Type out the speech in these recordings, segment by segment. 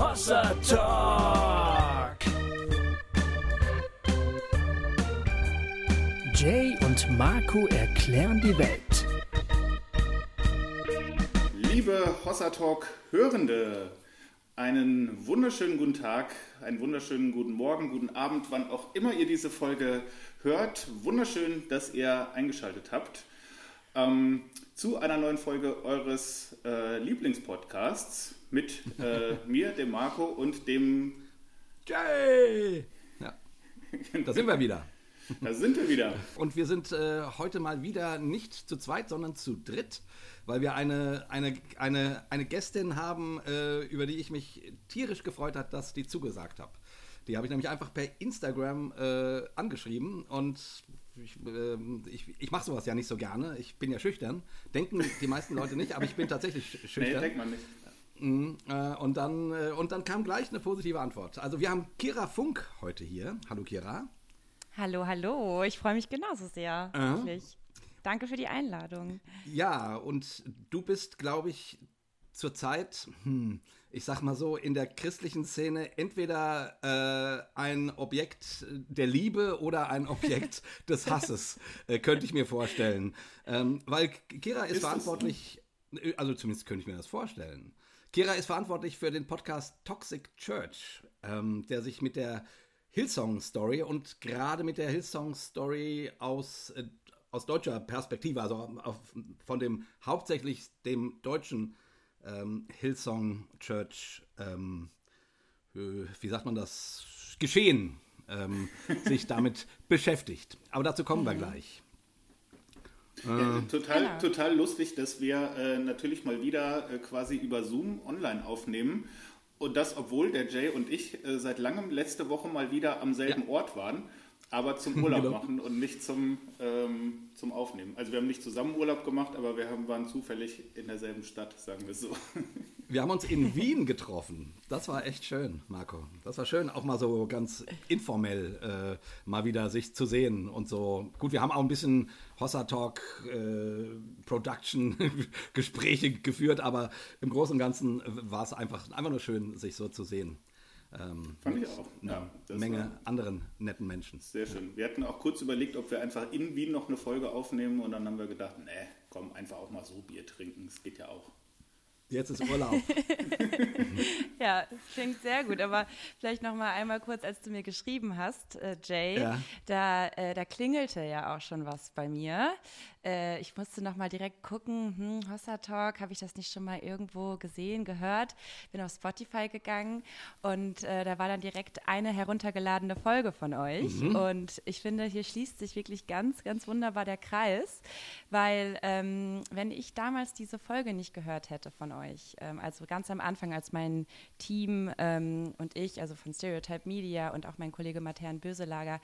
Hossa Talk. Jay und Marco erklären die Welt. Liebe Hossa Talk Hörende, einen wunderschönen guten Tag, einen wunderschönen guten Morgen, guten Abend, wann auch immer ihr diese Folge hört. Wunderschön, dass ihr eingeschaltet habt ähm, zu einer neuen Folge eures äh, Lieblingspodcasts mit äh, mir, dem Marco und dem Jay! Ja, da sind wir wieder. Da sind wir wieder. Und wir sind äh, heute mal wieder nicht zu zweit, sondern zu dritt, weil wir eine, eine, eine, eine Gästin haben, äh, über die ich mich tierisch gefreut habe, dass die zugesagt habe. Die habe ich nämlich einfach per Instagram äh, angeschrieben und ich, äh, ich, ich mache sowas ja nicht so gerne. Ich bin ja schüchtern. Denken die meisten Leute nicht, aber ich bin tatsächlich schüchtern. Nee, denkt man nicht. Mhm, äh, und, dann, äh, und dann kam gleich eine positive Antwort. Also wir haben Kira Funk heute hier. Hallo Kira. Hallo, hallo. Ich freue mich genauso sehr. Wirklich. Danke für die Einladung. Ja, und du bist, glaube ich, zurzeit, hm, ich sag mal so, in der christlichen Szene entweder äh, ein Objekt der Liebe oder ein Objekt des Hasses, äh, könnte ich mir vorstellen. Ähm, weil Kira ist, ist verantwortlich, äh, also zumindest könnte ich mir das vorstellen. Kira ist verantwortlich für den Podcast Toxic Church, ähm, der sich mit der Hillsong Story und gerade mit der Hillsong Story aus, äh, aus deutscher Perspektive, also auf, von dem hauptsächlich dem deutschen ähm, Hillsong Church, ähm, äh, wie sagt man das, Geschehen ähm, sich damit beschäftigt. Aber dazu kommen wir mhm. gleich. Ja, äh, total, genau. total lustig, dass wir äh, natürlich mal wieder äh, quasi über Zoom online aufnehmen und das, obwohl der Jay und ich äh, seit langem letzte Woche mal wieder am selben ja. Ort waren, aber zum Urlaub genau. machen und nicht zum, ähm, zum Aufnehmen. Also wir haben nicht zusammen Urlaub gemacht, aber wir haben, waren zufällig in derselben Stadt, sagen wir so. Wir haben uns in Wien getroffen. Das war echt schön, Marco. Das war schön, auch mal so ganz informell äh, mal wieder sich zu sehen und so. Gut, wir haben auch ein bisschen Hossa Talk äh, Production Gespräche geführt, aber im Großen und Ganzen war es einfach, einfach nur schön, sich so zu sehen. Ähm, Fand ich auch. Ja, eine Menge anderen netten Menschen. Sehr schön. Wir hatten auch kurz überlegt, ob wir einfach in Wien noch eine Folge aufnehmen und dann haben wir gedacht, nee, komm, einfach auch mal so Bier trinken. Das geht ja auch. Jetzt ist Urlaub. ja, das klingt sehr gut. Aber vielleicht noch mal einmal kurz, als du mir geschrieben hast, äh, Jay, ja. da, äh, da klingelte ja auch schon was bei mir. Äh, ich musste noch mal direkt gucken, hm, Hossa Talk, habe ich das nicht schon mal irgendwo gesehen, gehört? Bin auf Spotify gegangen und äh, da war dann direkt eine heruntergeladene Folge von euch. Mhm. Und ich finde, hier schließt sich wirklich ganz, ganz wunderbar der Kreis, weil ähm, wenn ich damals diese Folge nicht gehört hätte von euch, ähm, also ganz am Anfang, als mein Team ähm, und ich, also von Stereotype Media und auch mein Kollege Matern Böselager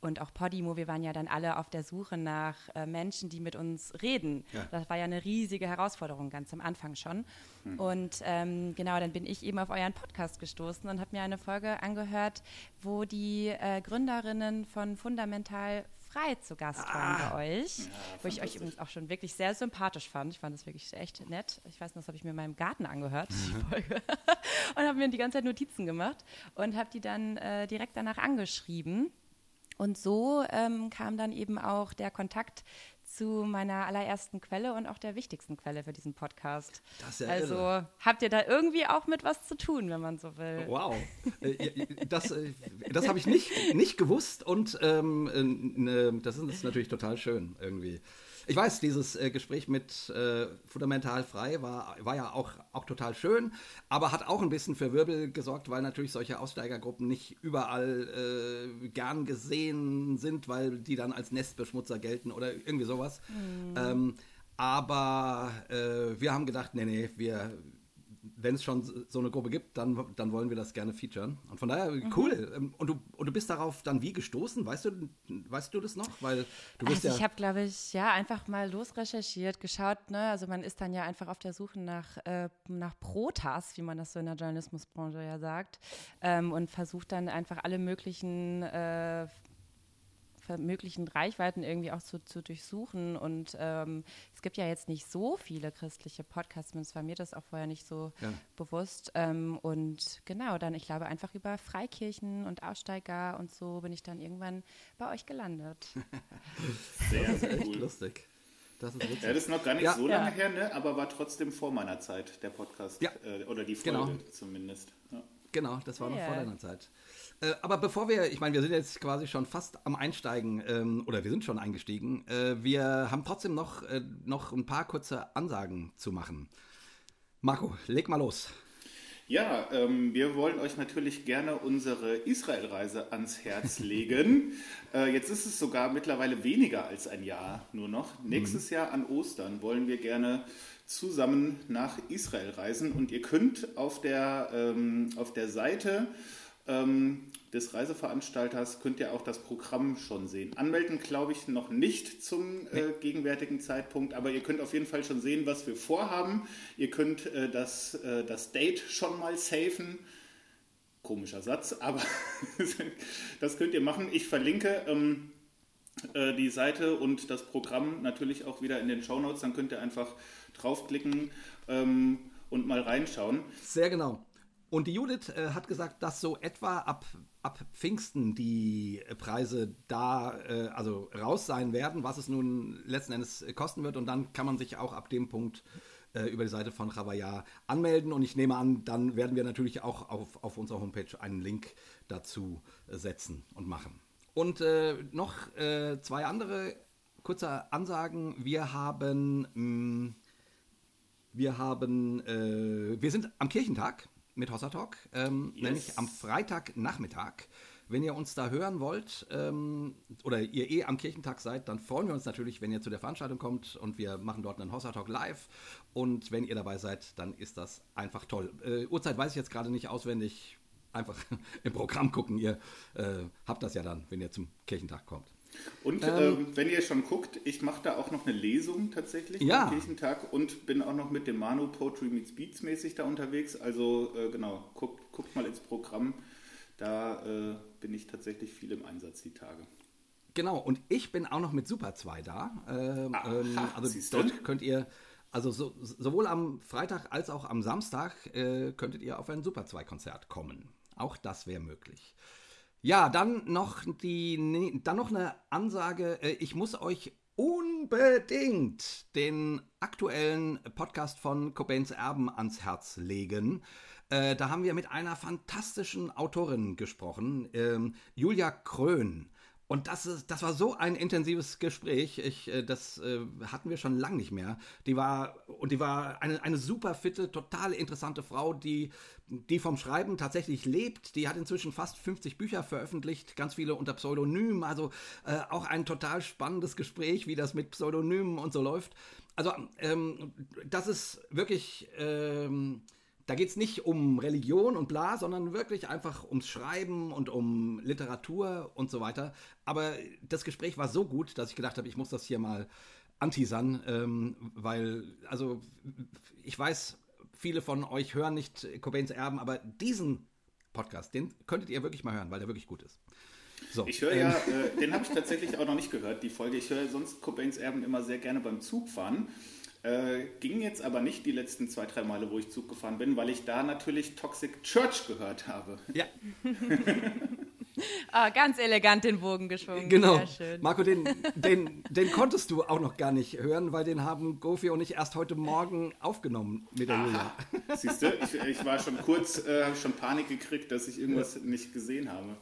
und auch Podimo, wir waren ja dann alle auf der Suche nach äh, Menschen, die mit uns reden. Ja. Das war ja eine riesige Herausforderung ganz am Anfang schon. Mhm. Und ähm, genau, dann bin ich eben auf euren Podcast gestoßen und habe mir eine Folge angehört, wo die äh, Gründerinnen von Fundamental frei zu Gast ah. waren bei euch, ja, wo ich euch übrigens auch schon wirklich sehr sympathisch fand. Ich fand das wirklich echt nett. Ich weiß noch, das habe ich mir in meinem Garten angehört, die mhm. Folge, und habe mir die ganze Zeit Notizen gemacht und habe die dann äh, direkt danach angeschrieben. Und so ähm, kam dann eben auch der Kontakt zu meiner allerersten Quelle und auch der wichtigsten Quelle für diesen Podcast. Das ist ja also irre. habt ihr da irgendwie auch mit was zu tun, wenn man so will. Wow, äh, das, äh, das habe ich nicht, nicht gewusst und ähm, äh, das ist natürlich total schön irgendwie. Ich weiß, dieses äh, Gespräch mit äh, Fundamental Frei war, war ja auch, auch total schön, aber hat auch ein bisschen für Wirbel gesorgt, weil natürlich solche Aussteigergruppen nicht überall äh, gern gesehen sind, weil die dann als Nestbeschmutzer gelten oder irgendwie sowas. Mhm. Ähm, aber äh, wir haben gedacht, nee, nee, wir, wenn es schon so eine Gruppe gibt, dann, dann wollen wir das gerne featuren. Und von daher, mhm. cool. Ähm, und du, und du bist darauf dann wie gestoßen? Weißt du, weißt du das noch? Weil du bist also ja ich habe, glaube ich, ja, einfach mal losrecherchiert, geschaut. Ne? Also man ist dann ja einfach auf der Suche nach, äh, nach Protas, wie man das so in der Journalismusbranche ja sagt. Ähm, und versucht dann einfach alle möglichen äh, möglichen Reichweiten irgendwie auch zu, zu durchsuchen. Und ähm, es gibt ja jetzt nicht so viele christliche Podcasts, zumindest war mir das auch vorher nicht so ja. bewusst. Ähm, und genau, dann, ich glaube, einfach über Freikirchen und Aussteiger und so bin ich dann irgendwann bei euch gelandet. Sehr, sehr cool. lustig. Das ist. Ja, das ist noch gar nicht ja. so lange ja. her, ne? aber war trotzdem vor meiner Zeit, der Podcast. Ja. Äh, oder die Folge genau. zumindest. Ja. Genau, das war noch vor deiner Zeit. Äh, aber bevor wir, ich meine, wir sind jetzt quasi schon fast am Einsteigen, ähm, oder wir sind schon eingestiegen. Äh, wir haben trotzdem noch, äh, noch ein paar kurze Ansagen zu machen. Marco, leg mal los. Ja, ähm, wir wollen euch natürlich gerne unsere Israelreise ans Herz legen. äh, jetzt ist es sogar mittlerweile weniger als ein Jahr nur noch. Nächstes mhm. Jahr an Ostern wollen wir gerne zusammen nach Israel reisen und ihr könnt auf der, ähm, auf der Seite ähm, des Reiseveranstalters könnt ihr auch das Programm schon sehen. Anmelden glaube ich noch nicht zum äh, gegenwärtigen Zeitpunkt, aber ihr könnt auf jeden Fall schon sehen, was wir vorhaben. Ihr könnt äh, das, äh, das Date schon mal safen. Komischer Satz, aber das könnt ihr machen. Ich verlinke ähm, äh, die Seite und das Programm natürlich auch wieder in den Show Notes. Dann könnt ihr einfach draufklicken ähm, und mal reinschauen. Sehr genau. Und die Judith äh, hat gesagt, dass so etwa ab, ab Pfingsten die Preise da äh, also raus sein werden, was es nun letzten Endes kosten wird. Und dann kann man sich auch ab dem Punkt äh, über die Seite von Ravaya anmelden. Und ich nehme an, dann werden wir natürlich auch auf, auf unserer Homepage einen Link dazu setzen und machen. Und äh, noch äh, zwei andere kurze Ansagen. Wir haben, mh, mm, wir haben, äh, wir sind am Kirchentag mit Hossa Talk, ähm, yes. nämlich am Freitagnachmittag. Wenn ihr uns da hören wollt ähm, oder ihr eh am Kirchentag seid, dann freuen wir uns natürlich, wenn ihr zu der Veranstaltung kommt und wir machen dort einen Hossa Talk live. Und wenn ihr dabei seid, dann ist das einfach toll. Äh, Uhrzeit weiß ich jetzt gerade nicht auswendig. Einfach im Programm gucken. Ihr äh, habt das ja dann, wenn ihr zum Kirchentag kommt. Und ähm, äh, wenn ihr schon guckt, ich mache da auch noch eine Lesung tatsächlich ja. am Kirchentag und bin auch noch mit dem Manu Poetry Meets Beats mäßig da unterwegs. Also äh, genau, guckt, guckt mal ins Programm. Da äh, bin ich tatsächlich viel im Einsatz die Tage. Genau, und ich bin auch noch mit Super 2 da. Ähm, Aha, ähm, also dort könnt ihr, also so, sowohl am Freitag als auch am Samstag äh, könntet ihr auf ein Super 2 Konzert kommen. Auch das wäre möglich. Ja, dann noch die, dann noch eine Ansage. Äh, ich muss euch unbedingt den aktuellen Podcast von Cobains Erben ans Herz legen. Äh, da haben wir mit einer fantastischen Autorin gesprochen, ähm, Julia Krön. Und das, ist, das war so ein intensives Gespräch. Ich, äh, das äh, hatten wir schon lange nicht mehr. Die war, und die war eine, eine super fitte, total interessante Frau, die, die vom Schreiben tatsächlich lebt. Die hat inzwischen fast 50 Bücher veröffentlicht, ganz viele unter Pseudonym. Also äh, auch ein total spannendes Gespräch, wie das mit Pseudonymen und so läuft. Also ähm, das ist wirklich. Ähm, da geht es nicht um Religion und bla, sondern wirklich einfach ums Schreiben und um Literatur und so weiter. Aber das Gespräch war so gut, dass ich gedacht habe, ich muss das hier mal anteasern, ähm, weil, also ich weiß, viele von euch hören nicht Cobains Erben, aber diesen Podcast, den könntet ihr wirklich mal hören, weil der wirklich gut ist. So, ich höre ähm. ja, äh, den habe ich tatsächlich auch noch nicht gehört, die Folge. Ich höre sonst Cobains Erben immer sehr gerne beim Zugfahren. Äh, ging jetzt aber nicht die letzten zwei, drei Male, wo ich Zug gefahren bin, weil ich da natürlich Toxic Church gehört habe. Ja. oh, ganz elegant den Bogen geschwungen. Genau. Marco, den, den, den konntest du auch noch gar nicht hören, weil den haben Gofi und ich erst heute Morgen aufgenommen mit der Julia. Siehst du, ich, ich, war schon kurz, äh, habe schon Panik gekriegt, dass ich irgendwas ja. nicht gesehen habe.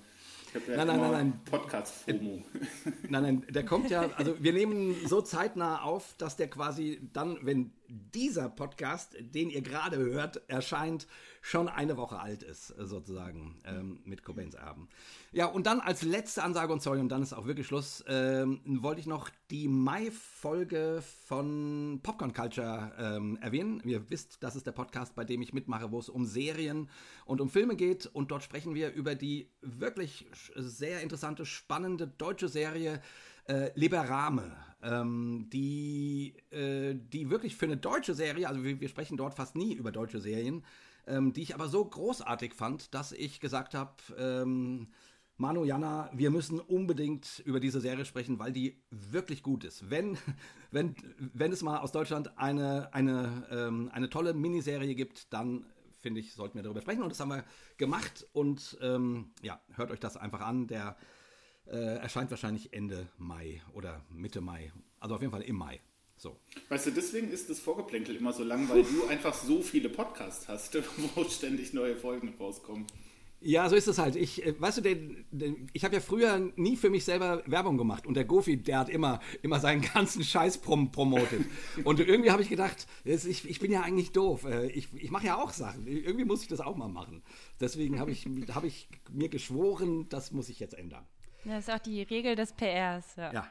Ja nein, nein, nein, Podcast-FOMO. Nein, nein, der kommt ja, also wir nehmen so zeitnah auf, dass der quasi dann, wenn dieser Podcast, den ihr gerade hört, erscheint, schon eine Woche alt ist, sozusagen, ähm, mit Cobains Erben. Ja, und dann als letzte Ansage, und sorry, und dann ist auch wirklich Schluss, ähm, wollte ich noch die Mai-Folge von Popcorn Culture ähm, erwähnen. Ihr wisst, das ist der Podcast, bei dem ich mitmache, wo es um Serien und um Filme geht. Und dort sprechen wir über die wirklich sehr interessante, spannende deutsche Serie äh, Liberame, ähm, die, äh, die wirklich für eine deutsche Serie, also wir, wir sprechen dort fast nie über deutsche Serien, ähm, die ich aber so großartig fand, dass ich gesagt habe, ähm, Manu, Jana, wir müssen unbedingt über diese Serie sprechen, weil die wirklich gut ist. Wenn, wenn, wenn es mal aus Deutschland eine, eine, ähm, eine tolle Miniserie gibt, dann finde ich, sollten wir darüber sprechen. Und das haben wir gemacht. Und ähm, ja, hört euch das einfach an. Der äh, erscheint wahrscheinlich Ende Mai oder Mitte Mai. Also auf jeden Fall im Mai. So. Weißt du, deswegen ist das Vorgeplänkel immer so lang, weil du einfach so viele Podcasts hast, wo ständig neue Folgen rauskommen. Ja, so ist es halt. Ich, äh, weißt du, den, den, ich habe ja früher nie für mich selber Werbung gemacht und der Gofi, der hat immer, immer seinen ganzen Scheiß prom promotet. Und irgendwie habe ich gedacht, ich, ich bin ja eigentlich doof. Äh, ich, ich mache ja auch Sachen. Irgendwie muss ich das auch mal machen. Deswegen habe ich, hab ich mir geschworen, das muss ich jetzt ändern. Das ist auch die Regel des PRs. Ja. ja.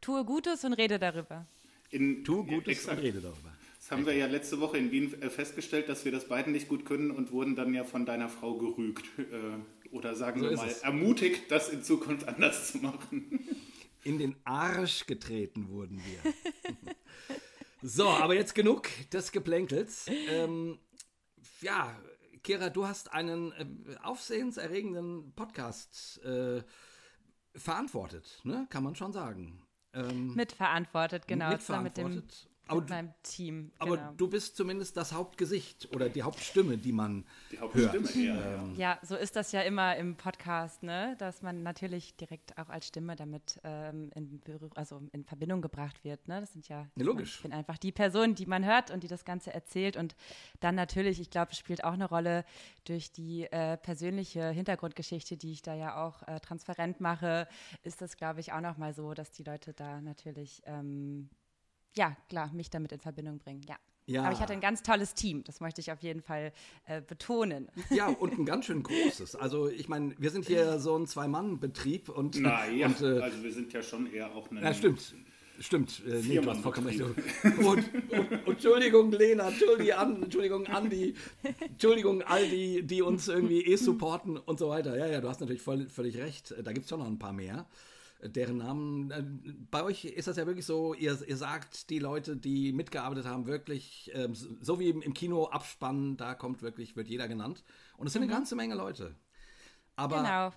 Tue Gutes und rede darüber. In, Tue Gutes und rede darüber. Das haben wir ja letzte Woche in Wien äh, festgestellt, dass wir das beiden nicht gut können und wurden dann ja von deiner Frau gerügt. Äh, oder sagen so wir mal, ermutigt, das in Zukunft anders zu machen. In den Arsch getreten wurden wir. so, aber jetzt genug des Geplänkels. Ähm, ja, Kira, du hast einen äh, aufsehenserregenden Podcast äh, verantwortet, ne? kann man schon sagen. Ähm, mitverantwortet, genau. Mitverantwortet. Aber mit meinem Team. Aber genau. du bist zumindest das Hauptgesicht oder die Hauptstimme, die man die Hauptstimme, hört. Ja, ja, so ist das ja immer im Podcast, ne? dass man natürlich direkt auch als Stimme damit ähm, in, also in Verbindung gebracht wird. Ne? Das sind ja, ja logisch. Ich bin einfach die Person, die man hört und die das Ganze erzählt. Und dann natürlich, ich glaube, spielt auch eine Rolle durch die äh, persönliche Hintergrundgeschichte, die ich da ja auch äh, transparent mache, ist das, glaube ich, auch nochmal so, dass die Leute da natürlich ähm, ja, klar, mich damit in Verbindung bringen, ja. Ja. Aber ich hatte ein ganz tolles Team, das möchte ich auf jeden Fall äh, betonen. Ja, und ein ganz schön großes. Also ich meine, wir sind hier so ein Zwei-Mann-Betrieb und. Naja, und, äh, also wir sind ja schon eher auch eine. Ja, stimmt. Stimmt, äh, nee, du hast vollkommen recht. Und, und, Entschuldigung, Lena, Entschuldigung, Entschuldigung, Andi, Entschuldigung, all die, die uns irgendwie eh supporten und so weiter. Ja, ja, du hast natürlich voll, völlig recht. Da gibt es schon noch ein paar mehr deren Namen. Äh, bei euch ist das ja wirklich so, ihr, ihr sagt die Leute, die mitgearbeitet haben, wirklich, ähm, so wie im, Kino Abspann, da kommt wirklich, wird jeder genannt. Und es sind eine mhm. ganze Menge Leute. Aber genau.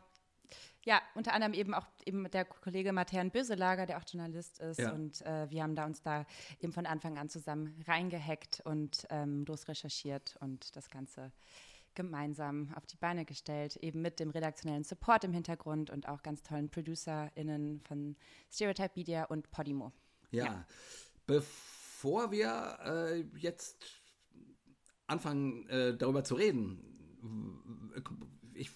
Ja, unter anderem eben auch eben der Kollege Matern Böselager, der auch Journalist ist. Ja. Und äh, wir haben da uns da eben von Anfang an zusammen reingehackt und ähm, losrecherchiert und das Ganze gemeinsam auf die Beine gestellt, eben mit dem redaktionellen Support im Hintergrund und auch ganz tollen ProducerInnen von Stereotype Media und Podimo. Ja, ja. bevor wir äh, jetzt anfangen, äh, darüber zu reden, ich,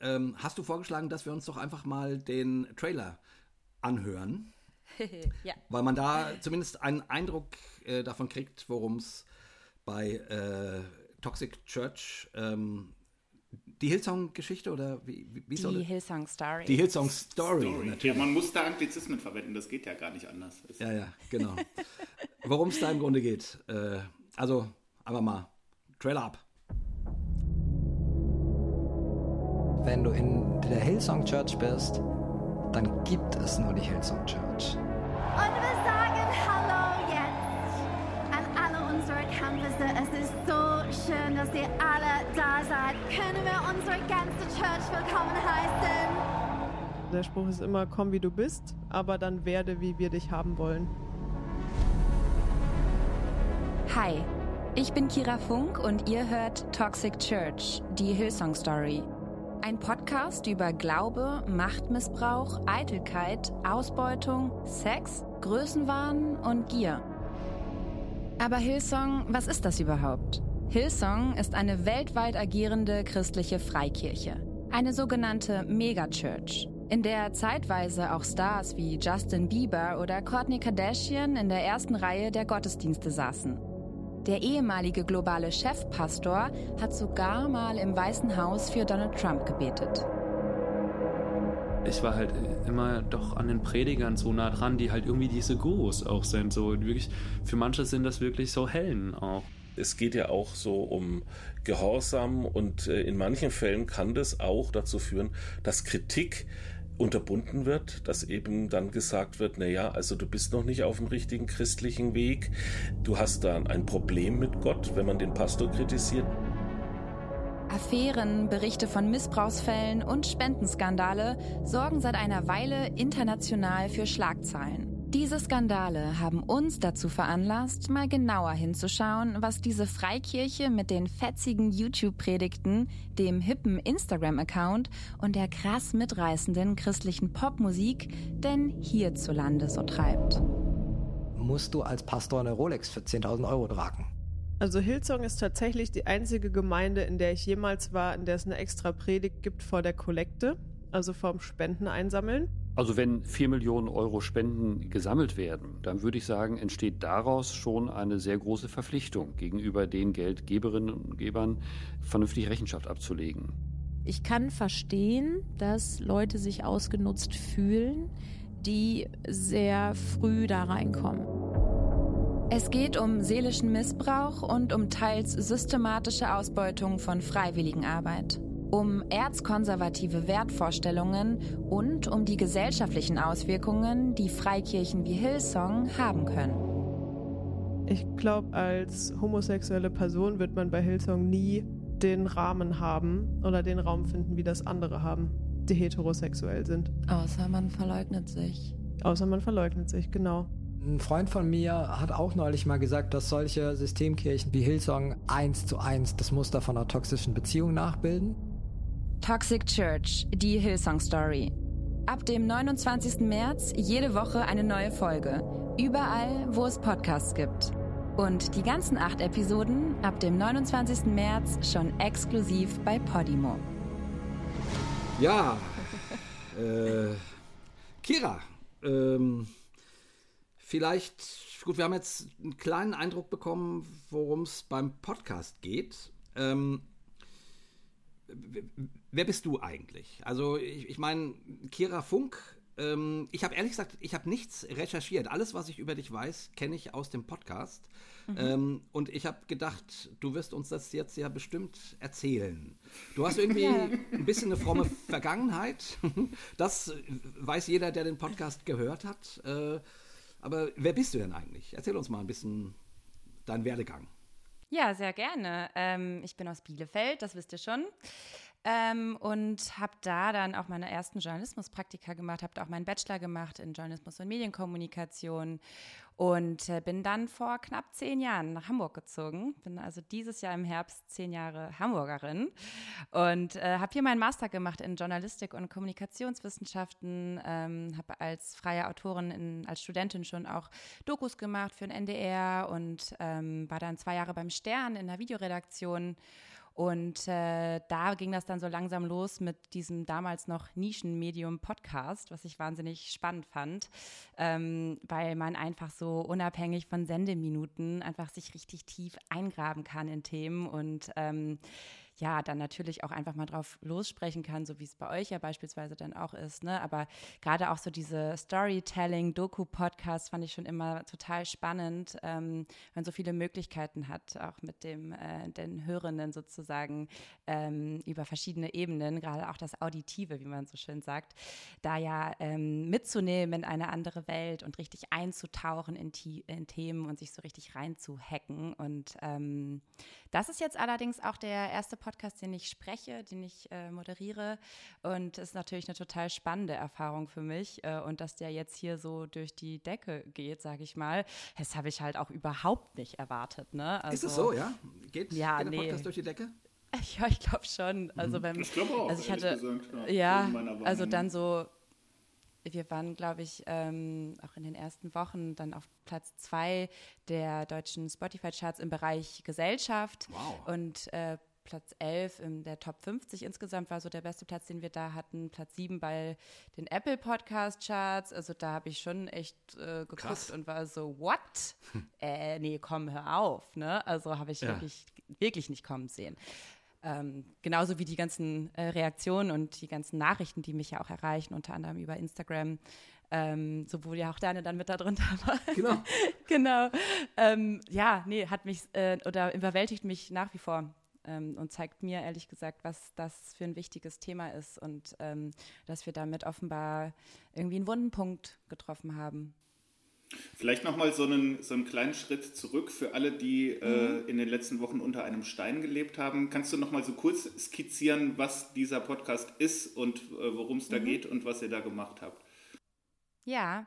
ähm, hast du vorgeschlagen, dass wir uns doch einfach mal den Trailer anhören? ja. Weil man da zumindest einen Eindruck äh, davon kriegt, worum es bei äh, Toxic Church ähm, die Hillsong-Geschichte oder wie, wie soll Die Hillsong-Story. Die Hillsong-Story, natürlich. Ja, man muss da Anglizismen verwenden, das geht ja gar nicht anders. Ja, ja, genau. Worum es da im Grunde geht. Äh, also, aber mal, Trailer ab. Wenn du in der Hillsong Church bist, dann gibt es nur die Hillsong Church. Willkommen heißen? Der Spruch ist immer, komm wie du bist, aber dann werde, wie wir dich haben wollen. Hi, ich bin Kira Funk und ihr hört Toxic Church, die Hillsong Story. Ein Podcast über Glaube, Machtmissbrauch, Eitelkeit, Ausbeutung, Sex, Größenwahn und Gier. Aber Hillsong, was ist das überhaupt? Hillsong ist eine weltweit agierende christliche Freikirche, eine sogenannte Megachurch, in der zeitweise auch Stars wie Justin Bieber oder Kourtney Kardashian in der ersten Reihe der Gottesdienste saßen. Der ehemalige globale Chefpastor hat sogar mal im Weißen Haus für Donald Trump gebetet. Ich war halt immer doch an den Predigern so nah dran, die halt irgendwie diese Gurus auch sind. So wirklich, für manche sind das wirklich so Hellen auch es geht ja auch so um Gehorsam und äh, in manchen Fällen kann das auch dazu führen, dass Kritik unterbunden wird, dass eben dann gesagt wird, naja, also du bist noch nicht auf dem richtigen christlichen Weg, du hast da ein Problem mit Gott, wenn man den Pastor kritisiert. Affären, Berichte von Missbrauchsfällen und Spendenskandale sorgen seit einer Weile international für Schlagzeilen. Diese Skandale haben uns dazu veranlasst, mal genauer hinzuschauen, was diese Freikirche mit den fetzigen YouTube-Predigten, dem hippen Instagram-Account und der krass mitreißenden christlichen Popmusik denn hierzulande so treibt. Musst du als Pastor eine Rolex für 10.000 Euro tragen? Also Hillsong ist tatsächlich die einzige Gemeinde, in der ich jemals war, in der es eine extra Predigt gibt vor der Kollekte, also vorm Spenden einsammeln. Also wenn 4 Millionen Euro Spenden gesammelt werden, dann würde ich sagen, entsteht daraus schon eine sehr große Verpflichtung gegenüber den Geldgeberinnen und Gebern, vernünftig Rechenschaft abzulegen. Ich kann verstehen, dass Leute sich ausgenutzt fühlen, die sehr früh da reinkommen. Es geht um seelischen Missbrauch und um teils systematische Ausbeutung von Freiwilligenarbeit um erzkonservative Wertvorstellungen und um die gesellschaftlichen Auswirkungen, die Freikirchen wie Hillsong haben können. Ich glaube, als homosexuelle Person wird man bei Hillsong nie den Rahmen haben oder den Raum finden, wie das andere haben, die heterosexuell sind. Außer man verleugnet sich. Außer man verleugnet sich, genau. Ein Freund von mir hat auch neulich mal gesagt, dass solche Systemkirchen wie Hillsong eins zu eins das Muster von einer toxischen Beziehung nachbilden. Toxic Church, die Hillsong Story. Ab dem 29. März jede Woche eine neue Folge. Überall, wo es Podcasts gibt. Und die ganzen acht Episoden ab dem 29. März schon exklusiv bei Podimo. Ja, äh, Kira, ähm, vielleicht, gut, wir haben jetzt einen kleinen Eindruck bekommen, worum es beim Podcast geht. Ähm, wer bist du eigentlich? Also ich, ich meine, Kira Funk, ähm, ich habe ehrlich gesagt, ich habe nichts recherchiert. Alles, was ich über dich weiß, kenne ich aus dem Podcast. Mhm. Ähm, und ich habe gedacht, du wirst uns das jetzt ja bestimmt erzählen. Du hast irgendwie ja. ein bisschen eine fromme Vergangenheit. Das weiß jeder, der den Podcast gehört hat. Äh, aber wer bist du denn eigentlich? Erzähl uns mal ein bisschen deinen Werdegang. Ja, sehr gerne. Ähm, ich bin aus Bielefeld, das wisst ihr schon. Ähm, und habe da dann auch meine ersten Journalismuspraktika gemacht, habe auch meinen Bachelor gemacht in Journalismus und Medienkommunikation und äh, bin dann vor knapp zehn Jahren nach Hamburg gezogen. Bin also dieses Jahr im Herbst zehn Jahre Hamburgerin und äh, habe hier meinen Master gemacht in Journalistik und Kommunikationswissenschaften. Ähm, habe als freie Autorin, in, als Studentin schon auch Dokus gemacht für den NDR und ähm, war dann zwei Jahre beim Stern in der Videoredaktion und äh, da ging das dann so langsam los mit diesem damals noch Nischenmedium-Podcast, was ich wahnsinnig spannend fand, ähm, weil man einfach so unabhängig von Sendeminuten einfach sich richtig tief eingraben kann in Themen. Und ähm, ja, dann natürlich auch einfach mal drauf lossprechen kann, so wie es bei euch ja beispielsweise dann auch ist. Ne? Aber gerade auch so diese Storytelling-Doku-Podcasts fand ich schon immer total spannend, ähm, man so viele Möglichkeiten hat, auch mit dem, äh, den Hörenden sozusagen ähm, über verschiedene Ebenen, gerade auch das Auditive, wie man so schön sagt, da ja ähm, mitzunehmen in eine andere Welt und richtig einzutauchen in, in Themen und sich so richtig reinzuhacken. Und ähm, das ist jetzt allerdings auch der erste Podcast, den ich spreche, den ich äh, moderiere. Und es ist natürlich eine total spannende Erfahrung für mich. Äh, und dass der jetzt hier so durch die Decke geht, sage ich mal, das habe ich halt auch überhaupt nicht erwartet. Ne? Also, ist es so, ja? Geht, ja, geht der Podcast nee. durch die Decke? Ja, ich glaube schon. Also mhm. beim, ich glaube auch. Also ich hatte, gesagt, ja, ja also dann so wir waren, glaube ich, ähm, auch in den ersten Wochen dann auf Platz zwei der deutschen Spotify-Charts im Bereich Gesellschaft. Wow. Und äh, Platz 11 in der Top 50 insgesamt war so der beste Platz, den wir da hatten. Platz 7 bei den Apple Podcast Charts. Also da habe ich schon echt äh, geguckt Krass. und war so, what? äh, nee, komm, hör auf. Ne? Also habe ich ja. wirklich, wirklich nicht kommen sehen. Ähm, genauso wie die ganzen äh, Reaktionen und die ganzen Nachrichten, die mich ja auch erreichen, unter anderem über Instagram, ähm, sowohl ja auch deine dann mit da drunter war. Genau. genau. Ähm, ja, nee, hat mich äh, oder überwältigt mich nach wie vor ähm, und zeigt mir ehrlich gesagt, was das für ein wichtiges Thema ist und ähm, dass wir damit offenbar irgendwie einen Wundenpunkt getroffen haben. Vielleicht nochmal so einen, so einen kleinen Schritt zurück für alle, die äh, mhm. äh, in den letzten Wochen unter einem Stein gelebt haben. Kannst du nochmal so kurz skizzieren, was dieser Podcast ist und äh, worum es da mhm. geht und was ihr da gemacht habt? Ja,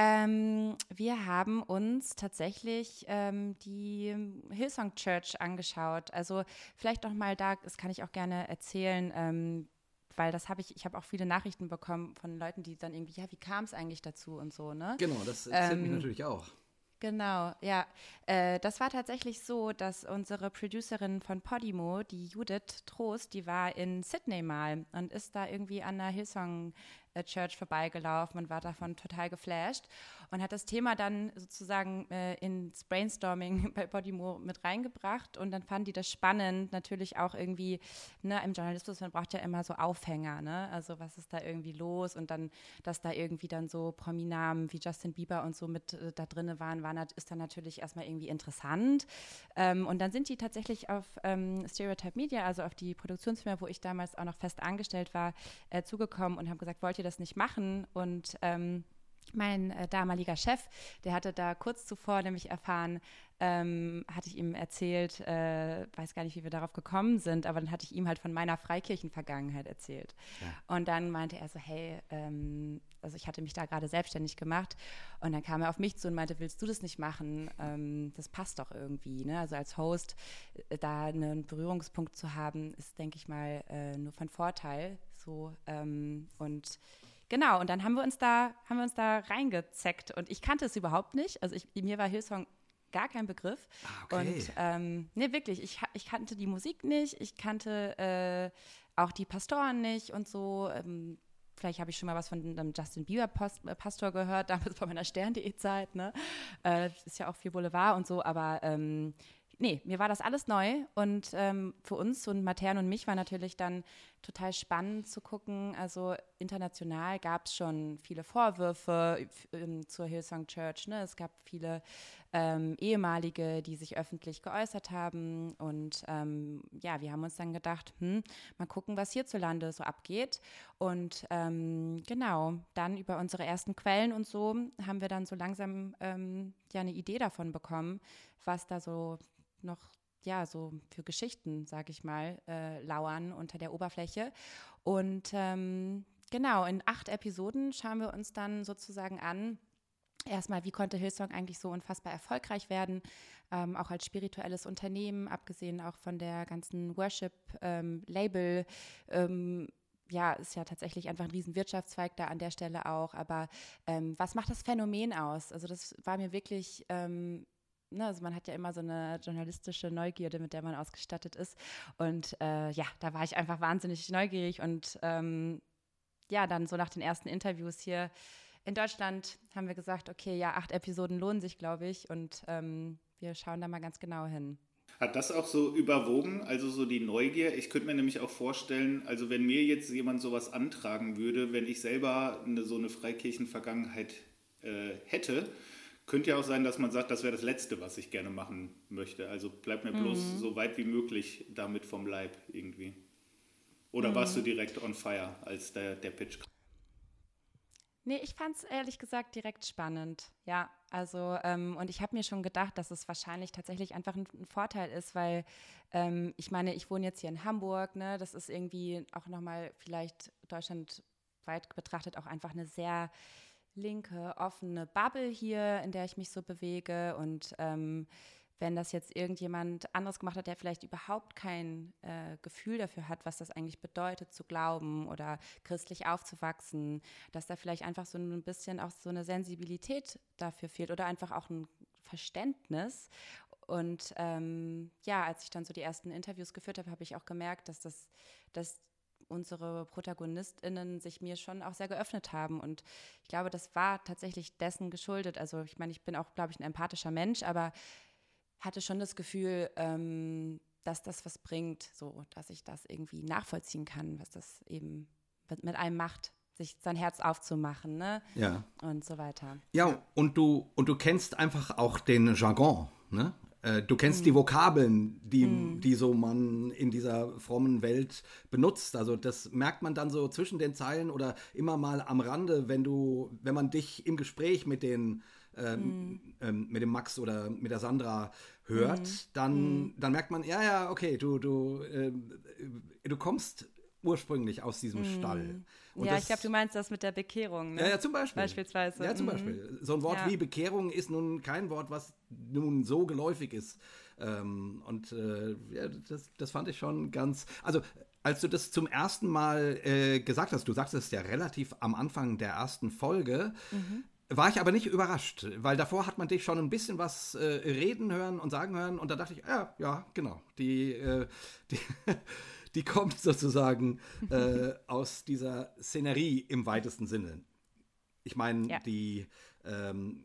ähm, wir haben uns tatsächlich ähm, die Hillsong Church angeschaut. Also vielleicht noch mal da, das kann ich auch gerne erzählen, ähm, weil das habe ich, ich habe auch viele Nachrichten bekommen von Leuten, die dann irgendwie, ja, wie kam es eigentlich dazu und so, ne? Genau, das interessiert mich ähm, natürlich auch. Genau, ja. Äh, das war tatsächlich so, dass unsere Producerin von Podimo, die Judith Trost, die war in Sydney mal und ist da irgendwie an der Hillsong Church vorbeigelaufen und war davon total geflasht und hat das Thema dann sozusagen äh, ins Brainstorming bei Podimo mit reingebracht und dann fanden die das spannend, natürlich auch irgendwie, ne, im Journalismus, man braucht ja immer so Aufhänger, ne, also was ist da irgendwie los? Und dann, dass da irgendwie dann so Prominamen wie Justin Bieber und so mit äh, da drinne waren, war, ist dann natürlich erstmal irgendwie interessant. Ähm, und dann sind die tatsächlich auf ähm, Stereotype Media, also auf die Produktionsfirma, wo ich damals auch noch fest angestellt war, äh, zugekommen und haben gesagt, wollt ihr das nicht machen und ähm, mein äh, damaliger Chef, der hatte da kurz zuvor nämlich erfahren, ähm, hatte ich ihm erzählt, äh, weiß gar nicht, wie wir darauf gekommen sind, aber dann hatte ich ihm halt von meiner Freikirchenvergangenheit erzählt. Ja. Und dann meinte er so, hey, ähm, also ich hatte mich da gerade selbstständig gemacht und dann kam er auf mich zu und meinte, willst du das nicht machen? Ähm, das passt doch irgendwie. Ne? Also als Host äh, da einen Berührungspunkt zu haben, ist, denke ich mal, äh, nur von Vorteil. So ähm, und Genau, und dann haben wir uns da, haben wir uns da reingezeckt und ich kannte es überhaupt nicht. Also ich, mir war Hillsong gar kein Begriff. Ah, okay. Und ähm, nee, wirklich, ich, ich kannte die Musik nicht, ich kannte äh, auch die Pastoren nicht und so. Ähm, vielleicht habe ich schon mal was von einem Justin Bieber Post, äh, Pastor gehört, damals bei meiner Stern.de-Zeit, ne? Äh, ist ja auch viel Boulevard und so, aber ähm, nee, mir war das alles neu und ähm, für uns und Matern und mich war natürlich dann total spannend zu gucken. Also international gab es schon viele Vorwürfe ähm, zur Hillsong Church. Ne? Es gab viele ähm, ehemalige, die sich öffentlich geäußert haben und ähm, ja, wir haben uns dann gedacht, hm, mal gucken, was hierzulande so abgeht. Und ähm, genau, dann über unsere ersten Quellen und so haben wir dann so langsam ähm, ja eine Idee davon bekommen, was da so noch ja, so für Geschichten, sag ich mal, äh, lauern unter der Oberfläche. Und ähm, genau, in acht Episoden schauen wir uns dann sozusagen an, erstmal, wie konnte Hillsong eigentlich so unfassbar erfolgreich werden, ähm, auch als spirituelles Unternehmen, abgesehen auch von der ganzen Worship-Label. Ähm, ja, ist ja tatsächlich einfach ein riesen Wirtschaftszweig da an der Stelle auch. Aber ähm, was macht das Phänomen aus? Also das war mir wirklich ähm, Ne, also man hat ja immer so eine journalistische Neugierde, mit der man ausgestattet ist. Und äh, ja, da war ich einfach wahnsinnig neugierig. Und ähm, ja, dann so nach den ersten Interviews hier in Deutschland haben wir gesagt, okay, ja, acht Episoden lohnen sich, glaube ich. Und ähm, wir schauen da mal ganz genau hin. Hat das auch so überwogen, also so die Neugier? Ich könnte mir nämlich auch vorstellen, also wenn mir jetzt jemand sowas antragen würde, wenn ich selber eine, so eine Freikirchenvergangenheit äh, hätte, könnte ja auch sein, dass man sagt, das wäre das Letzte, was ich gerne machen möchte. Also bleib mir bloß mhm. so weit wie möglich damit vom Leib irgendwie. Oder mhm. warst du direkt on fire, als der, der Pitch kam? Nee, ich fand es ehrlich gesagt direkt spannend. Ja, also, ähm, und ich habe mir schon gedacht, dass es wahrscheinlich tatsächlich einfach ein, ein Vorteil ist, weil ähm, ich meine, ich wohne jetzt hier in Hamburg, ne? Das ist irgendwie auch nochmal vielleicht deutschlandweit betrachtet auch einfach eine sehr linke, offene Bubble hier, in der ich mich so bewege. Und ähm, wenn das jetzt irgendjemand anderes gemacht hat, der vielleicht überhaupt kein äh, Gefühl dafür hat, was das eigentlich bedeutet, zu glauben oder christlich aufzuwachsen, dass da vielleicht einfach so ein bisschen auch so eine Sensibilität dafür fehlt oder einfach auch ein Verständnis. Und ähm, ja, als ich dann so die ersten Interviews geführt habe, habe ich auch gemerkt, dass das, dass unsere ProtagonistInnen sich mir schon auch sehr geöffnet haben. Und ich glaube, das war tatsächlich dessen geschuldet. Also ich meine, ich bin auch, glaube ich, ein empathischer Mensch, aber hatte schon das Gefühl, ähm, dass das was bringt, so dass ich das irgendwie nachvollziehen kann, was das eben mit, mit einem macht sich sein Herz aufzumachen, ne? Ja. Und so weiter. Ja, und du und du kennst einfach auch den Jargon, ne? Äh, du kennst mm. die Vokabeln, die, mm. die so man in dieser frommen Welt benutzt. Also das merkt man dann so zwischen den Zeilen oder immer mal am Rande, wenn du, wenn man dich im Gespräch mit den ähm, mhm. mit dem Max oder mit der Sandra hört, mhm. dann, mhm. dann merkt man, ja, ja, okay, du, du, äh, du kommst ursprünglich aus diesem mhm. Stall. Und ja, das, ich glaube, du meinst das mit der Bekehrung. Ne? Ja, ja, zum Beispiel. Beispielsweise. Ja, zum mhm. Beispiel. So ein Wort ja. wie Bekehrung ist nun kein Wort, was nun so geläufig ist. Ähm, und äh, ja, das, das fand ich schon ganz. Also, als du das zum ersten Mal äh, gesagt hast, du sagst es ja relativ am Anfang der ersten Folge, mhm. War ich aber nicht überrascht, weil davor hat man dich schon ein bisschen was äh, reden hören und sagen hören und da dachte ich, ja, ja, genau, die, äh, die, die kommt sozusagen äh, aus dieser Szenerie im weitesten Sinne. Ich meine, ja. die, ähm,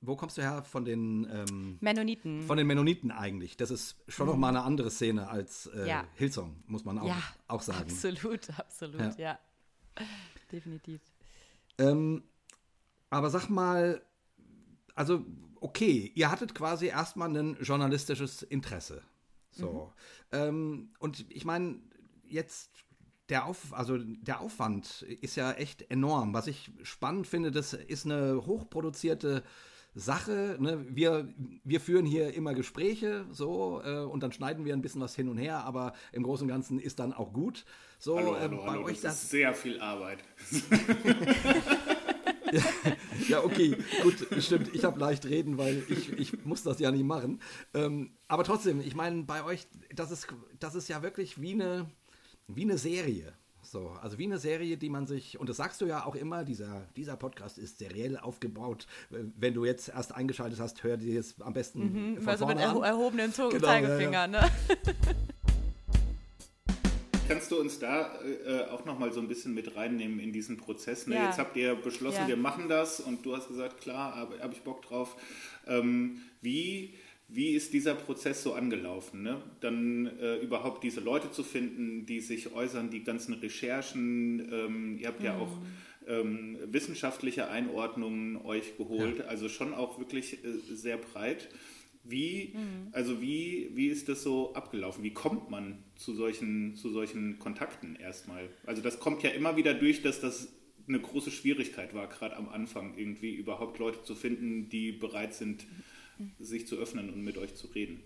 wo kommst du her von den ähm, Mennoniten? Von den Mennoniten eigentlich. Das ist schon mhm. noch mal eine andere Szene als äh, ja. Hillsong, muss man auch, ja, auch sagen. Absolut, absolut, ja. ja. Definitiv. Ähm, aber sag mal, also okay, ihr hattet quasi erstmal ein journalistisches Interesse. So. Mhm. Ähm, und ich meine, jetzt der, Auf, also der Aufwand ist ja echt enorm. Was ich spannend finde, das ist eine hochproduzierte Sache. Ne? Wir, wir führen hier immer Gespräche so äh, und dann schneiden wir ein bisschen was hin und her, aber im Großen und Ganzen ist dann auch gut. So, hallo, hallo, äh, bei hallo, euch das, das ist sehr viel Arbeit. ja, okay, gut, stimmt. Ich habe leicht reden, weil ich, ich muss das ja nicht machen. Ähm, aber trotzdem, ich meine, bei euch, das ist, das ist ja wirklich wie eine, wie eine Serie. So, also wie eine Serie, die man sich, und das sagst du ja auch immer, dieser, dieser Podcast ist seriell aufgebaut. Wenn du jetzt erst eingeschaltet hast, hör dir es am besten. Mhm, also mit erho erhobenen genau, Zeigefinger, ja, ja. ne? Kannst du uns da äh, auch nochmal so ein bisschen mit reinnehmen in diesen Prozess? Ne? Ja. Jetzt habt ihr beschlossen, ja. wir machen das und du hast gesagt, klar, habe hab ich Bock drauf. Ähm, wie, wie ist dieser Prozess so angelaufen? Ne? Dann äh, überhaupt diese Leute zu finden, die sich äußern, die ganzen Recherchen. Ähm, ihr habt mhm. ja auch ähm, wissenschaftliche Einordnungen euch geholt, ja. also schon auch wirklich äh, sehr breit. Wie, mhm. also wie, wie ist das so abgelaufen? Wie kommt man zu solchen, zu solchen Kontakten erstmal? Also das kommt ja immer wieder durch, dass das eine große Schwierigkeit war, gerade am Anfang irgendwie überhaupt Leute zu finden, die bereit sind, sich zu öffnen und mit euch zu reden.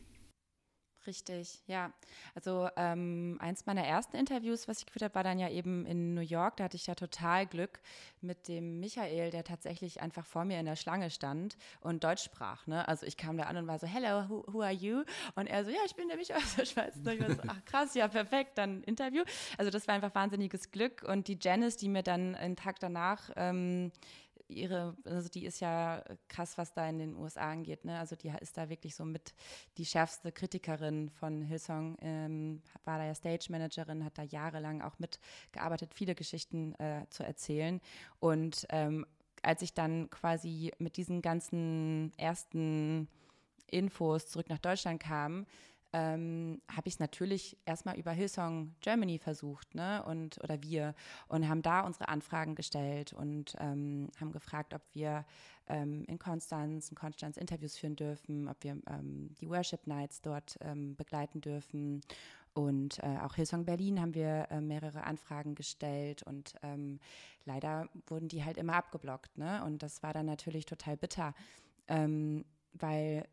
Richtig, ja. Also ähm, eins meiner ersten Interviews, was ich geführt habe, war dann ja eben in New York. Da hatte ich ja total Glück mit dem Michael, der tatsächlich einfach vor mir in der Schlange stand und Deutsch sprach. Ne? Also ich kam da an und war so, hello, who, who are you? Und er so, ja, ich bin der Michael aus der Schweiz. Und ich war so, ach krass, ja, perfekt, dann Interview. Also das war einfach wahnsinniges Glück. Und die Janice, die mir dann einen Tag danach ähm, ihre, also die ist ja krass, was da in den USA angeht. Ne? Also die ist da wirklich so mit die schärfste Kritikerin von Hillsong, ähm, war da ja Stage Managerin, hat da jahrelang auch mitgearbeitet, viele Geschichten äh, zu erzählen. Und ähm, als ich dann quasi mit diesen ganzen ersten Infos zurück nach Deutschland kam, ähm, habe ich natürlich erstmal über Hillsong Germany versucht, ne? Und oder wir und haben da unsere Anfragen gestellt und ähm, haben gefragt, ob wir ähm, in Konstanz, in Konstanz Interviews führen dürfen, ob wir ähm, die Worship Nights dort ähm, begleiten dürfen. Und äh, auch Hillsong Berlin haben wir äh, mehrere Anfragen gestellt und ähm, leider wurden die halt immer abgeblockt, ne? Und das war dann natürlich total bitter, weil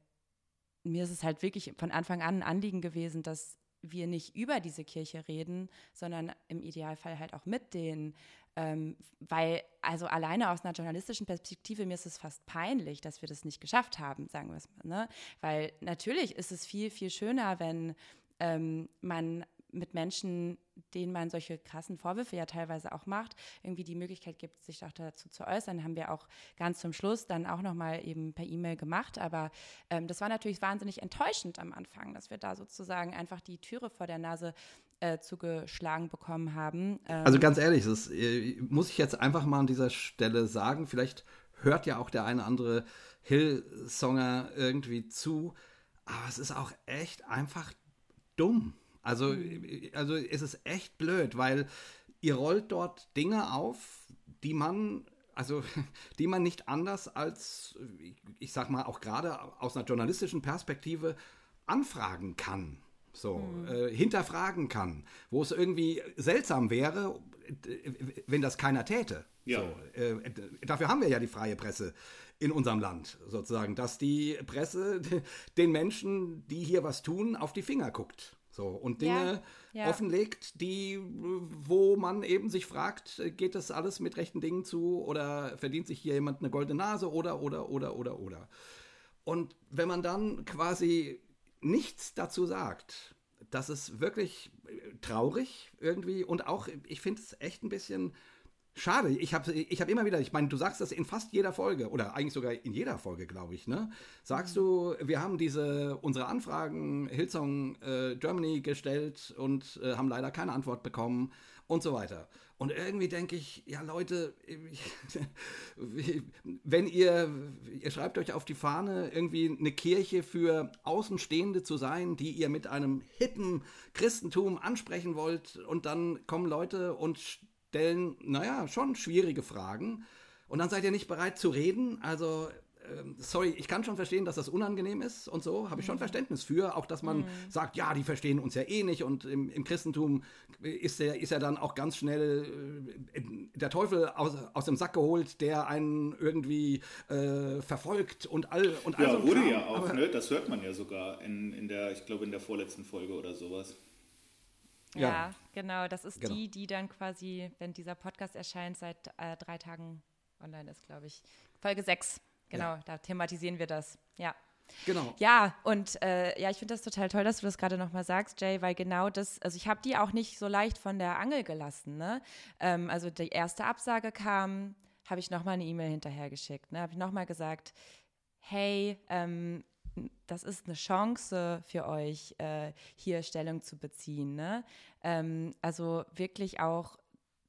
mir ist es halt wirklich von Anfang an ein Anliegen gewesen, dass wir nicht über diese Kirche reden, sondern im Idealfall halt auch mit denen. Ähm, weil, also alleine aus einer journalistischen Perspektive, mir ist es fast peinlich, dass wir das nicht geschafft haben, sagen wir es mal. Ne? Weil natürlich ist es viel, viel schöner, wenn ähm, man mit Menschen, denen man solche krassen Vorwürfe ja teilweise auch macht, irgendwie die Möglichkeit gibt, sich auch dazu zu äußern, haben wir auch ganz zum Schluss dann auch nochmal eben per E-Mail gemacht. Aber ähm, das war natürlich wahnsinnig enttäuschend am Anfang, dass wir da sozusagen einfach die Türe vor der Nase äh, zugeschlagen bekommen haben. Ähm also ganz ehrlich, das äh, muss ich jetzt einfach mal an dieser Stelle sagen. Vielleicht hört ja auch der eine andere Hill-Songer irgendwie zu. Aber es ist auch echt einfach dumm. Also, mhm. also es ist echt blöd, weil ihr rollt dort Dinge auf, die man also die man nicht anders als, ich sag mal, auch gerade aus einer journalistischen Perspektive anfragen kann. So, mhm. äh, hinterfragen kann, wo es irgendwie seltsam wäre, wenn das keiner täte. Ja. So, äh, dafür haben wir ja die freie Presse in unserem Land, sozusagen, dass die Presse den Menschen, die hier was tun, auf die Finger guckt. So, und Dinge ja, ja. offenlegt, die, wo man eben sich fragt, geht das alles mit rechten Dingen zu oder verdient sich hier jemand eine goldene Nase oder, oder, oder, oder, oder. Und wenn man dann quasi nichts dazu sagt, das ist wirklich traurig irgendwie und auch, ich finde es echt ein bisschen Schade, ich habe ich hab immer wieder, ich meine, du sagst das in fast jeder Folge oder eigentlich sogar in jeder Folge, glaube ich, ne? Sagst du, wir haben diese unsere Anfragen Hillsong äh, Germany gestellt und äh, haben leider keine Antwort bekommen und so weiter. Und irgendwie denke ich, ja Leute, wenn ihr, ihr schreibt euch auf die Fahne, irgendwie eine Kirche für Außenstehende zu sein, die ihr mit einem hippen Christentum ansprechen wollt und dann kommen Leute und stellen, naja, schon schwierige Fragen. Und dann seid ihr nicht bereit zu reden. Also, ähm, sorry, ich kann schon verstehen, dass das unangenehm ist und so. Habe ich schon mhm. Verständnis für. Auch, dass man mhm. sagt, ja, die verstehen uns ja eh nicht. Und im, im Christentum ist, der, ist ja dann auch ganz schnell äh, der Teufel aus, aus dem Sack geholt, der einen irgendwie äh, verfolgt und all und all Ja, so wurde Kram. ja auch, Aber, ne? Das hört man ja sogar in, in der, ich glaube, in der vorletzten Folge oder sowas. Ja, ja, genau. Das ist genau. die, die dann quasi, wenn dieser Podcast erscheint, seit äh, drei Tagen online ist, glaube ich. Folge 6. Genau, ja. da thematisieren wir das. Ja. Genau. Ja, und äh, ja, ich finde das total toll, dass du das gerade nochmal sagst, Jay, weil genau das, also ich habe die auch nicht so leicht von der Angel gelassen. Ne? Ähm, also die erste Absage kam, habe ich nochmal eine E-Mail hinterhergeschickt. Ne? Habe ich nochmal gesagt, hey, ähm, das ist eine Chance für euch, äh, hier Stellung zu beziehen. Ne? Ähm, also wirklich auch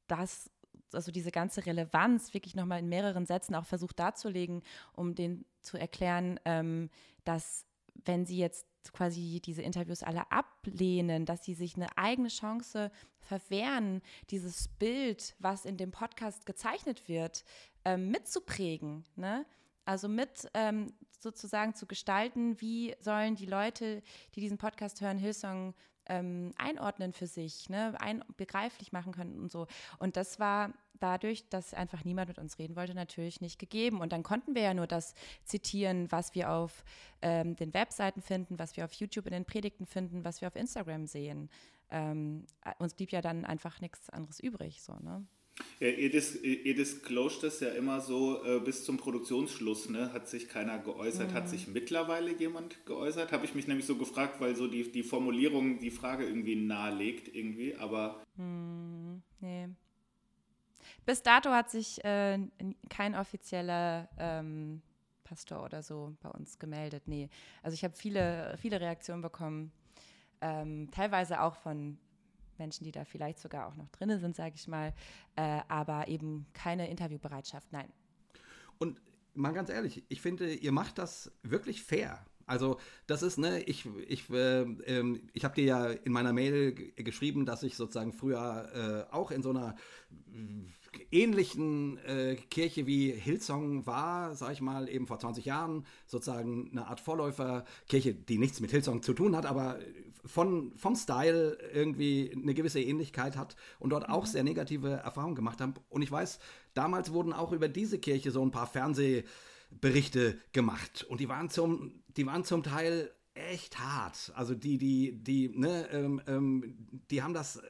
das, also diese ganze Relevanz wirklich nochmal in mehreren Sätzen auch versucht darzulegen, um den zu erklären, ähm, dass wenn sie jetzt quasi diese Interviews alle ablehnen, dass sie sich eine eigene Chance verwehren, dieses Bild, was in dem Podcast gezeichnet wird, ähm, mitzuprägen. Ne? Also mit ähm, sozusagen zu gestalten, wie sollen die Leute, die diesen Podcast hören, Hillsong ähm, einordnen für sich, ne, ein, begreiflich machen können und so. Und das war dadurch, dass einfach niemand mit uns reden wollte, natürlich nicht gegeben. Und dann konnten wir ja nur das zitieren, was wir auf ähm, den Webseiten finden, was wir auf YouTube in den Predigten finden, was wir auf Instagram sehen. Ähm, uns blieb ja dann einfach nichts anderes übrig, so, ne? Ja, ihr, dis, ihr disclosed das ja immer so äh, bis zum Produktionsschluss, ne? Hat sich keiner geäußert. Mhm. Hat sich mittlerweile jemand geäußert? Habe ich mich nämlich so gefragt, weil so die, die Formulierung die Frage irgendwie nahelegt, irgendwie, aber. Mhm, nee. Bis dato hat sich äh, kein offizieller ähm, Pastor oder so bei uns gemeldet. Nee. Also ich habe viele, viele Reaktionen bekommen. Ähm, teilweise auch von Menschen, die da vielleicht sogar auch noch drin sind, sage ich mal, äh, aber eben keine Interviewbereitschaft, nein. Und mal ganz ehrlich, ich finde, ihr macht das wirklich fair. Also das ist, ne, ich, ich, äh, äh, ich habe dir ja in meiner Mail geschrieben, dass ich sozusagen früher äh, auch in so einer ähnlichen äh, Kirche wie Hillsong war, sag ich mal, eben vor 20 Jahren, sozusagen eine Art Vorläuferkirche, die nichts mit Hillsong zu tun hat, aber von, vom Style irgendwie eine gewisse Ähnlichkeit hat und dort auch mhm. sehr negative Erfahrungen gemacht haben. Und ich weiß, damals wurden auch über diese Kirche so ein paar Fernsehberichte gemacht und die waren zum, die waren zum Teil echt hart. Also die, die, die, ne, ähm, ähm, die haben das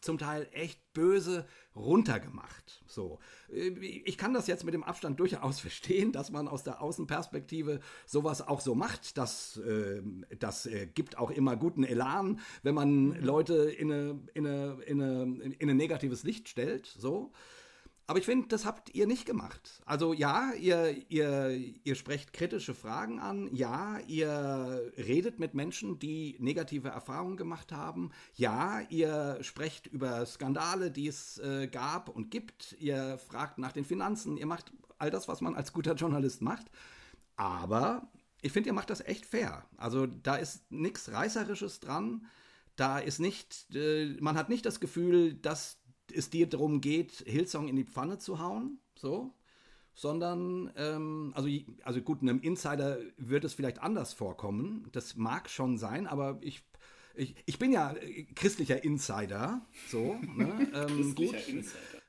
zum Teil echt böse runtergemacht. So. Ich kann das jetzt mit dem Abstand durchaus verstehen, dass man aus der Außenperspektive sowas auch so macht. Das, äh, das äh, gibt auch immer guten Elan, wenn man mhm. Leute in, eine, in, eine, in, eine, in ein negatives Licht stellt. So. Aber ich finde, das habt ihr nicht gemacht. Also ja, ihr, ihr, ihr sprecht kritische Fragen an. Ja, ihr redet mit Menschen, die negative Erfahrungen gemacht haben. Ja, ihr sprecht über Skandale, die es äh, gab und gibt. Ihr fragt nach den Finanzen. Ihr macht all das, was man als guter Journalist macht. Aber ich finde, ihr macht das echt fair. Also da ist nichts Reißerisches dran. Da ist nicht, äh, man hat nicht das Gefühl, dass es dir darum geht, Hillsong in die Pfanne zu hauen, so, sondern, ähm, also, also gut, einem Insider wird es vielleicht anders vorkommen, das mag schon sein, aber ich, ich, ich bin ja christlicher Insider, so, ne? ähm, christlicher gut. Insider.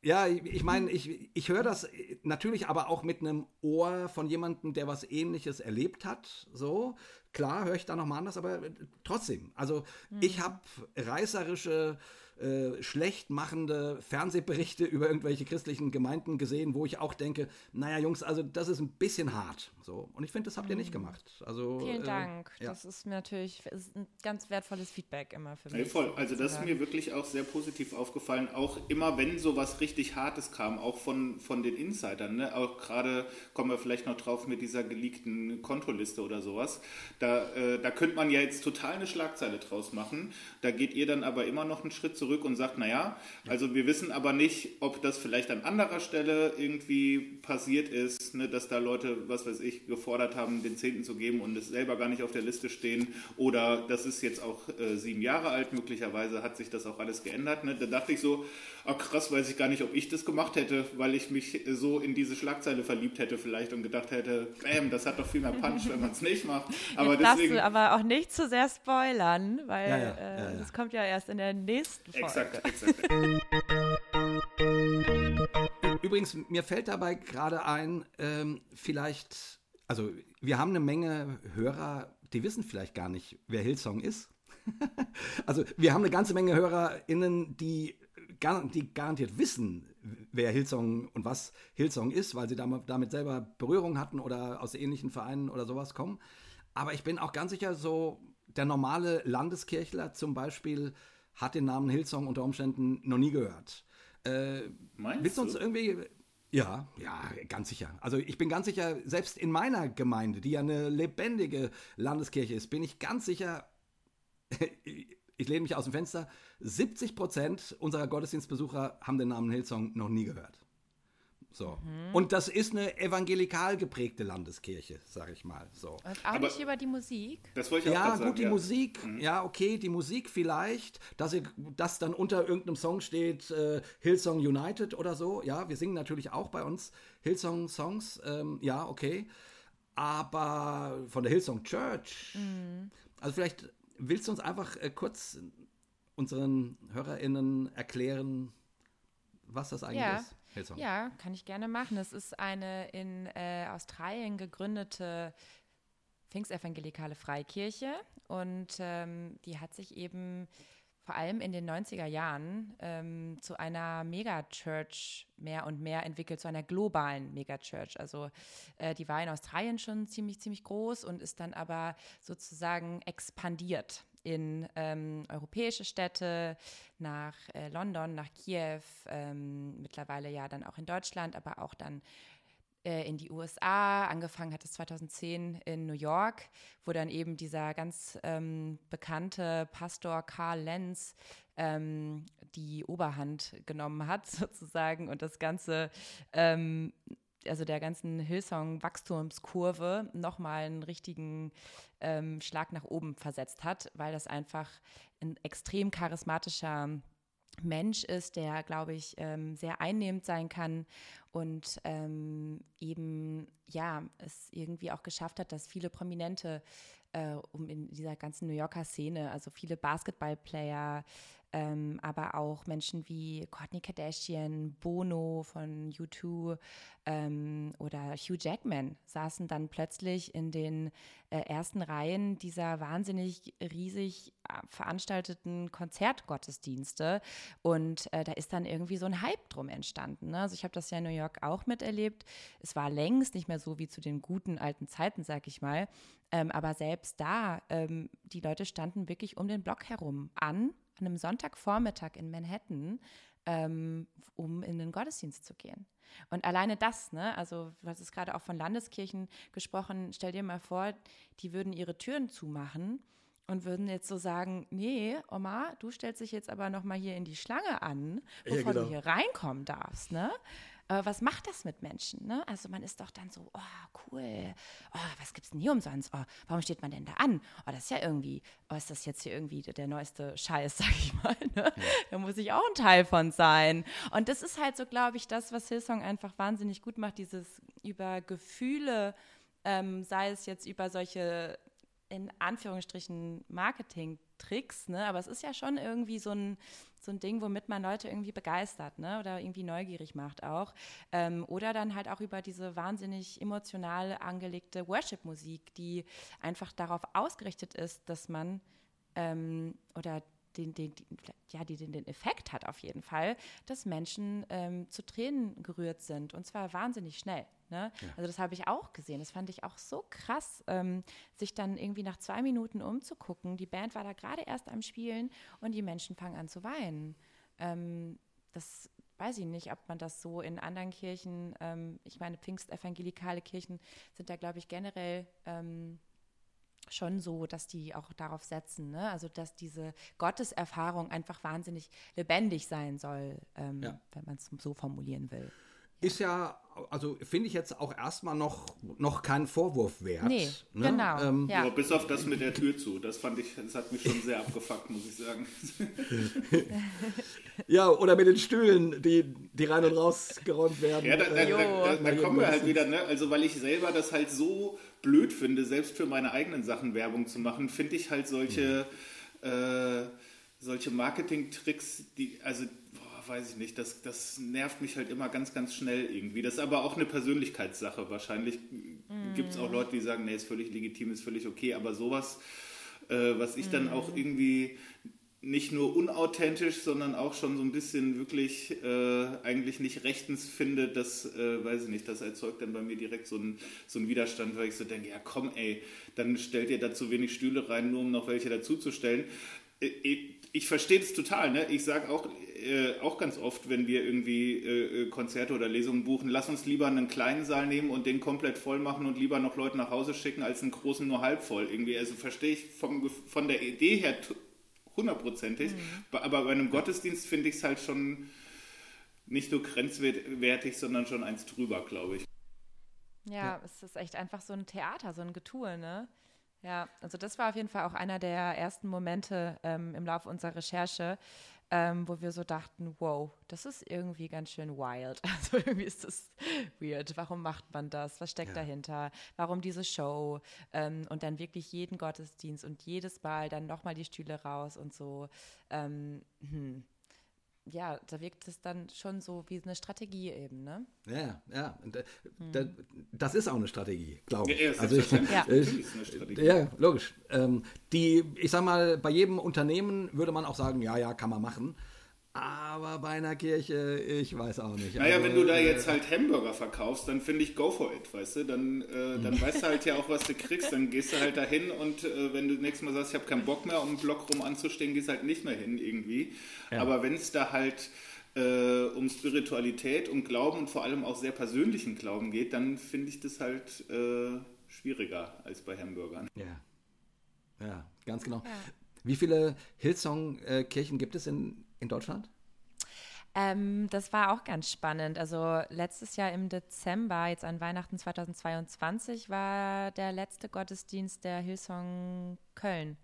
Ja, ich meine, ich, ich höre das natürlich aber auch mit einem Ohr von jemandem, der was ähnliches erlebt hat. So, klar höre ich da nochmal anders, aber trotzdem. Also mhm. ich habe reißerische äh, schlecht machende Fernsehberichte über irgendwelche christlichen Gemeinden gesehen, wo ich auch denke, naja, Jungs, also das ist ein bisschen hart. So. Und ich finde, das habt ihr nicht mhm. gemacht. Also, Vielen äh, Dank. Ja. Das ist mir natürlich ist ein ganz wertvolles Feedback immer für mich. Ja, voll. Also das ist mir wirklich auch sehr positiv aufgefallen. Auch immer, wenn sowas richtig Hartes kam, auch von, von den Insidern. Ne? Auch gerade kommen wir vielleicht noch drauf mit dieser geleakten Kontoliste oder sowas. Da, äh, da könnte man ja jetzt total eine Schlagzeile draus machen. Da geht ihr dann aber immer noch einen Schritt zurück zurück und sagt, naja, also wir wissen aber nicht, ob das vielleicht an anderer Stelle irgendwie passiert ist, ne, dass da Leute, was weiß ich, gefordert haben, den Zehnten zu geben und es selber gar nicht auf der Liste stehen. Oder das ist jetzt auch äh, sieben Jahre alt, möglicherweise hat sich das auch alles geändert. Ne? Da dachte ich so, ach krass, weiß ich gar nicht, ob ich das gemacht hätte, weil ich mich so in diese Schlagzeile verliebt hätte vielleicht und gedacht hätte, bam, das hat doch viel mehr Punch, wenn man es nicht macht. Aber Jetzt deswegen, du aber auch nicht zu sehr spoilern, weil ja, ja, äh, ja, das kommt ja erst in der nächsten Folge. Exakt, exakt. Übrigens, mir fällt dabei gerade ein, ähm, vielleicht, also wir haben eine Menge Hörer, die wissen vielleicht gar nicht, wer Hillsong ist. also wir haben eine ganze Menge HörerInnen, die, die garantiert wissen, wer Hillsong und was Hillsong ist, weil sie damit selber Berührung hatten oder aus ähnlichen Vereinen oder sowas kommen. Aber ich bin auch ganz sicher, so der normale Landeskirchler zum Beispiel hat den Namen Hillsong unter Umständen noch nie gehört. Äh, Meinst willst du uns irgendwie. Ja, ja, ganz sicher. Also ich bin ganz sicher, selbst in meiner Gemeinde, die ja eine lebendige Landeskirche ist, bin ich ganz sicher, ich lehne mich aus dem Fenster, 70 Prozent unserer Gottesdienstbesucher haben den Namen Hillsong noch nie gehört. So. Mhm. Und das ist eine evangelikal geprägte Landeskirche, sag ich mal. So. Und auch Aber nicht über die Musik. Das wollte ich ja, auch gut, sagen, die ja. Musik, mhm. ja, okay, die Musik vielleicht, dass, ich, dass dann unter irgendeinem Song steht äh, Hillsong United oder so. Ja, wir singen natürlich auch bei uns Hillsong-Songs. Ähm, ja, okay. Aber von der Hillsong Church, mhm. also vielleicht willst du uns einfach äh, kurz unseren HörerInnen erklären, was das eigentlich ja. ist? Hillsong. Ja, kann ich gerne machen. Es ist eine in äh, Australien gegründete Pfingstevangelikale Freikirche und ähm, die hat sich eben vor allem in den 90er Jahren ähm, zu einer Megachurch mehr und mehr entwickelt, zu einer globalen Megachurch. Also äh, die war in Australien schon ziemlich, ziemlich groß und ist dann aber sozusagen expandiert in ähm, europäische Städte, nach äh, London, nach Kiew, ähm, mittlerweile ja dann auch in Deutschland, aber auch dann äh, in die USA. Angefangen hat es 2010 in New York, wo dann eben dieser ganz ähm, bekannte Pastor Karl Lenz ähm, die Oberhand genommen hat, sozusagen, und das Ganze ähm, also der ganzen Hillsong-Wachstumskurve nochmal einen richtigen ähm, Schlag nach oben versetzt hat, weil das einfach ein extrem charismatischer Mensch ist, der, glaube ich, ähm, sehr einnehmend sein kann und ähm, eben, ja, es irgendwie auch geschafft hat, dass viele Prominente äh, um in dieser ganzen New Yorker Szene, also viele Basketballplayer, ähm, aber auch Menschen wie Courtney Kardashian, Bono von U2 ähm, oder Hugh Jackman saßen dann plötzlich in den äh, ersten Reihen dieser wahnsinnig riesig äh, veranstalteten Konzertgottesdienste. Und äh, da ist dann irgendwie so ein Hype drum entstanden. Ne? Also ich habe das ja in New York auch miterlebt. Es war längst nicht mehr so wie zu den guten alten Zeiten, sag ich mal. Ähm, aber selbst da, ähm, die Leute standen wirklich um den Block herum an an einem Sonntagvormittag in Manhattan, ähm, um in den Gottesdienst zu gehen. Und alleine das, ne, also du hast es gerade auch von Landeskirchen gesprochen, stell dir mal vor, die würden ihre Türen zumachen und würden jetzt so sagen, nee, Oma, du stellst dich jetzt aber noch mal hier in die Schlange an, bevor ja, genau. du hier reinkommen darfst, ne? Aber was macht das mit Menschen? Ne? Also man ist doch dann so, oh, cool, oh, was gibt's denn hier umsonst? Oh, warum steht man denn da an? Oh, das ist ja irgendwie, oh, ist das jetzt hier irgendwie der neueste Scheiß, sag ich mal. Ne? Ja. Da muss ich auch ein Teil von sein. Und das ist halt so, glaube ich, das, was Hillsong einfach wahnsinnig gut macht, dieses über Gefühle, ähm, sei es jetzt über solche in Anführungsstrichen Marketing-Tricks, ne? aber es ist ja schon irgendwie so ein, so ein Ding, womit man Leute irgendwie begeistert ne? oder irgendwie neugierig macht auch. Ähm, oder dann halt auch über diese wahnsinnig emotional angelegte Worship-Musik, die einfach darauf ausgerichtet ist, dass man ähm, oder den, den, ja, die den, den Effekt hat auf jeden Fall, dass Menschen ähm, zu Tränen gerührt sind und zwar wahnsinnig schnell. Ne? Ja. Also das habe ich auch gesehen. Das fand ich auch so krass, ähm, sich dann irgendwie nach zwei Minuten umzugucken. Die Band war da gerade erst am Spielen und die Menschen fangen an zu weinen. Ähm, das weiß ich nicht, ob man das so in anderen Kirchen, ähm, ich meine, pfingstevangelikale Kirchen sind da, glaube ich, generell ähm, schon so, dass die auch darauf setzen, ne? also dass diese Gotteserfahrung einfach wahnsinnig lebendig sein soll, ähm, ja. wenn man es so formulieren will. Ist ja, also finde ich jetzt auch erstmal noch, noch kein Vorwurf wert. Nee, ne? genau. Ähm, ja. bis auf das mit der Tür zu. Das fand ich, das hat mich schon sehr abgefuckt, muss ich sagen. ja, oder mit den Stühlen, die, die rein und raus geräumt werden. Ja, da, da, da, da kommen wir halt wieder, ne? Also weil ich selber das halt so blöd finde, selbst für meine eigenen Sachen Werbung zu machen, finde ich halt solche, mhm. äh, solche Marketing-Tricks, die, also weiß ich nicht, das, das nervt mich halt immer ganz, ganz schnell irgendwie. Das ist aber auch eine Persönlichkeitssache. Wahrscheinlich mm. gibt es auch Leute, die sagen, nee, ist völlig legitim, ist völlig okay, aber sowas, äh, was ich mm. dann auch irgendwie nicht nur unauthentisch, sondern auch schon so ein bisschen wirklich äh, eigentlich nicht rechtens finde, das, äh, weiß ich nicht, das erzeugt dann bei mir direkt so einen, so einen Widerstand, weil ich so denke, ja komm ey, dann stellt ihr da zu wenig Stühle rein, nur um noch welche dazuzustellen. Äh, ich, verstehe das total, ne? Ich sage auch, äh, auch ganz oft, wenn wir irgendwie äh, äh, Konzerte oder Lesungen buchen, lass uns lieber einen kleinen Saal nehmen und den komplett voll machen und lieber noch Leute nach Hause schicken, als einen großen nur halb voll. Irgendwie, also verstehe ich vom, von der Idee her hundertprozentig. Mhm. Aber bei einem Gottesdienst finde ich es halt schon nicht nur grenzwertig, sondern schon eins drüber, glaube ich. Ja, ja, es ist echt einfach so ein Theater, so ein Getue, ne? Ja, also das war auf jeden Fall auch einer der ersten Momente ähm, im Laufe unserer Recherche, ähm, wo wir so dachten, wow, das ist irgendwie ganz schön wild. Also irgendwie ist das weird. Warum macht man das? Was steckt ja. dahinter? Warum diese Show? Ähm, und dann wirklich jeden Gottesdienst und jedes Mal dann nochmal die Stühle raus und so. Ähm, hm ja, da wirkt es dann schon so wie eine Strategie eben, ne? Ja, ja. Da, hm. da, das ist auch eine Strategie, glaube ich. Ja, also ich, ja. Ich, ja logisch. Ähm, die, ich sag mal, bei jedem Unternehmen würde man auch sagen, ja, ja, kann man machen. Aber bei einer Kirche, ich weiß auch nicht. Naja, also, wenn du da äh, jetzt halt Hamburger verkaufst, dann finde ich go for it, weißt du? Dann, äh, dann weißt du halt ja auch, was du kriegst. Dann gehst du halt dahin und äh, wenn du nächstes Mal sagst, ich habe keinen Bock mehr, um einen Block rum anzustehen, gehst halt nicht mehr hin irgendwie. Ja. Aber wenn es da halt äh, um Spiritualität, um Glauben und vor allem auch sehr persönlichen Glauben geht, dann finde ich das halt äh, schwieriger als bei Hamburgern. Ja, ja ganz genau. Ja. Wie viele Hillsong-Kirchen gibt es in in Deutschland? Ähm, das war auch ganz spannend. Also letztes Jahr im Dezember, jetzt an Weihnachten 2022, war der letzte Gottesdienst der Hillsong Köln.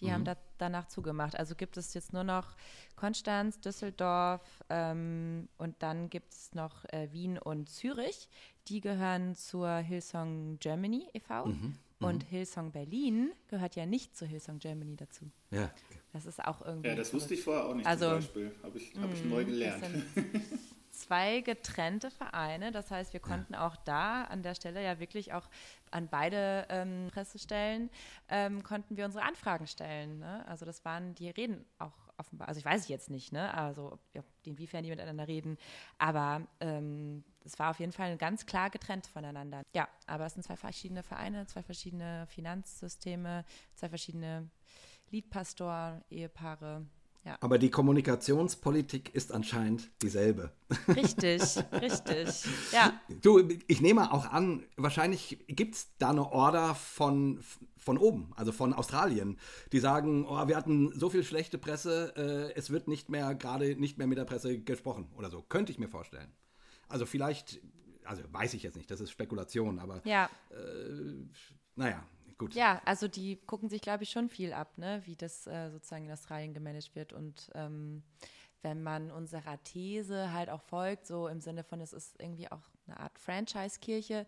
Die mhm. haben da, danach zugemacht. Also gibt es jetzt nur noch Konstanz, Düsseldorf ähm, und dann gibt es noch äh, Wien und Zürich. Die gehören zur Hillsong Germany e.V. Mhm. Und mhm. Hillsong Berlin gehört ja nicht zu Hillsong Germany dazu. Ja. Das ist auch irgendwie. Ja, das wusste ich vorher auch nicht also, zum Beispiel. Habe ich, hab ich neu mm, gelernt. zwei getrennte Vereine. Das heißt, wir konnten ja. auch da an der Stelle ja wirklich auch an beide ähm, Pressestellen ähm, konnten wir unsere Anfragen stellen. Ne? Also das waren, die reden auch offenbar, also ich weiß es jetzt nicht, ne? also inwiefern die miteinander reden, aber ähm, es war auf jeden Fall ganz klar getrennt voneinander. Ja, aber es sind zwei verschiedene Vereine, zwei verschiedene Finanzsysteme, zwei verschiedene Liedpastor, Ehepaare. Ja. Aber die Kommunikationspolitik ist anscheinend dieselbe. Richtig, richtig. Ja. Du, ich nehme auch an, wahrscheinlich gibt es da eine Order von, von oben, also von Australien, die sagen, oh, wir hatten so viel schlechte Presse, äh, es wird nicht mehr, gerade nicht mehr mit der Presse gesprochen oder so. Könnte ich mir vorstellen. Also vielleicht, also weiß ich jetzt nicht, das ist Spekulation, aber ja. äh, naja, Gut. Ja, also die gucken sich, glaube ich, schon viel ab, ne? wie das äh, sozusagen in Australien gemanagt wird. Und ähm, wenn man unserer These halt auch folgt, so im Sinne von, es ist irgendwie auch eine Art Franchise-Kirche,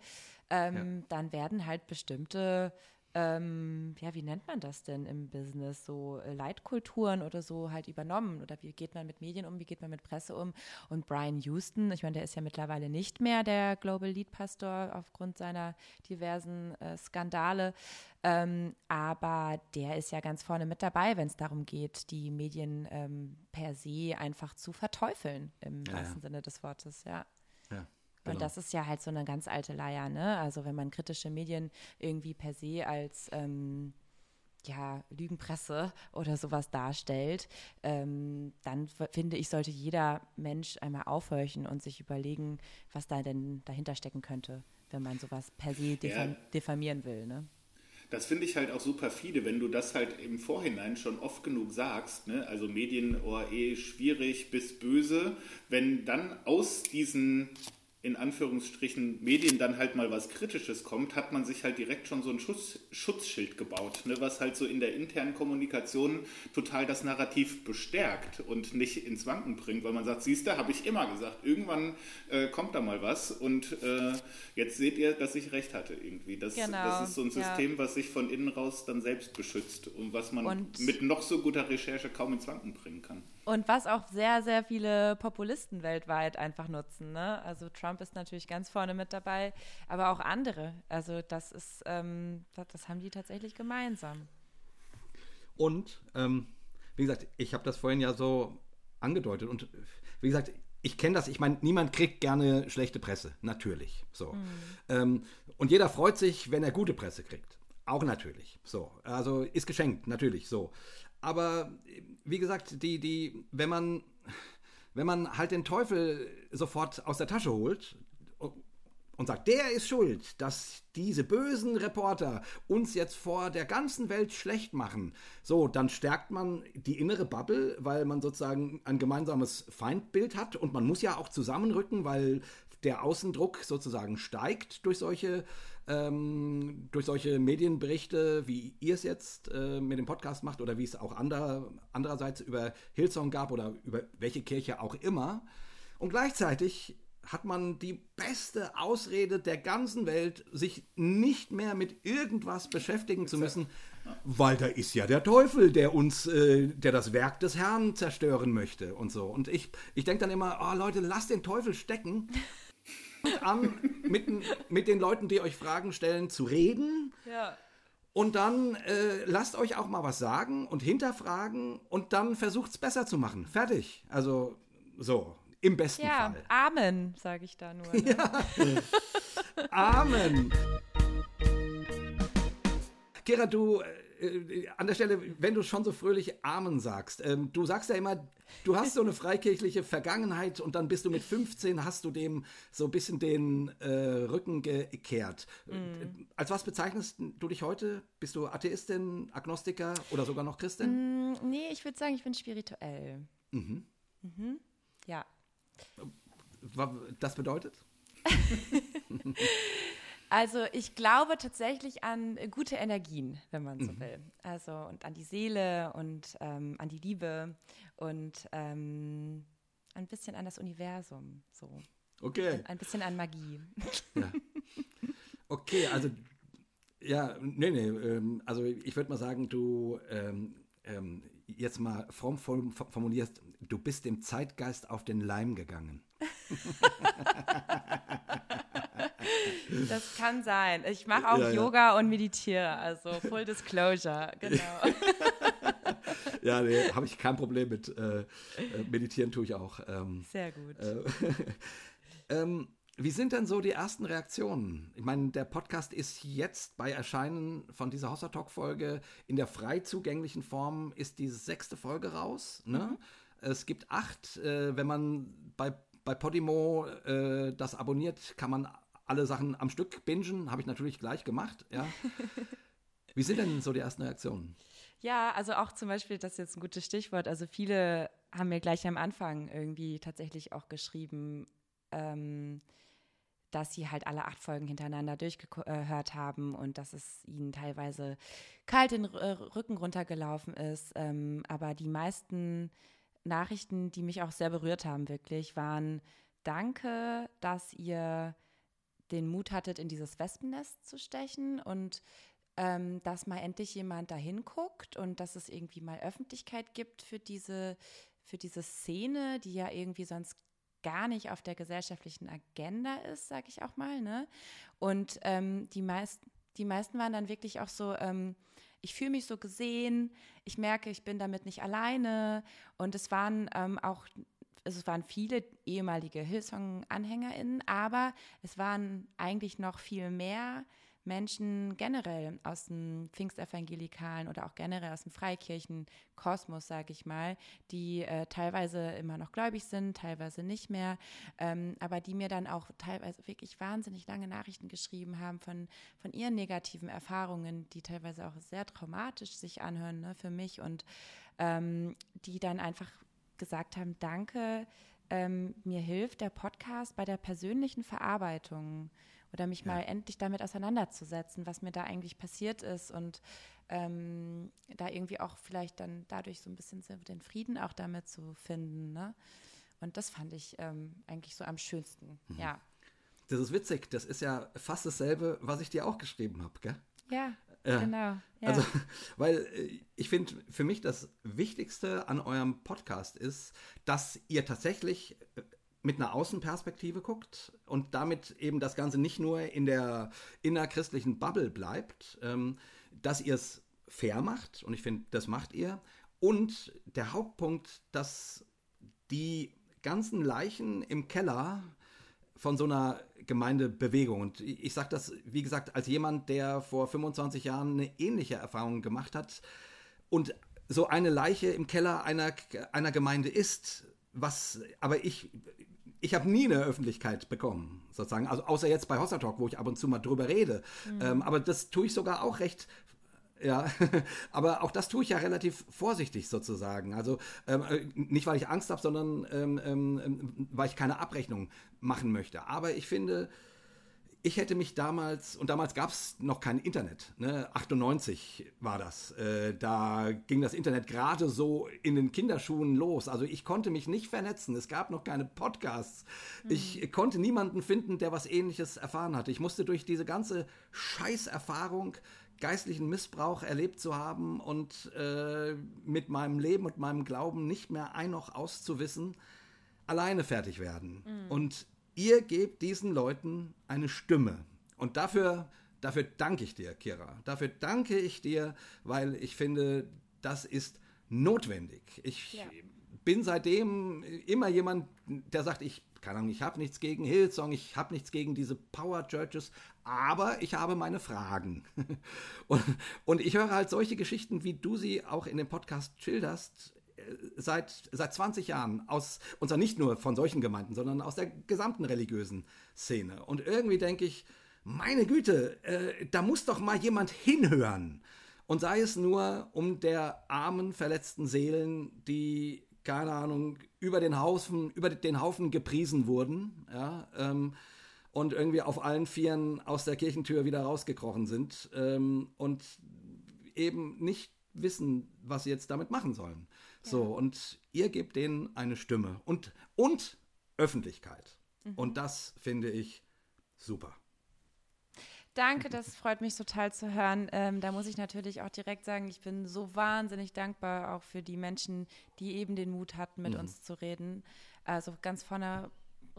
ähm, ja. dann werden halt bestimmte ähm, ja, wie nennt man das denn im Business? So äh, Leitkulturen oder so halt übernommen? Oder wie geht man mit Medien um? Wie geht man mit Presse um? Und Brian Houston, ich meine, der ist ja mittlerweile nicht mehr der Global Lead Pastor aufgrund seiner diversen äh, Skandale. Ähm, aber der ist ja ganz vorne mit dabei, wenn es darum geht, die Medien ähm, per se einfach zu verteufeln, im ja, wahrsten. Sinne des Wortes, ja. Genau. Und das ist ja halt so eine ganz alte Leier, ne? Also wenn man kritische Medien irgendwie per se als ähm, ja, Lügenpresse oder sowas darstellt, ähm, dann finde ich, sollte jeder Mensch einmal aufhorchen und sich überlegen, was da denn dahinter stecken könnte, wenn man sowas per se diffam ja. diffamieren will. Ne? Das finde ich halt auch super viele, wenn du das halt im Vorhinein schon oft genug sagst, ne? also Medien, oh, eh schwierig bis böse, wenn dann aus diesen in Anführungsstrichen Medien dann halt mal was Kritisches kommt, hat man sich halt direkt schon so ein Schutz, Schutzschild gebaut, ne, was halt so in der internen Kommunikation total das Narrativ bestärkt und nicht ins Wanken bringt, weil man sagt, siehst du, habe ich immer gesagt, irgendwann äh, kommt da mal was und äh, jetzt seht ihr, dass ich recht hatte irgendwie. Das, genau, das ist so ein System, ja. was sich von innen raus dann selbst beschützt und was man und mit noch so guter Recherche kaum ins Wanken bringen kann. Und was auch sehr, sehr viele Populisten weltweit einfach nutzen. Ne? Also Trump ist natürlich ganz vorne mit dabei, aber auch andere. Also das ist, ähm, das, das, haben die tatsächlich gemeinsam. Und ähm, wie gesagt, ich habe das vorhin ja so angedeutet. Und wie gesagt, ich kenne das. Ich meine, niemand kriegt gerne schlechte Presse, natürlich. So. Mhm. Ähm, und jeder freut sich, wenn er gute Presse kriegt. Auch natürlich. So. Also ist geschenkt, natürlich. So. Aber wie gesagt, die, die, wenn man, wenn man halt den Teufel sofort aus der Tasche holt und sagt, der ist schuld, dass diese bösen Reporter uns jetzt vor der ganzen Welt schlecht machen, so, dann stärkt man die innere Bubble, weil man sozusagen ein gemeinsames Feindbild hat. Und man muss ja auch zusammenrücken, weil der Außendruck sozusagen steigt durch solche ähm, durch solche Medienberichte, wie ihr es jetzt äh, mit dem Podcast macht oder wie es auch ander, andererseits über Hillsong gab oder über welche Kirche auch immer. Und gleichzeitig hat man die beste Ausrede der ganzen Welt, sich nicht mehr mit irgendwas beschäftigen zu müssen, weil da ist ja der Teufel, der uns, äh, der das Werk des Herrn zerstören möchte und so. Und ich, ich denke dann immer, oh Leute, lasst den Teufel stecken an, mit, mit den Leuten, die euch Fragen stellen, zu reden. Ja. Und dann äh, lasst euch auch mal was sagen und hinterfragen und dann versucht es besser zu machen. Fertig. Also so, im besten ja, Fall. Amen, sage ich da nur. Ne? Ja. Amen. Kira, du äh, an der Stelle, wenn du schon so fröhlich Amen sagst, ähm, du sagst ja immer, du hast so eine freikirchliche Vergangenheit und dann bist du mit 15, hast du dem so ein bisschen den äh, Rücken gekehrt. Mm. Als was bezeichnest du dich heute? Bist du Atheistin, Agnostiker oder sogar noch Christin? Mm, nee, ich würde sagen, ich bin spirituell. Mhm. Mhm. Ja. Das bedeutet? Also ich glaube tatsächlich an gute Energien, wenn man so mhm. will. Also und an die Seele und ähm, an die Liebe und ähm, ein bisschen an das Universum. So. Okay. Ein, ein bisschen an Magie. Ja. Okay, also ja, nee, nee, ähm, also ich würde mal sagen, du ähm, ähm, jetzt mal fromm formulierst, du bist dem Zeitgeist auf den Leim gegangen. Das kann sein. Ich mache auch ja, ja. Yoga und meditiere, also Full Disclosure, genau. ja, nee, habe ich kein Problem mit. Äh, äh, meditieren tue ich auch. Ähm, Sehr gut. Äh, ähm, wie sind denn so die ersten Reaktionen? Ich meine, der Podcast ist jetzt bei Erscheinen von dieser Hossa Talk Folge in der frei zugänglichen Form ist die sechste Folge raus. Ne? Mhm. Es gibt acht. Äh, wenn man bei bei Podimo äh, das abonniert, kann man alle Sachen am Stück bingen, habe ich natürlich gleich gemacht. Ja. Wie sind denn so die ersten Reaktionen? Ja, also auch zum Beispiel, das ist jetzt ein gutes Stichwort. Also viele haben mir gleich am Anfang irgendwie tatsächlich auch geschrieben, ähm, dass sie halt alle acht Folgen hintereinander durchgehört haben und dass es ihnen teilweise kalt den Rücken runtergelaufen ist. Ähm, aber die meisten Nachrichten, die mich auch sehr berührt haben, wirklich, waren Danke, dass ihr den Mut hattet, in dieses Wespennest zu stechen und ähm, dass mal endlich jemand dahin guckt und dass es irgendwie mal Öffentlichkeit gibt für diese, für diese Szene, die ja irgendwie sonst gar nicht auf der gesellschaftlichen Agenda ist, sag ich auch mal. Ne? Und ähm, die, meist, die meisten waren dann wirklich auch so, ähm, ich fühle mich so gesehen, ich merke, ich bin damit nicht alleine. Und es waren ähm, auch, es waren viele ehemalige Hillsong-AnhängerInnen, aber es waren eigentlich noch viel mehr Menschen generell aus dem Pfingstevangelikalen oder auch generell aus dem Freikirchenkosmos, sage ich mal, die äh, teilweise immer noch gläubig sind, teilweise nicht mehr, ähm, aber die mir dann auch teilweise wirklich wahnsinnig lange Nachrichten geschrieben haben von, von ihren negativen Erfahrungen, die teilweise auch sehr traumatisch sich anhören ne, für mich und ähm, die dann einfach gesagt haben, danke, ähm, mir hilft der Podcast bei der persönlichen Verarbeitung oder mich ja. mal endlich damit auseinanderzusetzen, was mir da eigentlich passiert ist und ähm, da irgendwie auch vielleicht dann dadurch so ein bisschen den Frieden auch damit zu finden. Ne? Und das fand ich ähm, eigentlich so am schönsten, mhm. ja. Das ist witzig, das ist ja fast dasselbe, was ich dir auch geschrieben habe, gell? Ja, ja. Genau. Ja. Also, weil äh, ich finde, für mich das Wichtigste an eurem Podcast ist, dass ihr tatsächlich äh, mit einer Außenperspektive guckt und damit eben das Ganze nicht nur in der innerchristlichen Bubble bleibt, ähm, dass ihr es fair macht und ich finde, das macht ihr. Und der Hauptpunkt, dass die ganzen Leichen im Keller von so einer Gemeindebewegung. Und ich sage das, wie gesagt, als jemand, der vor 25 Jahren eine ähnliche Erfahrung gemacht hat und so eine Leiche im Keller einer, einer Gemeinde ist, was, aber ich ich habe nie eine Öffentlichkeit bekommen, sozusagen. Also außer jetzt bei Hossa Talk, wo ich ab und zu mal drüber rede. Mhm. Ähm, aber das tue ich sogar auch recht ja, aber auch das tue ich ja relativ vorsichtig sozusagen. Also ähm, äh, nicht, weil ich Angst habe, sondern ähm, ähm, ähm, weil ich keine Abrechnung machen möchte. Aber ich finde, ich hätte mich damals, und damals gab es noch kein Internet, ne? 98 war das, äh, da ging das Internet gerade so in den Kinderschuhen los. Also ich konnte mich nicht vernetzen, es gab noch keine Podcasts. Mhm. Ich konnte niemanden finden, der was ähnliches erfahren hatte. Ich musste durch diese ganze Scheißerfahrung geistlichen Missbrauch erlebt zu haben und äh, mit meinem Leben und meinem Glauben nicht mehr ein noch auszuwissen, alleine fertig werden. Mhm. Und ihr gebt diesen Leuten eine Stimme. Und dafür, dafür danke ich dir, Kira. Dafür danke ich dir, weil ich finde, das ist notwendig. Ich ja. bin seitdem immer jemand, der sagt, ich keine Ahnung, ich habe nichts gegen Hillsong, ich habe nichts gegen diese Power Churches, aber ich habe meine Fragen. und, und ich höre halt solche Geschichten, wie du sie auch in dem Podcast schilderst, seit, seit 20 Jahren aus, und zwar nicht nur von solchen Gemeinden, sondern aus der gesamten religiösen Szene. Und irgendwie denke ich, meine Güte, äh, da muss doch mal jemand hinhören. Und sei es nur um der armen, verletzten Seelen, die, keine Ahnung, über den Haufen, über den Haufen gepriesen wurden, ja, ähm, und irgendwie auf allen Vieren aus der Kirchentür wieder rausgekrochen sind ähm, und eben nicht wissen, was sie jetzt damit machen sollen. So, und ihr gebt denen eine Stimme und, und Öffentlichkeit. Mhm. Und das finde ich super. Danke, das freut mich total zu hören. Ähm, da muss ich natürlich auch direkt sagen, ich bin so wahnsinnig dankbar auch für die Menschen, die eben den Mut hatten, mit mhm. uns zu reden. Also ganz vorne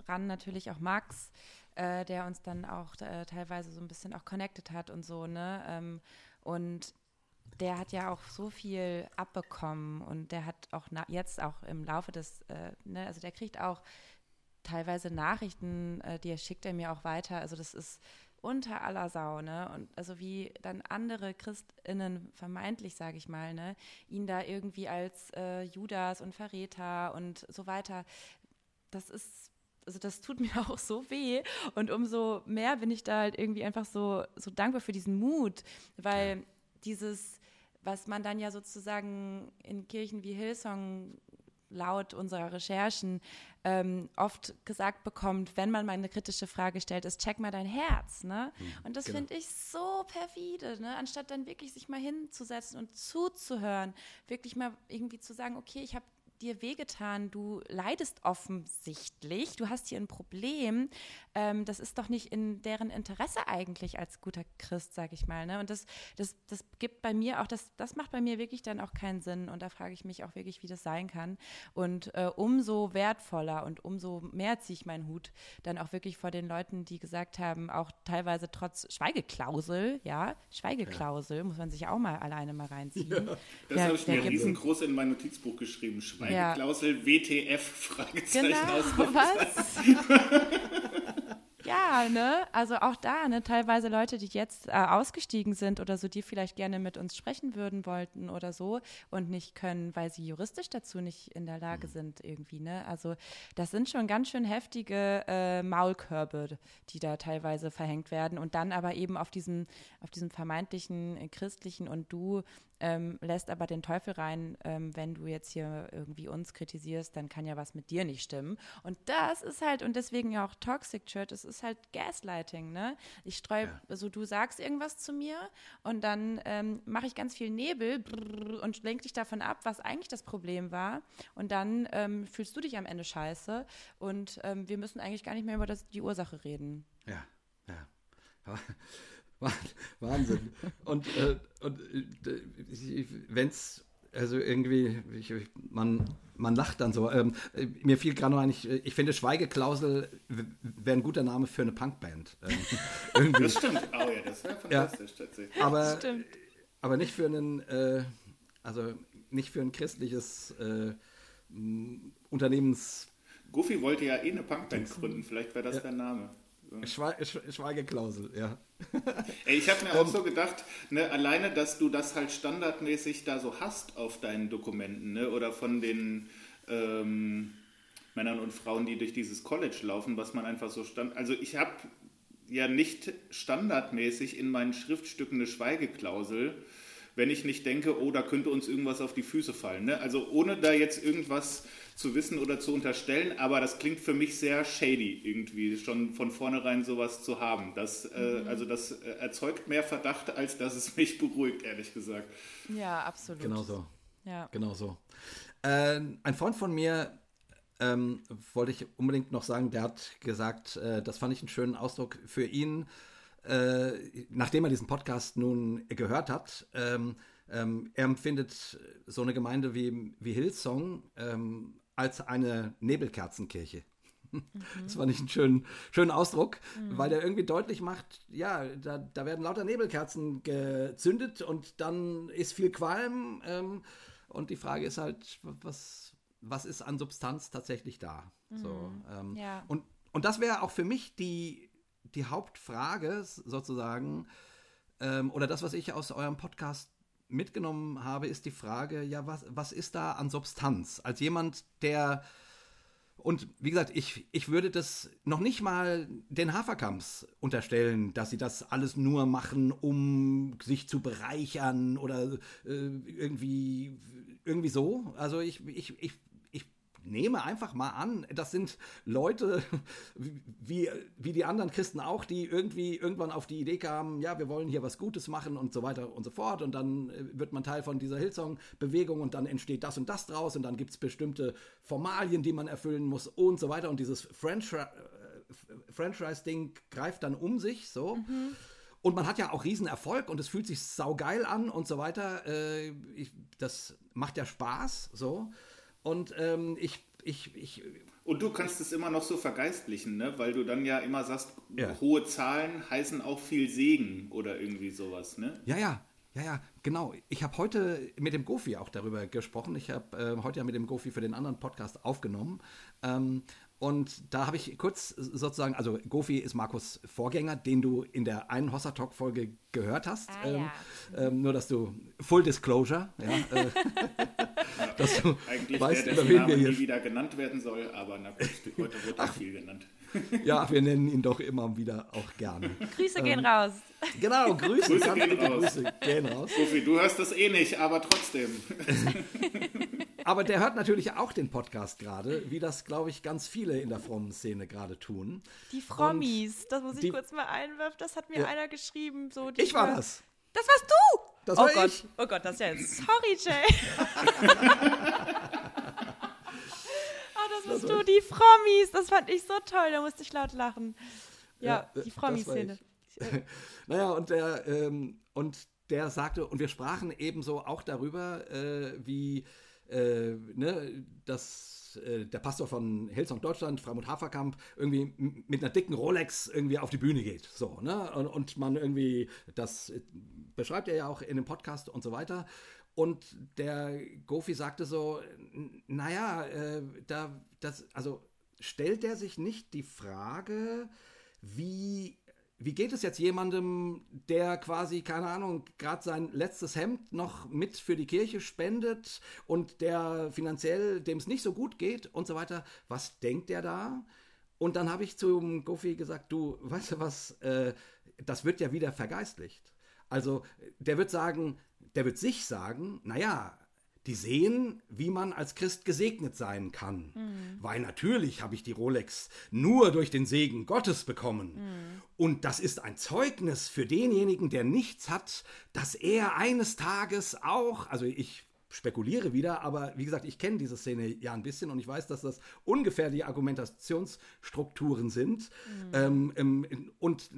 ran natürlich auch Max, äh, der uns dann auch äh, teilweise so ein bisschen auch connected hat und so, ne? Ähm, und der hat ja auch so viel abbekommen und der hat auch jetzt auch im Laufe des, äh, ne, also der kriegt auch teilweise Nachrichten, äh, die schickt er mir auch weiter. Also das ist unter aller Sau, ne? Und also wie dann andere ChristInnen vermeintlich, sage ich mal, ne, ihn da irgendwie als äh, Judas und Verräter und so weiter. Das ist also das tut mir auch so weh und umso mehr bin ich da halt irgendwie einfach so so dankbar für diesen Mut, weil ja. dieses was man dann ja sozusagen in Kirchen wie Hillsong laut unserer Recherchen ähm, oft gesagt bekommt, wenn man mal eine kritische Frage stellt, ist, check mal dein Herz. Ne? Mhm, und das genau. finde ich so perfide, ne? anstatt dann wirklich sich mal hinzusetzen und zuzuhören, wirklich mal irgendwie zu sagen, okay, ich habe dir wehgetan, du leidest offensichtlich, du hast hier ein Problem. Ähm, das ist doch nicht in deren Interesse eigentlich als guter Christ, sag ich mal. Ne? Und das, das, das gibt bei mir auch, das, das macht bei mir wirklich dann auch keinen Sinn. Und da frage ich mich auch wirklich, wie das sein kann. Und äh, umso wertvoller und umso mehr ziehe ich meinen Hut dann auch wirklich vor den Leuten, die gesagt haben, auch teilweise trotz Schweigeklausel, ja, Schweigeklausel, ja. muss man sich auch mal alleine mal reinziehen. Ja, das habe ich mir riesengroß in mein Notizbuch geschrieben. Schweigeklausel ja. WTF, Fragezeichen genau, was? Ja, ne? Also auch da, ne? Teilweise Leute, die jetzt äh, ausgestiegen sind oder so, die vielleicht gerne mit uns sprechen würden wollten oder so und nicht können, weil sie juristisch dazu nicht in der Lage mhm. sind irgendwie, ne? Also das sind schon ganz schön heftige äh, Maulkörbe, die da teilweise verhängt werden und dann aber eben auf diesen, auf diesen vermeintlichen äh, christlichen und du ähm, lässt aber den Teufel rein, ähm, wenn du jetzt hier irgendwie uns kritisierst, dann kann ja was mit dir nicht stimmen. Und das ist halt, und deswegen ja auch Toxic Church, es ist halt Gaslighting, ne? Ich streue, ja. also du sagst irgendwas zu mir und dann ähm, mache ich ganz viel Nebel und lenke dich davon ab, was eigentlich das Problem war. Und dann ähm, fühlst du dich am Ende scheiße und ähm, wir müssen eigentlich gar nicht mehr über das, die Ursache reden. Ja, ja. Wahnsinn. Und, äh, und äh, wenn es, also irgendwie, ich, man, man lacht dann so. Ähm, mir fiel gerade noch ein, ich, ich finde Schweigeklausel wäre ein guter Name für eine Punkband. Ähm, das stimmt. Oh ja, das wäre fantastisch ja, tatsächlich. Aber, aber nicht für einen, äh, also nicht für ein christliches äh, Unternehmens. Goofy wollte ja eh eine Punkband gründen, vielleicht wäre das ja. der Name. Schwe Schweigeklausel, ja. Ey, ich habe mir auch so gedacht, ne, alleine, dass du das halt standardmäßig da so hast auf deinen Dokumenten, ne, oder von den ähm, Männern und Frauen, die durch dieses College laufen, was man einfach so stand. Also ich habe ja nicht standardmäßig in meinen Schriftstücken eine Schweigeklausel, wenn ich nicht denke, oh, da könnte uns irgendwas auf die Füße fallen. Ne? Also ohne da jetzt irgendwas zu wissen oder zu unterstellen, aber das klingt für mich sehr shady irgendwie, schon von vornherein sowas zu haben. Das, äh, mhm. Also das äh, erzeugt mehr Verdacht, als dass es mich beruhigt, ehrlich gesagt. Ja, absolut. Genau so. Ja. Genau so. Äh, ein Freund von mir ähm, wollte ich unbedingt noch sagen, der hat gesagt, äh, das fand ich einen schönen Ausdruck für ihn, äh, nachdem er diesen Podcast nun gehört hat, ähm, ähm, er empfindet so eine Gemeinde wie, wie Hillsong ähm, als eine Nebelkerzenkirche. Mhm. Das fand ich einen schönen, schönen Ausdruck, mhm. weil der irgendwie deutlich macht, ja, da, da, werden lauter Nebelkerzen gezündet und dann ist viel Qualm. Ähm, und die Frage ist halt, was, was ist an Substanz tatsächlich da? Mhm. So, ähm, ja. und, und das wäre auch für mich die, die Hauptfrage sozusagen, ähm, oder das, was ich aus eurem Podcast mitgenommen habe, ist die Frage, ja, was, was ist da an Substanz? Als jemand, der und wie gesagt, ich, ich würde das noch nicht mal den Haferkamps unterstellen, dass sie das alles nur machen, um sich zu bereichern oder äh, irgendwie, irgendwie so. Also ich, ich, ich nehme einfach mal an, das sind Leute, wie, wie die anderen Christen auch, die irgendwie irgendwann auf die Idee kamen, ja, wir wollen hier was Gutes machen und so weiter und so fort. Und dann äh, wird man Teil von dieser Hillsong-Bewegung und dann entsteht das und das draus und dann gibt es bestimmte Formalien, die man erfüllen muss und so weiter. Und dieses äh, Franchise-Ding greift dann um sich so. Mhm. Und man hat ja auch Riesenerfolg und es fühlt sich saugeil an und so weiter. Äh, ich, das macht ja Spaß, so. Und ähm, ich, ich, ich. Und du kannst es immer noch so vergeistlichen, ne? weil du dann ja immer sagst, ja. hohe Zahlen heißen auch viel Segen oder irgendwie sowas, ne? Ja, ja. Ja, ja, genau. Ich habe heute mit dem Gofi auch darüber gesprochen. Ich habe äh, heute ja mit dem Gofi für den anderen Podcast aufgenommen. Ähm, und da habe ich kurz sozusagen, also Gofi ist Markus Vorgänger, den du in der einen Hossa Talk Folge gehört hast. Ah, ähm, ja. ähm, nur, dass du Full Disclosure, ja, äh, dass du Eigentlich weißt, der, über wen wir hier nie wieder genannt werden soll, aber na gut, heute wird auch viel genannt. ja, wir nennen ihn doch immer wieder auch gerne. Grüße ähm, gehen raus. Genau, Grüße, Grüße gehen raus. Grüße gehen raus. Gofi, du hörst das eh nicht, aber trotzdem. Aber der hört natürlich auch den Podcast gerade, wie das, glaube ich, ganz viele in der frommen Szene gerade tun. Die Frommis, Und das muss ich die, kurz mal einwerfen, das hat mir ja. einer geschrieben. So, ich war das. Das warst du! Das oh war Gott. ich. Oh Gott, das ist ja jetzt. Sorry, Jay. das bist du, die Frommis. Das fand ich so toll, da musste ich laut lachen. Ja, ja die Frommi-Szene. naja, und der, ähm, und der sagte, und wir sprachen ebenso auch darüber, äh, wie äh, ne, dass äh, der Pastor von Hillsong Deutschland, Freimut Haferkamp, irgendwie mit einer dicken Rolex irgendwie auf die Bühne geht. So, ne? Und, und man irgendwie, das beschreibt er ja auch in dem Podcast und so weiter. Und der Gofi sagte so, naja, äh, da, das, also stellt er sich nicht die Frage, wie wie geht es jetzt jemandem, der quasi, keine Ahnung, gerade sein letztes Hemd noch mit für die Kirche spendet und der finanziell, dem es nicht so gut geht und so weiter, was denkt der da? Und dann habe ich zum Gofi gesagt, du, weißt du was, äh, das wird ja wieder vergeistlicht. Also der wird sagen, der wird sich sagen, naja, die sehen, wie man als Christ gesegnet sein kann. Mhm. Weil natürlich habe ich die Rolex nur durch den Segen Gottes bekommen. Mhm. Und das ist ein Zeugnis für denjenigen, der nichts hat, dass er eines Tages auch, also ich spekuliere wieder, aber wie gesagt, ich kenne diese Szene ja ein bisschen und ich weiß, dass das ungefähr die Argumentationsstrukturen sind. Mhm. Ähm, ähm, und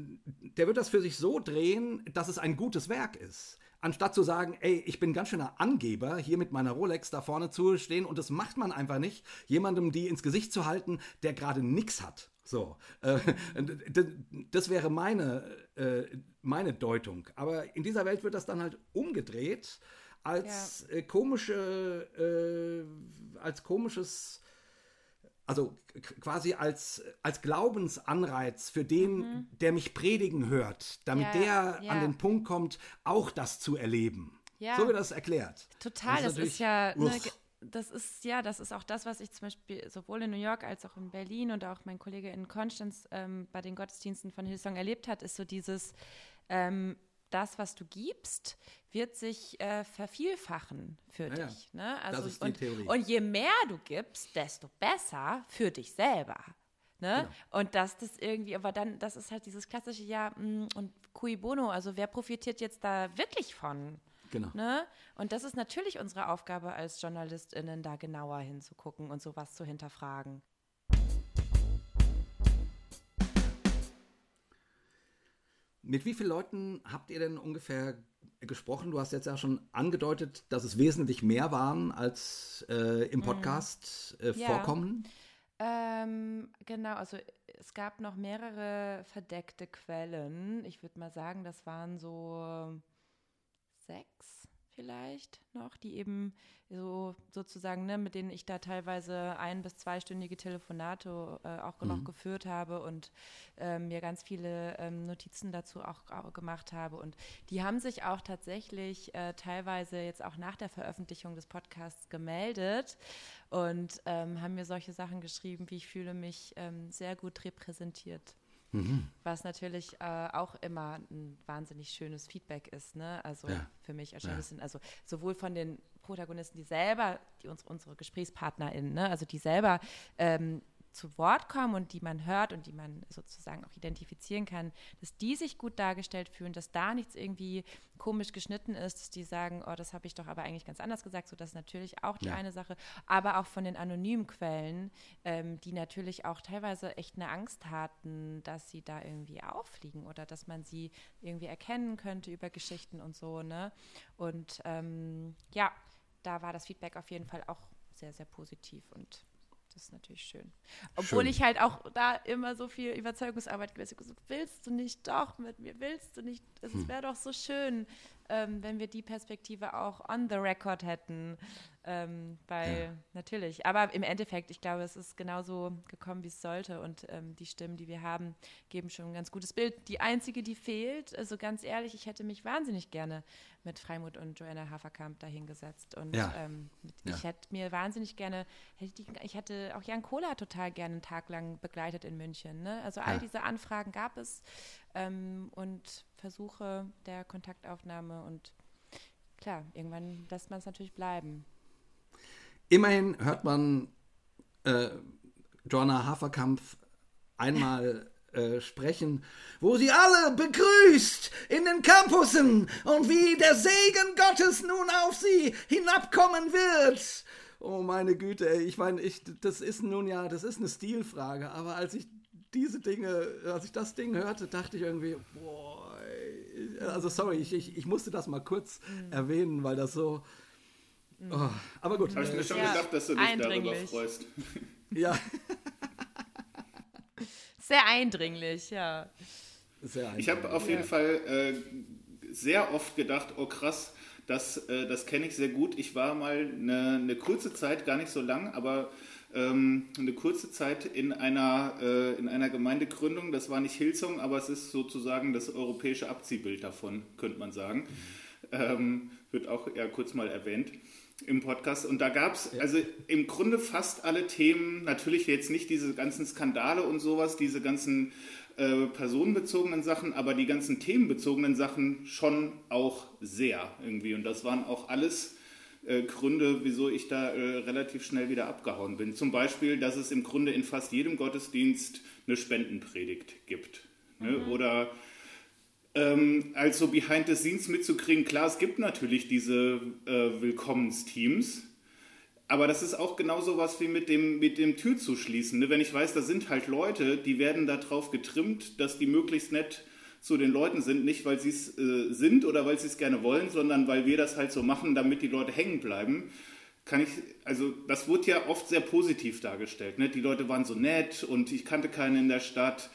der wird das für sich so drehen, dass es ein gutes Werk ist anstatt zu sagen, ey, ich bin ganz schöner Angeber, hier mit meiner Rolex da vorne zu stehen und das macht man einfach nicht, jemandem die ins Gesicht zu halten, der gerade nichts hat. So, äh, das wäre meine, äh, meine Deutung. Aber in dieser Welt wird das dann halt umgedreht als ja. äh, komische, äh, als komisches also quasi als, als Glaubensanreiz für den, mhm. der mich predigen hört, damit ja, der ja. an den Punkt kommt, auch das zu erleben. Ja. So wird das erklärt. Total, das ist, das ist ja, ne, das ist ja, das ist auch das, was ich zum Beispiel sowohl in New York als auch in Berlin und auch mein Kollege in Konstanz ähm, bei den Gottesdiensten von Hillsong erlebt hat, ist so dieses, ähm, das, was du gibst, wird sich äh, vervielfachen für ja, dich. Ne? Also, das ist die und, Theorie. und je mehr du gibst, desto besser für dich selber. Ne? Genau. Und dass das irgendwie, aber dann, das ist halt dieses klassische Ja mm, und cui bono, also wer profitiert jetzt da wirklich von? Genau. Ne? Und das ist natürlich unsere Aufgabe als JournalistInnen, da genauer hinzugucken und sowas zu hinterfragen. Mit wie vielen Leuten habt ihr denn ungefähr gesprochen? Du hast jetzt ja schon angedeutet, dass es wesentlich mehr waren, als äh, im mhm. Podcast äh, ja. vorkommen. Ähm, genau, also es gab noch mehrere verdeckte Quellen. Ich würde mal sagen, das waren so sechs vielleicht noch, die eben so sozusagen, ne, mit denen ich da teilweise ein- bis zweistündige Telefonate äh, auch mhm. noch geführt habe und äh, mir ganz viele ähm, Notizen dazu auch, auch, gemacht habe. Und die haben sich auch tatsächlich äh, teilweise jetzt auch nach der Veröffentlichung des Podcasts gemeldet und ähm, haben mir solche Sachen geschrieben, wie ich fühle mich ähm, sehr gut repräsentiert. Mhm. Was natürlich äh, auch immer ein wahnsinnig schönes Feedback ist, ne? Also ja. für mich ja. bisschen, also sowohl von den Protagonisten, die selber, die uns, unsere GesprächspartnerInnen, ne? also die selber ähm, zu Wort kommen und die man hört und die man sozusagen auch identifizieren kann, dass die sich gut dargestellt fühlen, dass da nichts irgendwie komisch geschnitten ist, dass die sagen, oh, das habe ich doch aber eigentlich ganz anders gesagt. So, das ist natürlich auch die ja. eine Sache. Aber auch von den anonymen Quellen, ähm, die natürlich auch teilweise echt eine Angst hatten, dass sie da irgendwie auffliegen oder dass man sie irgendwie erkennen könnte über Geschichten und so. Ne? Und ähm, ja, da war das Feedback auf jeden Fall auch sehr, sehr positiv und das ist natürlich schön. Obwohl schön. ich halt auch da immer so viel Überzeugungsarbeit gewesen habe. Willst du nicht doch mit mir? Willst du nicht? Es hm. wäre doch so schön, ähm, wenn wir die Perspektive auch on the record hätten. Ähm, weil ja. natürlich, aber im Endeffekt, ich glaube, es ist genauso gekommen, wie es sollte. Und ähm, die Stimmen, die wir haben, geben schon ein ganz gutes Bild. Die einzige, die fehlt, also ganz ehrlich, ich hätte mich wahnsinnig gerne mit Freimut und Joanna Haferkamp dahingesetzt. Und ja. ähm, ich ja. hätte mir wahnsinnig gerne, hätte ich, ich, hätte auch Jan Kohler total gerne einen Tag lang begleitet in München. Ne? Also all diese Anfragen gab es ähm, und Versuche der Kontaktaufnahme und klar, irgendwann lässt man es natürlich bleiben. Immerhin hört man äh, Joanna Haferkampf einmal äh, sprechen, wo sie alle begrüßt in den Campussen und wie der Segen Gottes nun auf sie hinabkommen wird. oh meine Güte, ey, ich meine, ich, das ist nun ja, das ist eine Stilfrage, aber als ich diese Dinge, als ich das Ding hörte, dachte ich irgendwie, boah, also sorry, ich, ich, ich musste das mal kurz mhm. erwähnen, weil das so. Mhm. Oh, aber gut. Habe ich mir schon ja, gedacht, dass du dich darüber freust. Ja. Sehr eindringlich, ja. Sehr eindringlich. Ich habe auf jeden ja. Fall äh, sehr oft gedacht, oh krass, das, äh, das kenne ich sehr gut. Ich war mal eine, eine kurze Zeit, gar nicht so lang, aber ähm, eine kurze Zeit in einer, äh, in einer Gemeindegründung. Das war nicht Hillsong, aber es ist sozusagen das europäische Abziehbild davon, könnte man sagen. Ähm, wird auch eher kurz mal erwähnt im Podcast. Und da gab es also im Grunde fast alle Themen, natürlich jetzt nicht diese ganzen Skandale und sowas, diese ganzen äh, personenbezogenen Sachen, aber die ganzen themenbezogenen Sachen schon auch sehr irgendwie. Und das waren auch alles äh, Gründe, wieso ich da äh, relativ schnell wieder abgehauen bin. Zum Beispiel, dass es im Grunde in fast jedem Gottesdienst eine Spendenpredigt gibt. Ne? Mhm. Oder ähm, also behind the scenes mitzukriegen, klar, es gibt natürlich diese äh, Willkommensteams, aber das ist auch genauso was wie mit dem, mit dem Tür zuschließen. Ne? Wenn ich weiß, da sind halt Leute, die werden darauf getrimmt, dass die möglichst nett zu den Leuten sind, nicht weil sie es äh, sind oder weil sie es gerne wollen, sondern weil wir das halt so machen, damit die Leute hängen bleiben. Kann ich, also das wurde ja oft sehr positiv dargestellt. Ne? Die Leute waren so nett und ich kannte keinen in der Stadt.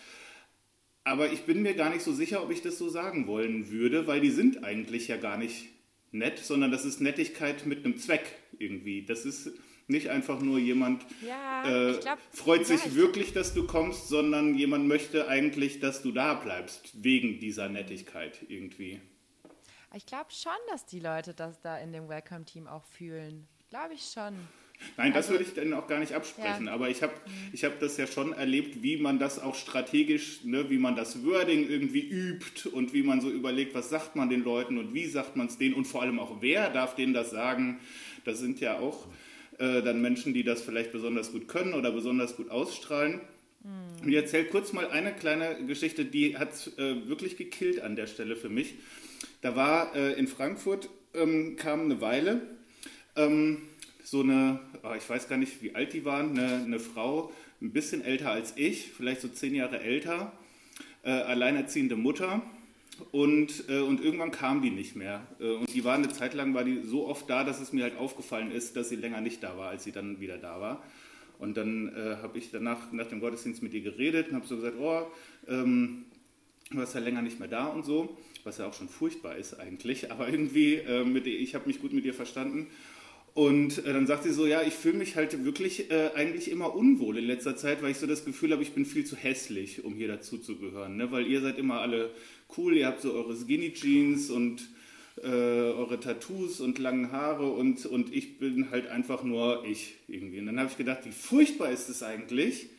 Aber ich bin mir gar nicht so sicher, ob ich das so sagen wollen würde, weil die sind eigentlich ja gar nicht nett, sondern das ist Nettigkeit mit einem Zweck irgendwie. Das ist nicht einfach nur jemand ja, äh, glaub, freut sich ja, wirklich, dass du kommst, sondern jemand möchte eigentlich, dass du da bleibst, wegen dieser Nettigkeit irgendwie. Ich glaube schon, dass die Leute das da in dem Welcome-Team auch fühlen. Glaube ich schon. Nein, das also, würde ich dann auch gar nicht absprechen. Ja. Aber ich habe ich hab das ja schon erlebt, wie man das auch strategisch, ne, wie man das Wording irgendwie übt und wie man so überlegt, was sagt man den Leuten und wie sagt man es denen und vor allem auch, wer darf denen das sagen. Das sind ja auch äh, dann Menschen, die das vielleicht besonders gut können oder besonders gut ausstrahlen. Mhm. Ich erzähle kurz mal eine kleine Geschichte, die hat äh, wirklich gekillt an der Stelle für mich. Da war äh, in Frankfurt, ähm, kam eine Weile ähm, so eine, oh, ich weiß gar nicht, wie alt die waren, eine, eine, Frau, ein bisschen älter als ich, vielleicht so zehn Jahre älter, äh, alleinerziehende Mutter und, äh, und irgendwann kam die nicht mehr. Äh, und die war eine Zeit lang war die so oft da, dass es mir halt aufgefallen ist, dass sie länger nicht da war, als sie dann wieder da war. Und dann äh, habe ich danach nach dem Gottesdienst mit ihr geredet und habe so gesagt, oh, ähm, du warst ja länger nicht mehr da und so, was ja auch schon furchtbar ist eigentlich, aber irgendwie, äh, mit, ich habe mich gut mit ihr verstanden. Und äh, dann sagt sie so, ja, ich fühle mich halt wirklich äh, eigentlich immer unwohl in letzter Zeit, weil ich so das Gefühl habe, ich bin viel zu hässlich, um hier dazu zu gehören. Ne? Weil ihr seid immer alle cool, ihr habt so eure Skinny Jeans und äh, eure Tattoos und langen Haare und, und ich bin halt einfach nur ich irgendwie. Und dann habe ich gedacht, wie furchtbar ist es eigentlich,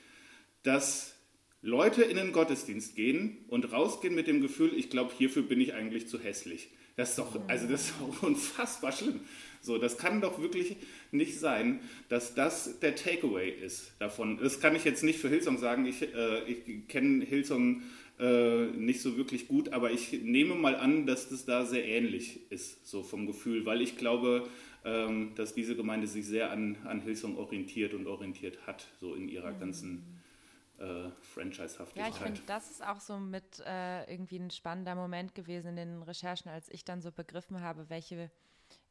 dass Leute in den Gottesdienst gehen und rausgehen mit dem Gefühl, ich glaube, hierfür bin ich eigentlich zu hässlich. Das ist doch, also das ist doch unfassbar schlimm. So, das kann doch wirklich nicht sein, dass das der Takeaway ist davon. Das kann ich jetzt nicht für Hillsong sagen. Ich, äh, ich kenne Hillsong äh, nicht so wirklich gut, aber ich nehme mal an, dass das da sehr ähnlich ist, so vom Gefühl, weil ich glaube, ähm, dass diese Gemeinde sich sehr an, an Hillsong orientiert und orientiert hat, so in ihrer mhm. ganzen äh, Franchise-Haftigkeit. Ja, ich finde, das ist auch so mit äh, irgendwie ein spannender Moment gewesen in den Recherchen, als ich dann so begriffen habe, welche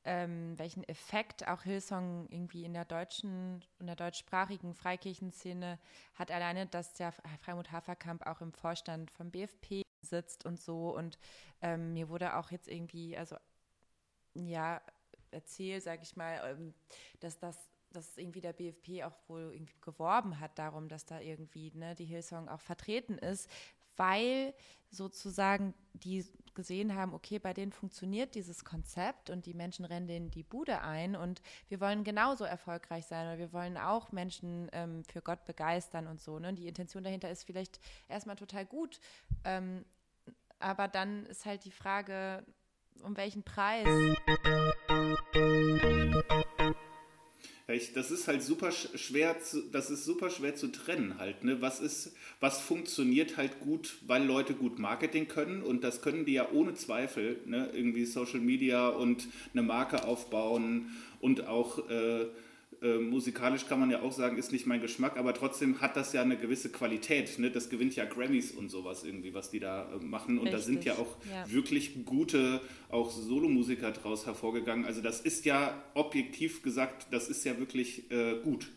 ähm, welchen Effekt auch Hillsong irgendwie in der deutschen, in der deutschsprachigen Freikirchenszene hat, alleine, dass der Freimut Haferkamp auch im Vorstand vom BFP sitzt und so. Und ähm, mir wurde auch jetzt irgendwie, also ja, erzählt, sage ich mal, ähm, dass das dass irgendwie der BFP auch wohl irgendwie geworben hat darum, dass da irgendwie ne, die Hillsong auch vertreten ist, weil sozusagen die gesehen haben, okay, bei denen funktioniert dieses Konzept und die Menschen rennen denen die Bude ein und wir wollen genauso erfolgreich sein oder wir wollen auch Menschen ähm, für Gott begeistern und so. Ne? Die Intention dahinter ist vielleicht erstmal total gut, ähm, aber dann ist halt die Frage, um welchen Preis. Das ist halt super schwer, zu, das ist super schwer zu trennen halt. Ne? Was ist, was funktioniert halt gut, weil Leute gut Marketing können und das können die ja ohne Zweifel. Ne? Irgendwie Social Media und eine Marke aufbauen und auch äh, äh, musikalisch kann man ja auch sagen, ist nicht mein Geschmack, aber trotzdem hat das ja eine gewisse Qualität. Ne? Das gewinnt ja Grammys und sowas irgendwie, was die da äh, machen. Und Richtig. da sind ja auch ja. wirklich gute, auch Solomusiker draus hervorgegangen. Also das ist ja objektiv gesagt, das ist ja wirklich äh, gut,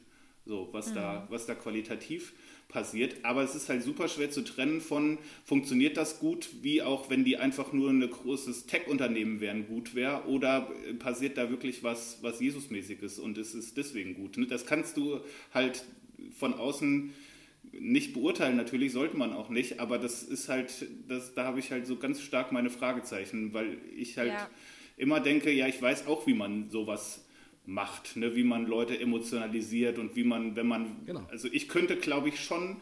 so was mhm. da, was da qualitativ passiert. Aber es ist halt super schwer zu trennen von, funktioniert das gut, wie auch wenn die einfach nur ein großes Tech-Unternehmen wären, gut wäre, oder äh, passiert da wirklich was, was Jesusmäßiges und es ist deswegen gut. Ne? Das kannst du halt von außen nicht beurteilen, natürlich sollte man auch nicht, aber das ist halt, das, da habe ich halt so ganz stark meine Fragezeichen, weil ich halt ja. immer denke, ja, ich weiß auch, wie man sowas macht, ne? wie man Leute emotionalisiert und wie man, wenn man, genau. also ich könnte, glaube ich, schon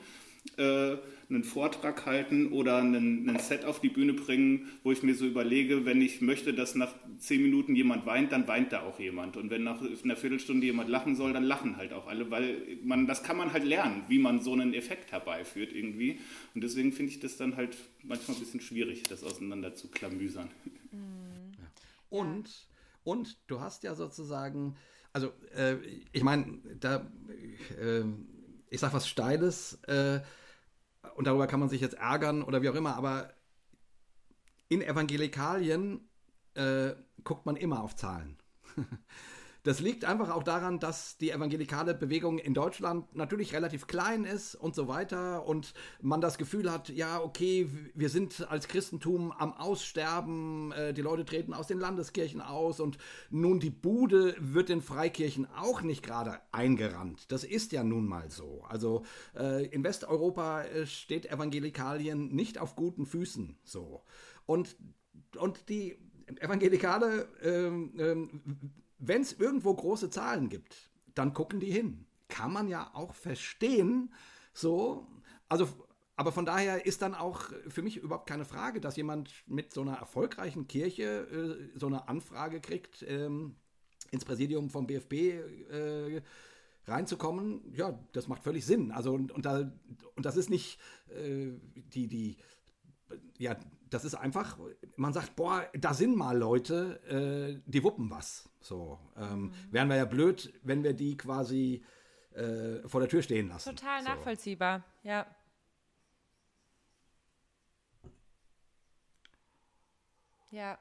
äh, einen Vortrag halten oder einen, einen, Set auf die Bühne bringen, wo ich mir so überlege, wenn ich möchte, dass nach zehn Minuten jemand weint, dann weint da auch jemand. Und wenn nach einer Viertelstunde jemand lachen soll, dann lachen halt auch alle, weil man, das kann man halt lernen, wie man so einen Effekt herbeiführt irgendwie. Und deswegen finde ich das dann halt manchmal ein bisschen schwierig, das auseinander zu klamüsern. Mhm. Und und du hast ja sozusagen, also äh, ich meine, da, äh, ich sag was Steiles äh, und darüber kann man sich jetzt ärgern oder wie auch immer, aber in Evangelikalien äh, guckt man immer auf Zahlen. Das liegt einfach auch daran, dass die evangelikale Bewegung in Deutschland natürlich relativ klein ist und so weiter und man das Gefühl hat, ja, okay, wir sind als Christentum am Aussterben, äh, die Leute treten aus den Landeskirchen aus und nun die Bude wird den Freikirchen auch nicht gerade eingerannt. Das ist ja nun mal so. Also äh, in Westeuropa äh, steht Evangelikalien nicht auf guten Füßen so. Und, und die Evangelikale ähm, ähm, wenn es irgendwo große Zahlen gibt, dann gucken die hin. Kann man ja auch verstehen. So, also, aber von daher ist dann auch für mich überhaupt keine Frage, dass jemand mit so einer erfolgreichen Kirche äh, so eine Anfrage kriegt, ähm, ins Präsidium vom BFB äh, reinzukommen. Ja, das macht völlig Sinn. Also, und, und, da, und das ist nicht äh, die, die, ja, das ist einfach, man sagt, boah, da sind mal Leute, äh, die wuppen was. So, ähm, mhm. wären wir ja blöd, wenn wir die quasi äh, vor der Tür stehen lassen. Total so. nachvollziehbar, ja. Ja.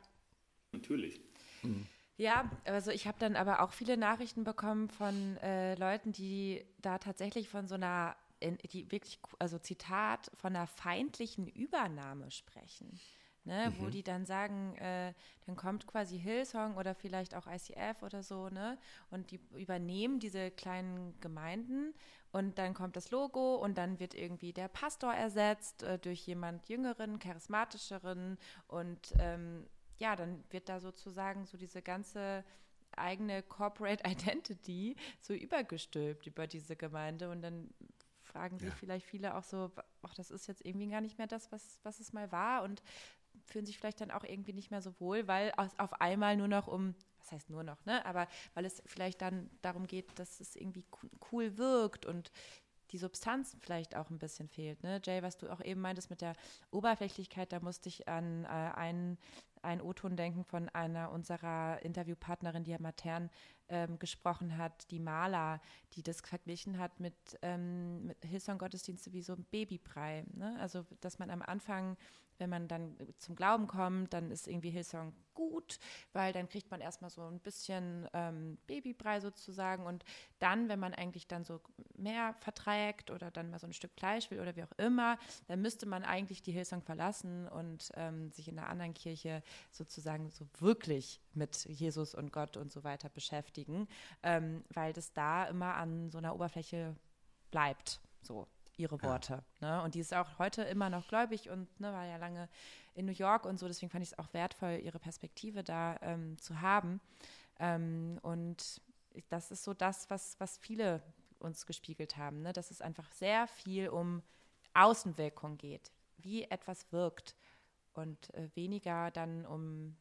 Natürlich. Mhm. Ja, also ich habe dann aber auch viele Nachrichten bekommen von äh, Leuten, die da tatsächlich von so einer in, die wirklich, also Zitat, von einer feindlichen Übernahme sprechen. Ne, mhm. wo die dann sagen, äh, dann kommt quasi Hillsong oder vielleicht auch ICF oder so, ne, und die übernehmen diese kleinen Gemeinden und dann kommt das Logo und dann wird irgendwie der Pastor ersetzt äh, durch jemand jüngeren, charismatischeren und ähm, ja, dann wird da sozusagen so diese ganze eigene Corporate Identity so übergestülpt über diese Gemeinde und dann fragen sich ja. vielleicht viele auch so, ach, das ist jetzt irgendwie gar nicht mehr das, was, was es mal war und fühlen sich vielleicht dann auch irgendwie nicht mehr so wohl, weil es auf einmal nur noch um, was heißt nur noch, ne? Aber weil es vielleicht dann darum geht, dass es irgendwie cool wirkt und die Substanz vielleicht auch ein bisschen fehlt. Ne? Jay, was du auch eben meintest mit der Oberflächlichkeit, da musste ich an äh, einen, einen O-Ton denken von einer unserer Interviewpartnerin, die ja Matern ähm, gesprochen hat, die Maler, die das verglichen hat mit, ähm, mit Hillsong-Gottesdienste wie so ein Babybrei. Ne? Also, dass man am Anfang wenn man dann zum Glauben kommt, dann ist irgendwie Hillsong gut, weil dann kriegt man erstmal so ein bisschen ähm, Babybrei sozusagen und dann, wenn man eigentlich dann so mehr verträgt oder dann mal so ein Stück Fleisch will oder wie auch immer, dann müsste man eigentlich die Hillsong verlassen und ähm, sich in einer anderen Kirche sozusagen so wirklich mit Jesus und Gott und so weiter beschäftigen, ähm, weil das da immer an so einer Oberfläche bleibt. So, ihre Worte. Ja. Ne? Und die ist auch heute immer noch gläubig und ne, war ja lange in New York und so. Deswegen fand ich es auch wertvoll, ihre Perspektive da ähm, zu haben. Ähm, und das ist so das, was, was viele uns gespiegelt haben, ne? dass es einfach sehr viel um Außenwirkung geht, wie etwas wirkt und äh, weniger dann um,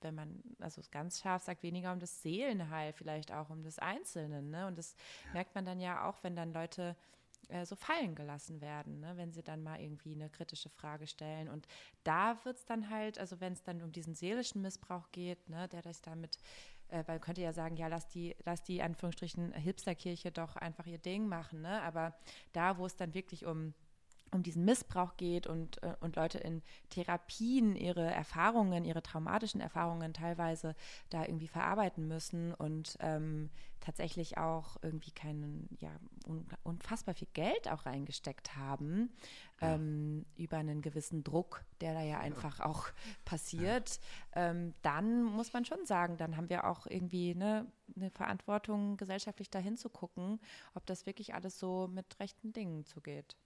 wenn man also ganz scharf sagt, weniger um das Seelenheil, vielleicht auch um das Einzelne. Ne? Und das merkt man dann ja auch, wenn dann Leute äh, so fallen gelassen werden, ne? wenn sie dann mal irgendwie eine kritische Frage stellen. Und da wird es dann halt, also wenn es dann um diesen seelischen Missbrauch geht, ne, der sich damit äh, man könnte ja sagen, ja, lass die, lass die Anführungsstrichen Hipsterkirche doch einfach ihr Ding machen, ne? Aber da, wo es dann wirklich um um diesen Missbrauch geht und, äh, und Leute in Therapien ihre Erfahrungen, ihre traumatischen Erfahrungen teilweise da irgendwie verarbeiten müssen und ähm, tatsächlich auch irgendwie keinen, ja, un unfassbar viel Geld auch reingesteckt haben ja. ähm, über einen gewissen Druck, der da ja einfach ja. auch passiert, ja. ähm, dann muss man schon sagen, dann haben wir auch irgendwie ne, eine Verantwortung, gesellschaftlich dahin zu gucken, ob das wirklich alles so mit rechten Dingen zugeht.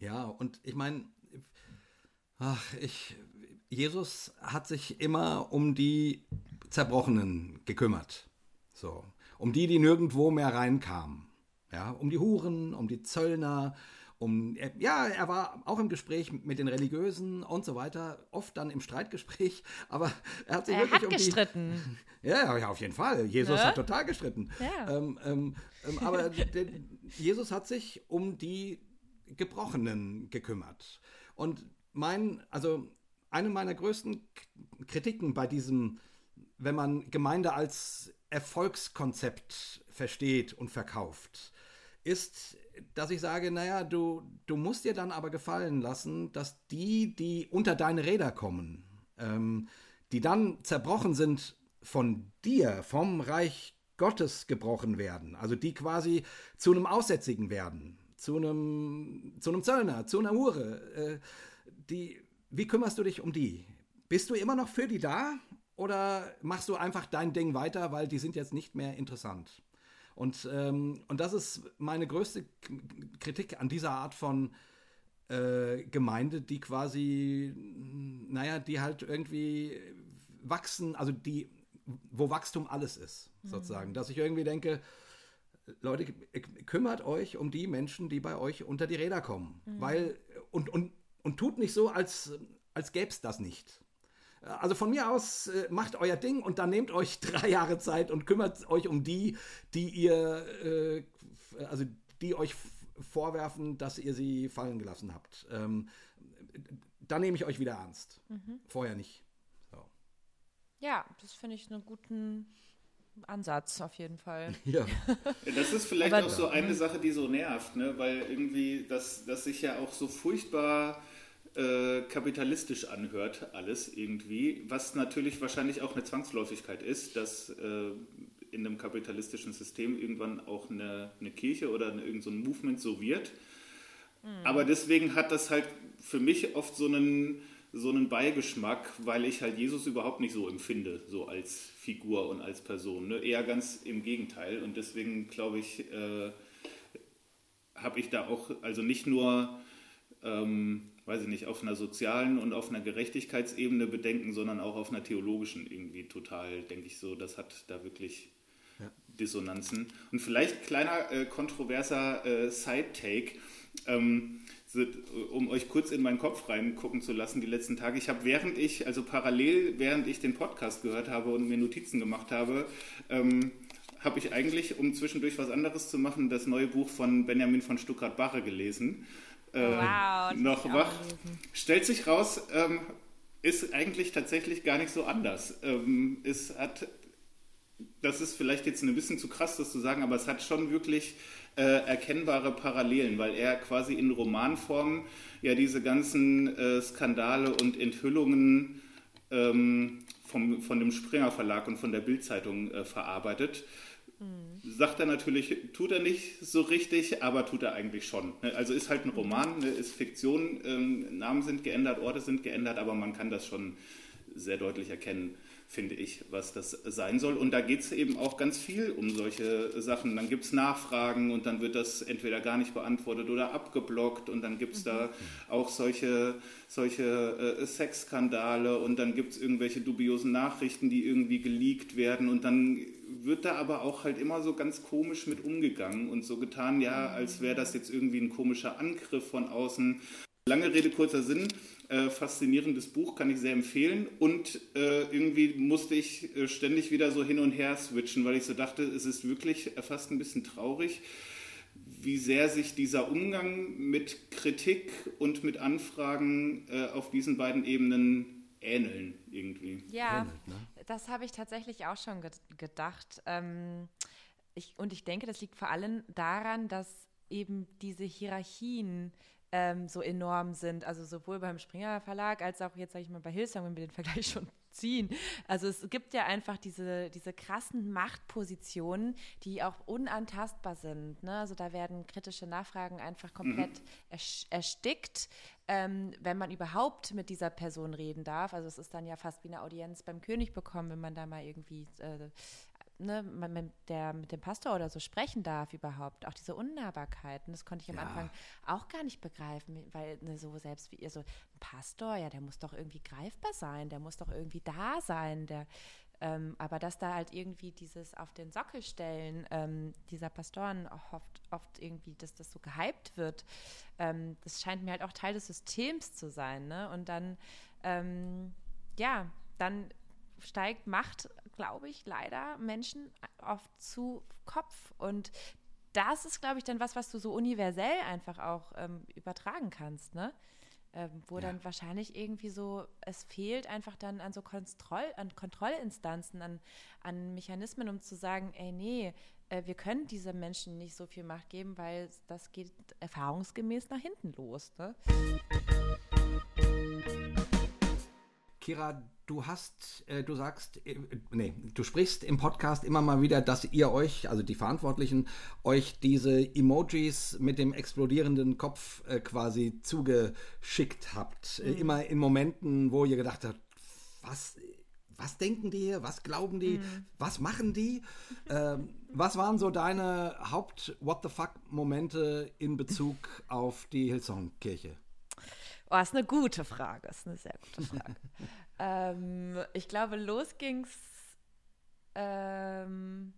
Ja, und ich meine, ach, ich, Jesus hat sich immer um die Zerbrochenen gekümmert. So, um die, die nirgendwo mehr reinkamen. Ja, um die Huren, um die Zöllner, um, ja, er war auch im Gespräch mit den Religiösen und so weiter, oft dann im Streitgespräch, aber er hat sich er wirklich hat um gestritten. Die, ja, ja, auf jeden Fall. Jesus ne? hat total gestritten. Ja. Ähm, ähm, ähm, aber der, Jesus hat sich um die Gebrochenen gekümmert. Und mein, also eine meiner größten Kritiken bei diesem, wenn man Gemeinde als Erfolgskonzept versteht und verkauft, ist, dass ich sage, naja, du, du musst dir dann aber gefallen lassen, dass die, die unter deine Räder kommen, ähm, die dann zerbrochen sind von dir, vom Reich Gottes gebrochen werden, also die quasi zu einem Aussätzigen werden, zu einem, zu einem Zöllner, zu einer Hure. Äh, die, wie kümmerst du dich um die? Bist du immer noch für die da oder machst du einfach dein Ding weiter, weil die sind jetzt nicht mehr interessant? Und, ähm, und das ist meine größte Kritik an dieser Art von äh, Gemeinde, die quasi, naja, die halt irgendwie wachsen, also die, wo Wachstum alles ist, sozusagen. Mhm. Dass ich irgendwie denke, Leute, kümmert euch um die Menschen, die bei euch unter die Räder kommen. Mhm. Weil, und, und, und tut nicht so, als, als gäbe es das nicht. Also von mir aus äh, macht euer Ding und dann nehmt euch drei Jahre Zeit und kümmert euch um die, die ihr, äh, also die euch vorwerfen, dass ihr sie fallen gelassen habt. Ähm, dann nehme ich euch wieder ernst. Mhm. Vorher nicht. So. Ja, das finde ich einen guten Ansatz auf jeden Fall. Ja. das ist vielleicht Aber, auch so eine Sache, die so nervt, ne? weil irgendwie das, das sich ja auch so furchtbar äh, kapitalistisch anhört, alles irgendwie, was natürlich wahrscheinlich auch eine Zwangsläufigkeit ist, dass äh, in einem kapitalistischen System irgendwann auch eine, eine Kirche oder eine, irgend so ein Movement so wird. Mhm. Aber deswegen hat das halt für mich oft so einen so einen Beigeschmack, weil ich halt Jesus überhaupt nicht so empfinde, so als Figur und als Person. Ne? Eher ganz im Gegenteil. Und deswegen glaube ich, äh, habe ich da auch, also nicht nur, ähm, weiß ich nicht, auf einer sozialen und auf einer Gerechtigkeitsebene Bedenken, sondern auch auf einer theologischen irgendwie total, denke ich so, das hat da wirklich ja. Dissonanzen. Und vielleicht kleiner äh, kontroverser äh, Side-Take. Ähm, um euch kurz in meinen Kopf reingucken zu lassen, die letzten Tage. Ich habe, während ich, also parallel, während ich den Podcast gehört habe und mir Notizen gemacht habe, ähm, habe ich eigentlich, um zwischendurch was anderes zu machen, das neue Buch von Benjamin von Stuttgart-Barre gelesen. Äh, wow, noch wach. Stellt sich raus, ähm, ist eigentlich tatsächlich gar nicht so anders. Ähm, es hat, das ist vielleicht jetzt ein bisschen zu krass, das zu sagen, aber es hat schon wirklich äh, erkennbare Parallelen, weil er quasi in Romanform ja diese ganzen äh, Skandale und Enthüllungen ähm, vom, von dem Springer Verlag und von der Bildzeitung äh, verarbeitet. Mhm. Sagt er natürlich, tut er nicht so richtig, aber tut er eigentlich schon. Ne? Also ist halt ein Roman, ne? ist Fiktion, ähm, Namen sind geändert, Orte sind geändert, aber man kann das schon sehr deutlich erkennen finde ich, was das sein soll. Und da geht es eben auch ganz viel um solche Sachen. Dann gibt es Nachfragen und dann wird das entweder gar nicht beantwortet oder abgeblockt und dann gibt es mhm. da auch solche, solche äh, Sexskandale und dann gibt es irgendwelche dubiosen Nachrichten, die irgendwie geleakt werden und dann wird da aber auch halt immer so ganz komisch mit umgegangen und so getan, ja, als wäre das jetzt irgendwie ein komischer Angriff von außen. Lange Rede, kurzer Sinn. Äh, faszinierendes Buch, kann ich sehr empfehlen. Und äh, irgendwie musste ich äh, ständig wieder so hin und her switchen, weil ich so dachte, es ist wirklich fast ein bisschen traurig, wie sehr sich dieser Umgang mit Kritik und mit Anfragen äh, auf diesen beiden Ebenen ähneln irgendwie. Ja, das habe ich tatsächlich auch schon ge gedacht. Ähm, ich, und ich denke, das liegt vor allem daran, dass eben diese Hierarchien ähm, so enorm sind. Also sowohl beim Springer Verlag als auch jetzt, sage ich mal, bei Hillsong, wenn wir den Vergleich schon ziehen. Also es gibt ja einfach diese, diese krassen Machtpositionen, die auch unantastbar sind. Ne? Also da werden kritische Nachfragen einfach komplett mhm. erstickt, ähm, wenn man überhaupt mit dieser Person reden darf. Also es ist dann ja fast wie eine Audienz beim König bekommen, wenn man da mal irgendwie äh, ne, mit, der, mit dem Pastor oder so sprechen darf überhaupt. Auch diese Unnahbarkeiten, das konnte ich am ja. Anfang auch gar nicht begreifen, weil ne, so selbst wie ihr so, ein Pastor, ja, der muss doch irgendwie greifbar sein, der muss doch irgendwie da sein, der ähm, aber dass da halt irgendwie dieses auf den Sockel stellen ähm, dieser Pastoren oft, oft irgendwie, dass das so gehypt wird, ähm, das scheint mir halt auch Teil des Systems zu sein. Ne? Und dann, ähm, ja, dann steigt Macht, glaube ich, leider Menschen oft zu Kopf. Und das ist, glaube ich, dann was, was du so universell einfach auch ähm, übertragen kannst, ne? Ähm, wo ja. dann wahrscheinlich irgendwie so, es fehlt einfach dann an so Kontroll, an Kontrollinstanzen, an, an Mechanismen, um zu sagen, ey, nee, äh, wir können diesen Menschen nicht so viel Macht geben, weil das geht erfahrungsgemäß nach hinten los. Ne? Kira, du hast, äh, du sagst, äh, nee, du sprichst im Podcast immer mal wieder, dass ihr euch, also die Verantwortlichen, euch diese Emojis mit dem explodierenden Kopf äh, quasi zugeschickt habt. Äh, mhm. immer in Momenten, wo ihr gedacht habt, was, was denken die, was glauben die, mhm. was machen die? Ähm, was waren so deine Haupt-What the fuck-Momente in Bezug auf die Hillsong-Kirche? Oh, ist eine gute Frage, ist eine sehr gute Frage. ähm, ich glaube, los ging's, ähm,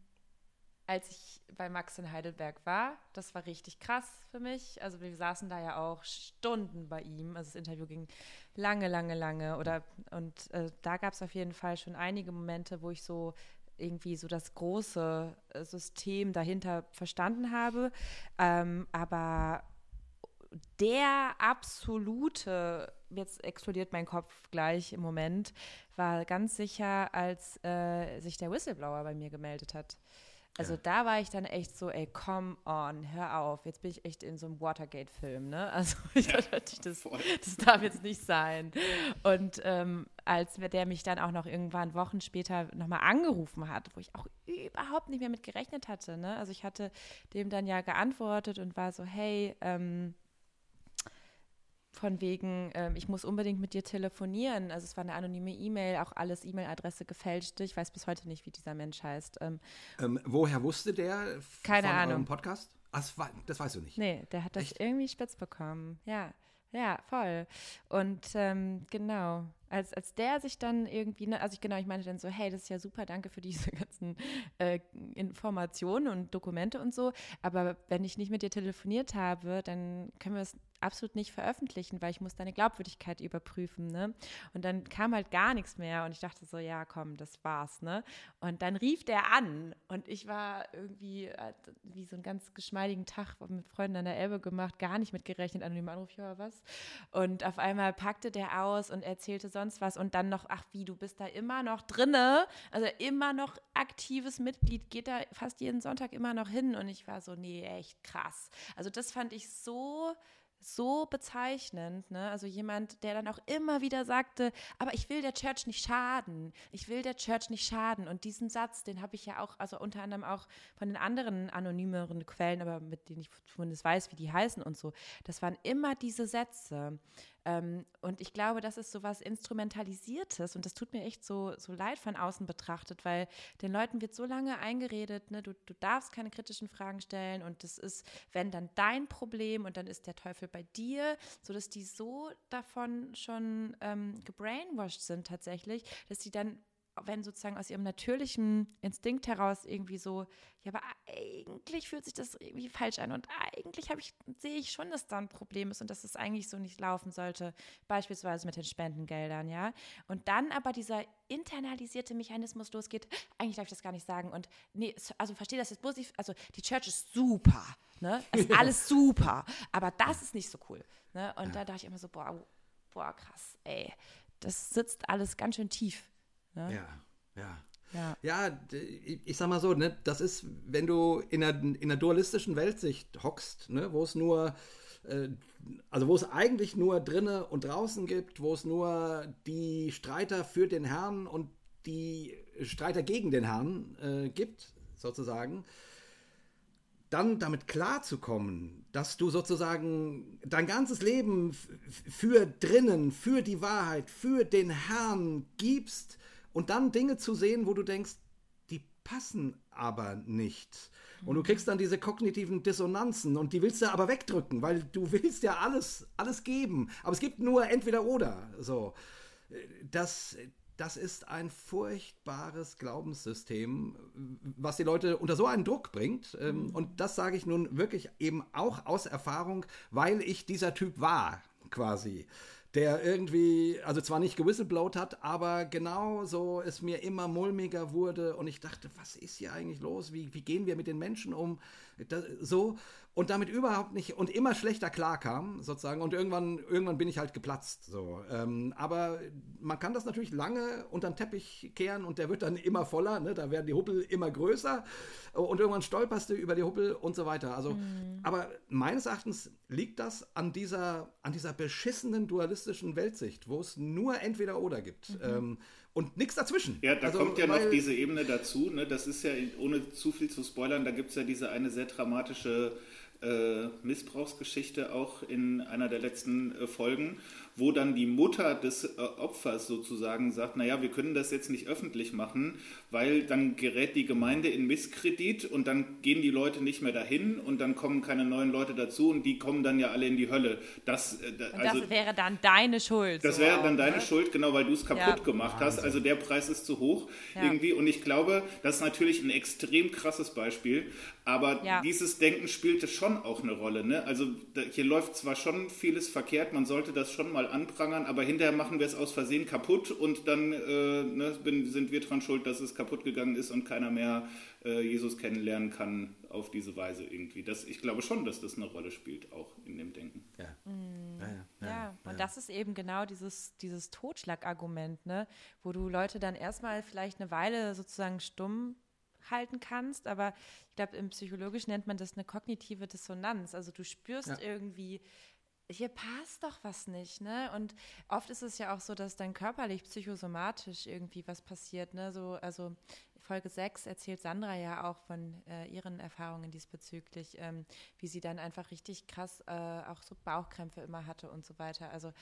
als ich bei Max in Heidelberg war. Das war richtig krass für mich. Also wir saßen da ja auch Stunden bei ihm. Also das Interview ging lange, lange, lange. Oder und äh, da gab es auf jeden Fall schon einige Momente, wo ich so irgendwie so das große äh, System dahinter verstanden habe. Ähm, aber der absolute, jetzt explodiert mein Kopf gleich im Moment, war ganz sicher, als äh, sich der Whistleblower bei mir gemeldet hat. Also ja. da war ich dann echt so, ey, come on, hör auf. Jetzt bin ich echt in so einem Watergate-Film, ne? Also ich ja, dachte, das, das darf jetzt nicht sein. Und ähm, als der mich dann auch noch irgendwann Wochen später nochmal angerufen hat, wo ich auch überhaupt nicht mehr mit gerechnet hatte, ne? Also ich hatte dem dann ja geantwortet und war so, hey, ähm, von wegen, ähm, ich muss unbedingt mit dir telefonieren. Also es war eine anonyme E-Mail, auch alles E-Mail-Adresse gefälscht. Ich weiß bis heute nicht, wie dieser Mensch heißt. Ähm, ähm, woher wusste der Keine von Ahnung. Podcast? Ach, das weißt du nicht. Nee, der hat das Echt? irgendwie spitz bekommen. Ja, ja, voll. Und ähm, genau, als, als der sich dann irgendwie, ne, also ich genau, ich meinte dann so, hey, das ist ja super, danke für diese ganzen äh, Informationen und Dokumente und so. Aber wenn ich nicht mit dir telefoniert habe, dann können wir es absolut nicht veröffentlichen, weil ich muss deine Glaubwürdigkeit überprüfen, ne? Und dann kam halt gar nichts mehr und ich dachte so, ja, komm, das war's, ne? Und dann rief der an und ich war irgendwie äh, wie so einen ganz geschmeidigen Tag mit Freunden an der Elbe gemacht, gar nicht mitgerechnet, an dem Anruf, ja, was? Und auf einmal packte der aus und erzählte sonst was und dann noch, ach wie, du bist da immer noch drinne, also immer noch aktives Mitglied, geht da fast jeden Sonntag immer noch hin und ich war so, nee, echt krass. Also das fand ich so so bezeichnend. Ne? Also jemand, der dann auch immer wieder sagte, aber ich will der Church nicht schaden. Ich will der Church nicht schaden. Und diesen Satz, den habe ich ja auch, also unter anderem auch von den anderen anonymeren Quellen, aber mit denen ich zumindest weiß, wie die heißen und so. Das waren immer diese Sätze. Ähm, und ich glaube, das ist so was Instrumentalisiertes und das tut mir echt so, so leid von außen betrachtet, weil den Leuten wird so lange eingeredet, ne, du, du darfst keine kritischen Fragen stellen und das ist, wenn dann dein Problem und dann ist der Teufel bei dir, sodass die so davon schon ähm, gebrainwashed sind tatsächlich, dass die dann wenn sozusagen aus ihrem natürlichen Instinkt heraus irgendwie so, ja, aber eigentlich fühlt sich das irgendwie falsch an und eigentlich ich, sehe ich schon, dass da ein Problem ist und dass es eigentlich so nicht laufen sollte, beispielsweise mit den Spendengeldern, ja. Und dann aber dieser internalisierte Mechanismus losgeht, eigentlich darf ich das gar nicht sagen und nee, also verstehe das jetzt positiv, also die Church ist super, ne, ist alles super, aber das ist nicht so cool, ne, und ja. da dachte ich immer so, boah, boah, krass, ey, das sitzt alles ganz schön tief Ne? Ja. Ja. Ja. ja, ich sag mal so, ne, das ist, wenn du in einer, in einer dualistischen Weltsicht hockst, ne, wo es nur, äh, also wo es eigentlich nur drinnen und draußen gibt, wo es nur die Streiter für den Herrn und die Streiter gegen den Herrn äh, gibt, sozusagen, dann damit klarzukommen, dass du sozusagen dein ganzes Leben für drinnen, für die Wahrheit, für den Herrn gibst und dann Dinge zu sehen, wo du denkst, die passen aber nicht. Und du kriegst dann diese kognitiven Dissonanzen und die willst du aber wegdrücken, weil du willst ja alles, alles geben. Aber es gibt nur entweder oder. So. Das, das ist ein furchtbares Glaubenssystem, was die Leute unter so einen Druck bringt. Ähm, mhm. Und das sage ich nun wirklich eben auch aus Erfahrung, weil ich dieser Typ war, quasi der irgendwie, also zwar nicht gewhistleblowt hat, aber genau so es mir immer mulmiger wurde und ich dachte, was ist hier eigentlich los? Wie, wie gehen wir mit den Menschen um? Das, so und damit überhaupt nicht und immer schlechter klarkam, sozusagen. Und irgendwann, irgendwann bin ich halt geplatzt. So. Ähm, aber man kann das natürlich lange unter den Teppich kehren und der wird dann immer voller. Ne? Da werden die Huppel immer größer und irgendwann stolperst du über die Huppel und so weiter. Also, mhm. aber meines Erachtens liegt das an dieser, an dieser beschissenen dualistischen Weltsicht, wo es nur entweder oder gibt. Mhm. Ähm, und nichts dazwischen. Ja, da also, kommt ja noch diese Ebene dazu. Ne? Das ist ja, ohne zu viel zu spoilern, da gibt es ja diese eine sehr dramatische äh, Missbrauchsgeschichte auch in einer der letzten äh, Folgen, wo dann die Mutter des äh, Opfers sozusagen sagt, naja, wir können das jetzt nicht öffentlich machen, weil dann gerät die Gemeinde in Misskredit und dann gehen die Leute nicht mehr dahin und dann kommen keine neuen Leute dazu und die kommen dann ja alle in die Hölle. Das, äh, also, das wäre dann deine Schuld. Das so wäre dann deine ne? Schuld, genau, weil du es kaputt ja. gemacht hast. Also der Preis ist zu hoch ja. irgendwie und ich glaube, das ist natürlich ein extrem krasses Beispiel, aber ja. dieses Denken spielte schon auch eine Rolle. Ne? Also da, hier läuft zwar schon vieles verkehrt, man sollte das schon mal anprangern, aber hinterher machen wir es aus Versehen kaputt und dann äh, ne, sind wir dran schuld, dass es kaputt gegangen ist und keiner mehr äh, Jesus kennenlernen kann auf diese Weise irgendwie. Das, ich glaube schon, dass das eine Rolle spielt, auch in dem Denken. Ja, mm. ja, ja, ja, und das ist eben genau dieses, dieses Totschlagargument, ne? wo du Leute dann erstmal vielleicht eine Weile sozusagen stumm halten kannst, aber ich glaube, im Psychologisch nennt man das eine kognitive Dissonanz. Also du spürst ja. irgendwie, hier passt doch was nicht, ne? Und oft ist es ja auch so, dass dann körperlich, psychosomatisch irgendwie was passiert, ne? So, also Folge 6 erzählt Sandra ja auch von äh, ihren Erfahrungen diesbezüglich, ähm, wie sie dann einfach richtig krass äh, auch so Bauchkrämpfe immer hatte und so weiter. Also,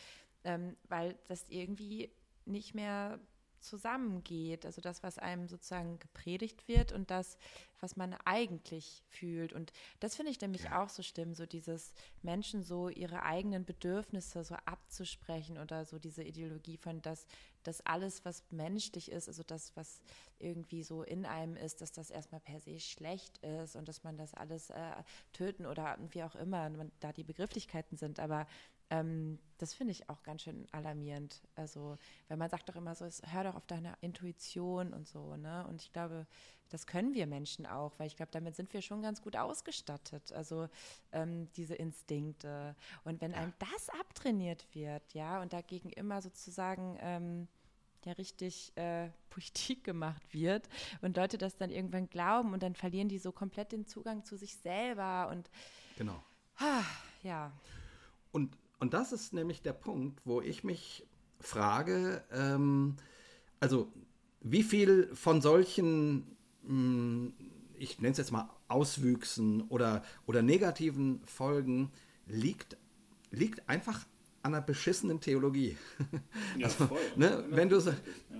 ähm, weil das irgendwie nicht mehr zusammengeht. Also das, was einem sozusagen gepredigt wird und das, was man eigentlich fühlt. Und das finde ich nämlich ja. auch so schlimm, so dieses Menschen so ihre eigenen Bedürfnisse so abzusprechen oder so diese Ideologie von, dass, dass alles, was menschlich ist, also das, was irgendwie so in einem ist, dass das erstmal per se schlecht ist und dass man das alles äh, töten oder wie auch immer, man, da die Begrifflichkeiten sind. Aber ähm, das finde ich auch ganz schön alarmierend. Also, weil man sagt doch immer so, hör doch auf deine Intuition und so, ne? Und ich glaube, das können wir Menschen auch, weil ich glaube, damit sind wir schon ganz gut ausgestattet. Also ähm, diese Instinkte. Und wenn einem das abtrainiert wird, ja, und dagegen immer sozusagen ähm, ja richtig äh, Politik gemacht wird und Leute das dann irgendwann glauben und dann verlieren die so komplett den Zugang zu sich selber und genau. Ah, ja. Und und das ist nämlich der Punkt, wo ich mich frage, ähm, also wie viel von solchen, mh, hm, ich nenne es jetzt mal Auswüchsen oder, oder negativen Folgen liegt, liegt einfach an einer beschissenen Theologie. Ja, also, voll. Ne, wenn, du,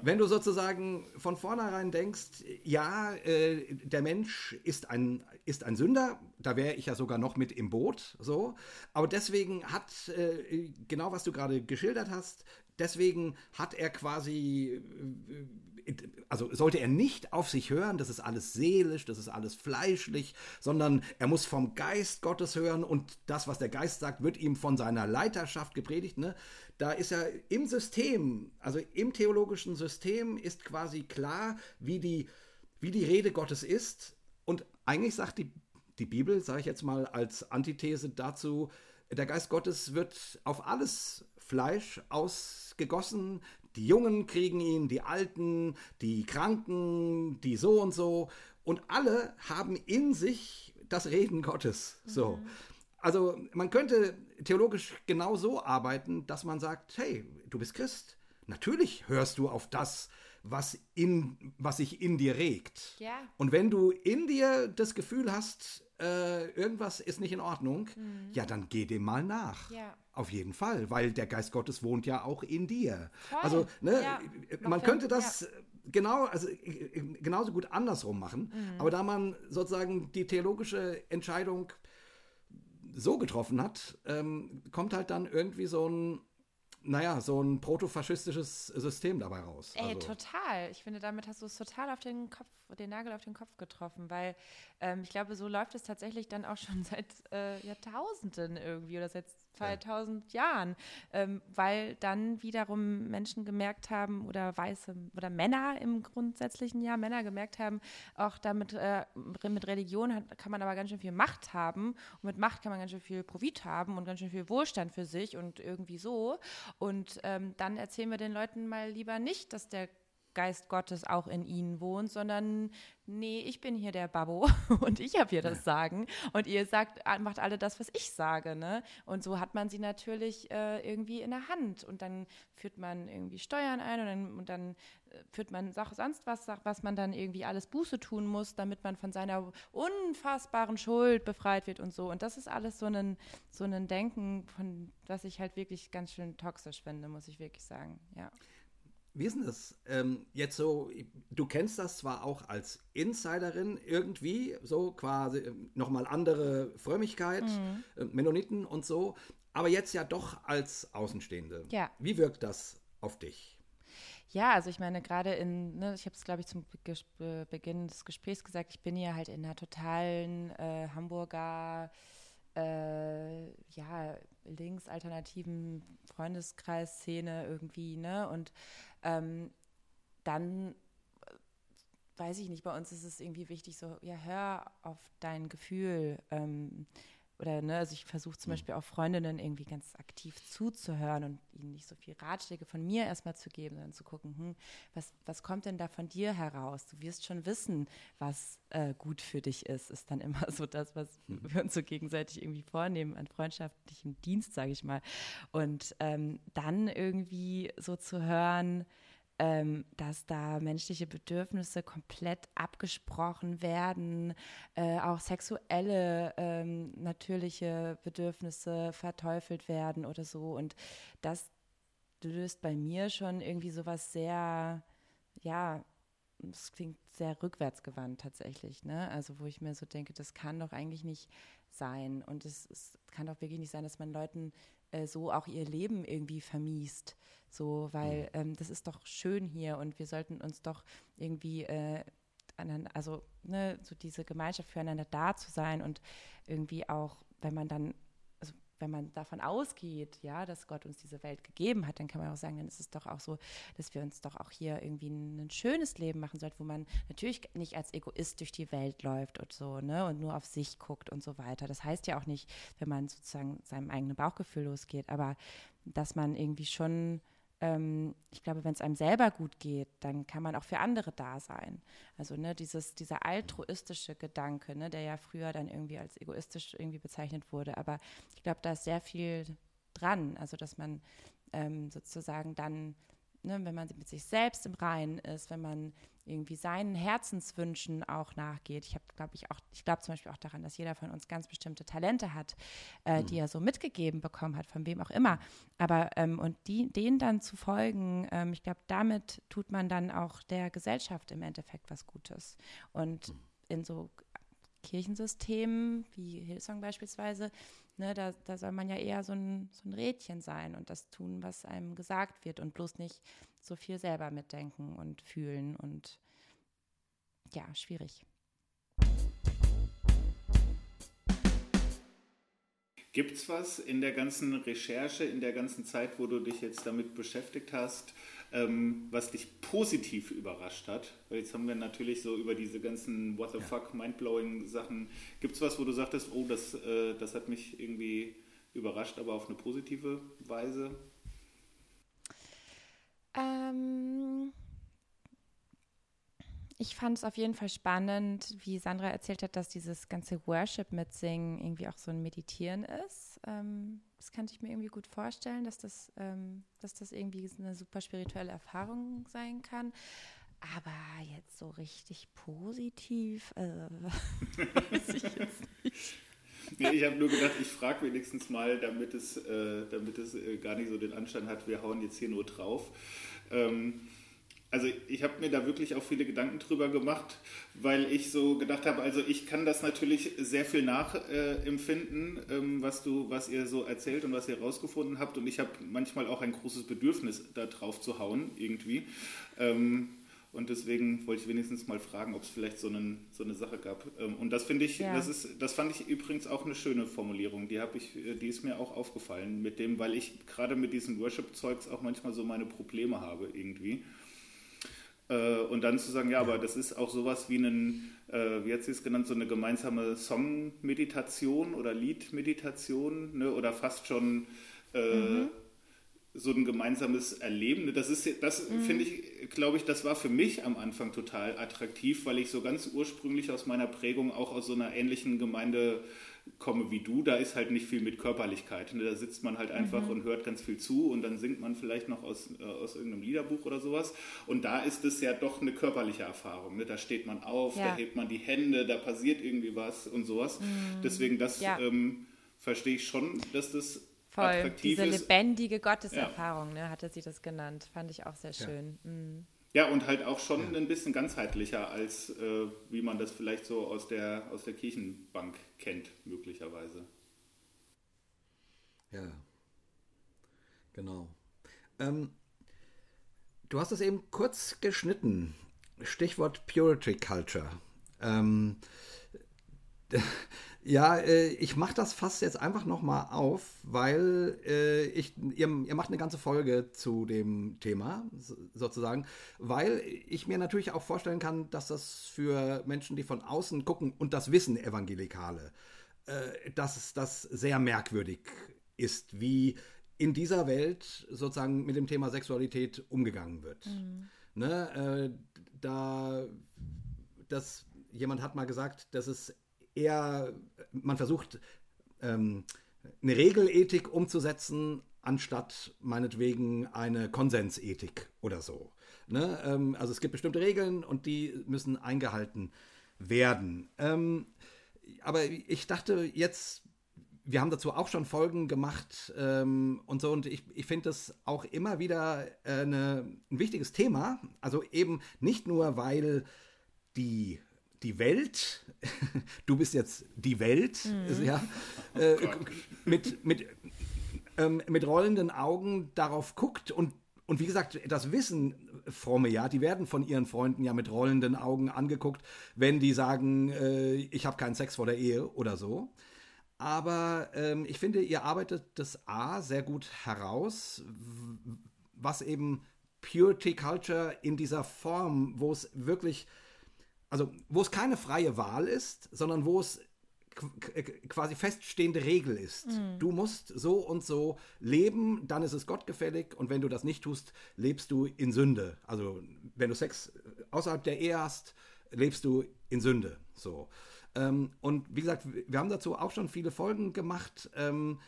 wenn du sozusagen von vornherein denkst, ja, äh, der Mensch ist ein, ist ein Sünder, da wäre ich ja sogar noch mit im Boot, so. Aber deswegen hat, äh, genau was du gerade geschildert hast, deswegen hat er quasi also sollte er nicht auf sich hören, das ist alles seelisch, das ist alles fleischlich, sondern er muss vom Geist Gottes hören und das, was der Geist sagt, wird ihm von seiner Leiterschaft gepredigt. Ne? Da ist er im System, also im theologischen System ist quasi klar, wie die, wie die Rede Gottes ist. Und eigentlich sagt die, die Bibel, sage ich jetzt mal als Antithese dazu, der Geist Gottes wird auf alles Fleisch ausgegossen. Die Jungen kriegen ihn, die Alten, die Kranken, die so und so. Und alle haben in sich das Reden Gottes. So. Mhm. Also man könnte theologisch genau so arbeiten, dass man sagt, hey, du bist Christ. Natürlich hörst du auf das, was, in, was sich in dir regt. Ja. Und wenn du in dir das Gefühl hast, äh, irgendwas ist nicht in Ordnung, mhm. ja, dann geh dem mal nach. Ja. Auf jeden Fall, weil der Geist Gottes wohnt ja auch in dir. Voll. Also, ne, ja. man könnte das ja. genau, also genauso gut andersrum machen, mhm. aber da man sozusagen die theologische Entscheidung so getroffen hat, ähm, kommt halt dann irgendwie so ein naja, so ein protofaschistisches System dabei raus. Ey, also. total. Ich finde, damit hast du es total auf den Kopf, den Nagel auf den Kopf getroffen, weil ähm, ich glaube, so läuft es tatsächlich dann auch schon seit äh, Jahrtausenden irgendwie oder seit 2000 ja. Jahren, ähm, weil dann wiederum Menschen gemerkt haben oder weiße oder Männer im grundsätzlichen Jahr, Männer gemerkt haben, auch damit äh, mit Religion hat, kann man aber ganz schön viel Macht haben und mit Macht kann man ganz schön viel Profit haben und ganz schön viel Wohlstand für sich und irgendwie so. Und ähm, dann erzählen wir den Leuten mal lieber nicht, dass der Geist Gottes auch in ihnen wohnt, sondern nee, ich bin hier der Babbo und ich habe hier das Sagen und ihr sagt, macht alle das, was ich sage, ne? Und so hat man sie natürlich äh, irgendwie in der Hand und dann führt man irgendwie Steuern ein und dann, und dann äh, führt man Sache sonst was, was man dann irgendwie alles Buße tun muss, damit man von seiner unfassbaren Schuld befreit wird und so. Und das ist alles so ein, so ein Denken, von was ich halt wirklich ganz schön toxisch finde, muss ich wirklich sagen, ja. Wie ist denn das ähm, jetzt so? Du kennst das zwar auch als Insiderin irgendwie, so quasi ähm, nochmal andere Frömmigkeit, mhm. äh, Mennoniten und so, aber jetzt ja doch als Außenstehende. Ja. Wie wirkt das auf dich? Ja, also ich meine, gerade in, ne, ich habe es, glaube ich, zum Be Beginn des Gesprächs gesagt, ich bin hier halt in einer totalen äh, Hamburger, äh, ja, linksalternativen Freundeskreis-Szene irgendwie, ne? Und ähm, dann äh, weiß ich nicht, bei uns ist es irgendwie wichtig, so, ja, hör auf dein Gefühl. Ähm, oder, ne, also ich versuche zum mhm. Beispiel auch Freundinnen irgendwie ganz aktiv zuzuhören und ihnen nicht so viel Ratschläge von mir erstmal zu geben, sondern zu gucken, hm, was, was kommt denn da von dir heraus? Du wirst schon wissen, was äh, gut für dich ist, ist dann immer so das, was mhm. wir uns so gegenseitig irgendwie vornehmen an freundschaftlichem Dienst, sage ich mal. Und ähm, dann irgendwie so zu hören, ähm, dass da menschliche Bedürfnisse komplett abgesprochen werden, äh, auch sexuelle ähm, natürliche Bedürfnisse verteufelt werden oder so. Und das löst bei mir schon irgendwie sowas sehr, ja, das klingt sehr rückwärtsgewandt tatsächlich, ne? Also wo ich mir so denke, das kann doch eigentlich nicht sein. Und es, es kann doch wirklich nicht sein, dass man Leuten äh, so auch ihr Leben irgendwie vermiest. So, weil mhm. ähm, das ist doch schön hier und wir sollten uns doch irgendwie äh, also ne, so diese Gemeinschaft füreinander da zu sein und irgendwie auch, wenn man dann wenn man davon ausgeht, ja, dass Gott uns diese Welt gegeben hat, dann kann man auch sagen, dann ist es doch auch so, dass wir uns doch auch hier irgendwie ein, schönes Leben machen sollten, wo man natürlich nicht als Egoist durch die Welt läuft und so, ne, und nur auf sich guckt und so weiter. Das heißt ja auch nicht, wenn man sozusagen seinem eigenen Bauchgefühl losgeht, aber dass man irgendwie schon ähm, ich glaube, wenn es einem selber gut geht, dann kann man auch für andere da sein. Also ne, dieses, dieser altruistische Gedanke, ne, der ja früher dann irgendwie als egoistisch irgendwie bezeichnet wurde. Aber ich glaube, da ist sehr viel dran. Also dass man ähm, sozusagen dann ne, wenn man mit sich selbst im Reinen ist, wenn man irgendwie seinen Herzenswünschen auch nachgeht. Ich habe, glaube ich, auch, ich glaube zum Beispiel auch daran, dass jeder von uns ganz bestimmte Talente hat, äh, mhm. die er so mitgegeben bekommen hat, von wem auch immer. Aber ähm, und die, denen dann zu folgen, ähm, ich glaube, damit tut man dann auch der Gesellschaft im Endeffekt was Gutes. Und mhm. in so Kirchensystemen wie Hillsong beispielsweise Ne, da, da soll man ja eher so ein, so ein Rädchen sein und das tun, was einem gesagt wird und bloß nicht so viel selber mitdenken und fühlen und ja, schwierig. Gibt es was in der ganzen Recherche, in der ganzen Zeit, wo du dich jetzt damit beschäftigt hast, ähm, was dich positiv überrascht hat? Weil jetzt haben wir natürlich so über diese ganzen What the ja. fuck, mindblowing Sachen. Gibt es was, wo du sagtest, oh, das, äh, das hat mich irgendwie überrascht, aber auf eine positive Weise? Ähm, ich fand es auf jeden Fall spannend, wie Sandra erzählt hat, dass dieses ganze Worship mitsingen irgendwie auch so ein Meditieren ist. Ähm, das kann ich mir irgendwie gut vorstellen, dass das, ähm, dass das irgendwie eine super spirituelle Erfahrung sein kann. Aber jetzt so richtig positiv, äh, weiß ich jetzt nicht. Nee, ich habe nur gedacht, ich frage wenigstens mal, damit es, äh, damit es äh, gar nicht so den Anschein hat, wir hauen jetzt hier nur drauf. Ähm, also ich habe mir da wirklich auch viele Gedanken drüber gemacht, weil ich so gedacht habe, also ich kann das natürlich sehr viel nachempfinden, äh, ähm, was du, was ihr so erzählt und was ihr herausgefunden habt. Und ich habe manchmal auch ein großes Bedürfnis, da drauf zu hauen, irgendwie. Ähm, und deswegen wollte ich wenigstens mal fragen, ob es vielleicht so, einen, so eine Sache gab. Ähm, und das finde ich, ja. das ist, das fand ich übrigens auch eine schöne Formulierung. Die habe ich, äh, die ist mir auch aufgefallen mit dem, weil ich gerade mit diesem Worship-Zeugs auch manchmal so meine Probleme habe irgendwie. Äh, und dann zu sagen, ja, aber das ist auch sowas wie ein, äh, wie hat sie es genannt, so eine gemeinsame Song-Meditation oder Lied-Meditation ne? oder fast schon äh, mhm. so ein gemeinsames Erleben. Das ist, das mhm. finde ich, glaube ich, das war für mich am Anfang total attraktiv, weil ich so ganz ursprünglich aus meiner Prägung auch aus so einer ähnlichen Gemeinde komme wie du, da ist halt nicht viel mit Körperlichkeit. Ne? Da sitzt man halt einfach mhm. und hört ganz viel zu und dann singt man vielleicht noch aus, äh, aus irgendeinem Liederbuch oder sowas. Und da ist es ja doch eine körperliche Erfahrung. Ne? Da steht man auf, ja. da hebt man die Hände, da passiert irgendwie was und sowas. Mhm. Deswegen, das ja. ähm, verstehe ich schon, dass das Voll. attraktiv Diese ist. Diese lebendige Gotteserfahrung, ja. ne, hatte sie das genannt. Fand ich auch sehr schön. Mhm. Ja, und halt auch schon ein bisschen ganzheitlicher, als äh, wie man das vielleicht so aus der, aus der Kirchenbank kennt, möglicherweise. Ja, genau. Ähm, du hast es eben kurz geschnitten. Stichwort Purity Culture. Ähm, ja, äh, ich mache das fast jetzt einfach nochmal auf, weil äh, ich, ihr, ihr, macht eine ganze Folge zu dem Thema sozusagen, weil ich mir natürlich auch vorstellen kann, dass das für Menschen, die von außen gucken und das wissen, Evangelikale, äh, dass das sehr merkwürdig ist, wie in dieser Welt sozusagen mit dem Thema Sexualität umgegangen wird. Mhm. Ne, äh, da, das, jemand hat mal gesagt, dass es eher, man versucht, ähm, eine Regelethik umzusetzen, anstatt meinetwegen eine Konsensethik oder so. Ne? Ähm, also es gibt bestimmte Regeln und die müssen eingehalten werden. Ähm, aber ich dachte jetzt, wir haben dazu auch schon Folgen gemacht ähm, und so und ich, ich finde das auch immer wieder äh, eine, ein wichtiges Thema. Also eben nicht nur, weil die die Welt, du bist jetzt die Welt, mhm. ja, äh, mit, mit, ähm, mit rollenden Augen darauf guckt und und wie gesagt, das wissen Fromme ja, die werden von ihren Freunden ja mit rollenden Augen angeguckt, wenn die sagen, äh, ich habe keinen Sex vor der Ehe oder so. Aber ähm, ich finde, ihr arbeitet das A sehr gut heraus, was eben Purity Culture in dieser Form, wo es wirklich also wo es keine freie Wahl ist, sondern wo es quasi feststehende Regel ist. Mhm. Du musst so und so leben, dann ist es gottgefällig und wenn du das nicht tust, lebst du in Sünde. Also wenn du Sex außerhalb der Ehe hast, lebst du in Sünde. So. Ähm, und wie gesagt, wir haben dazu auch schon viele Folgen gemacht ähm,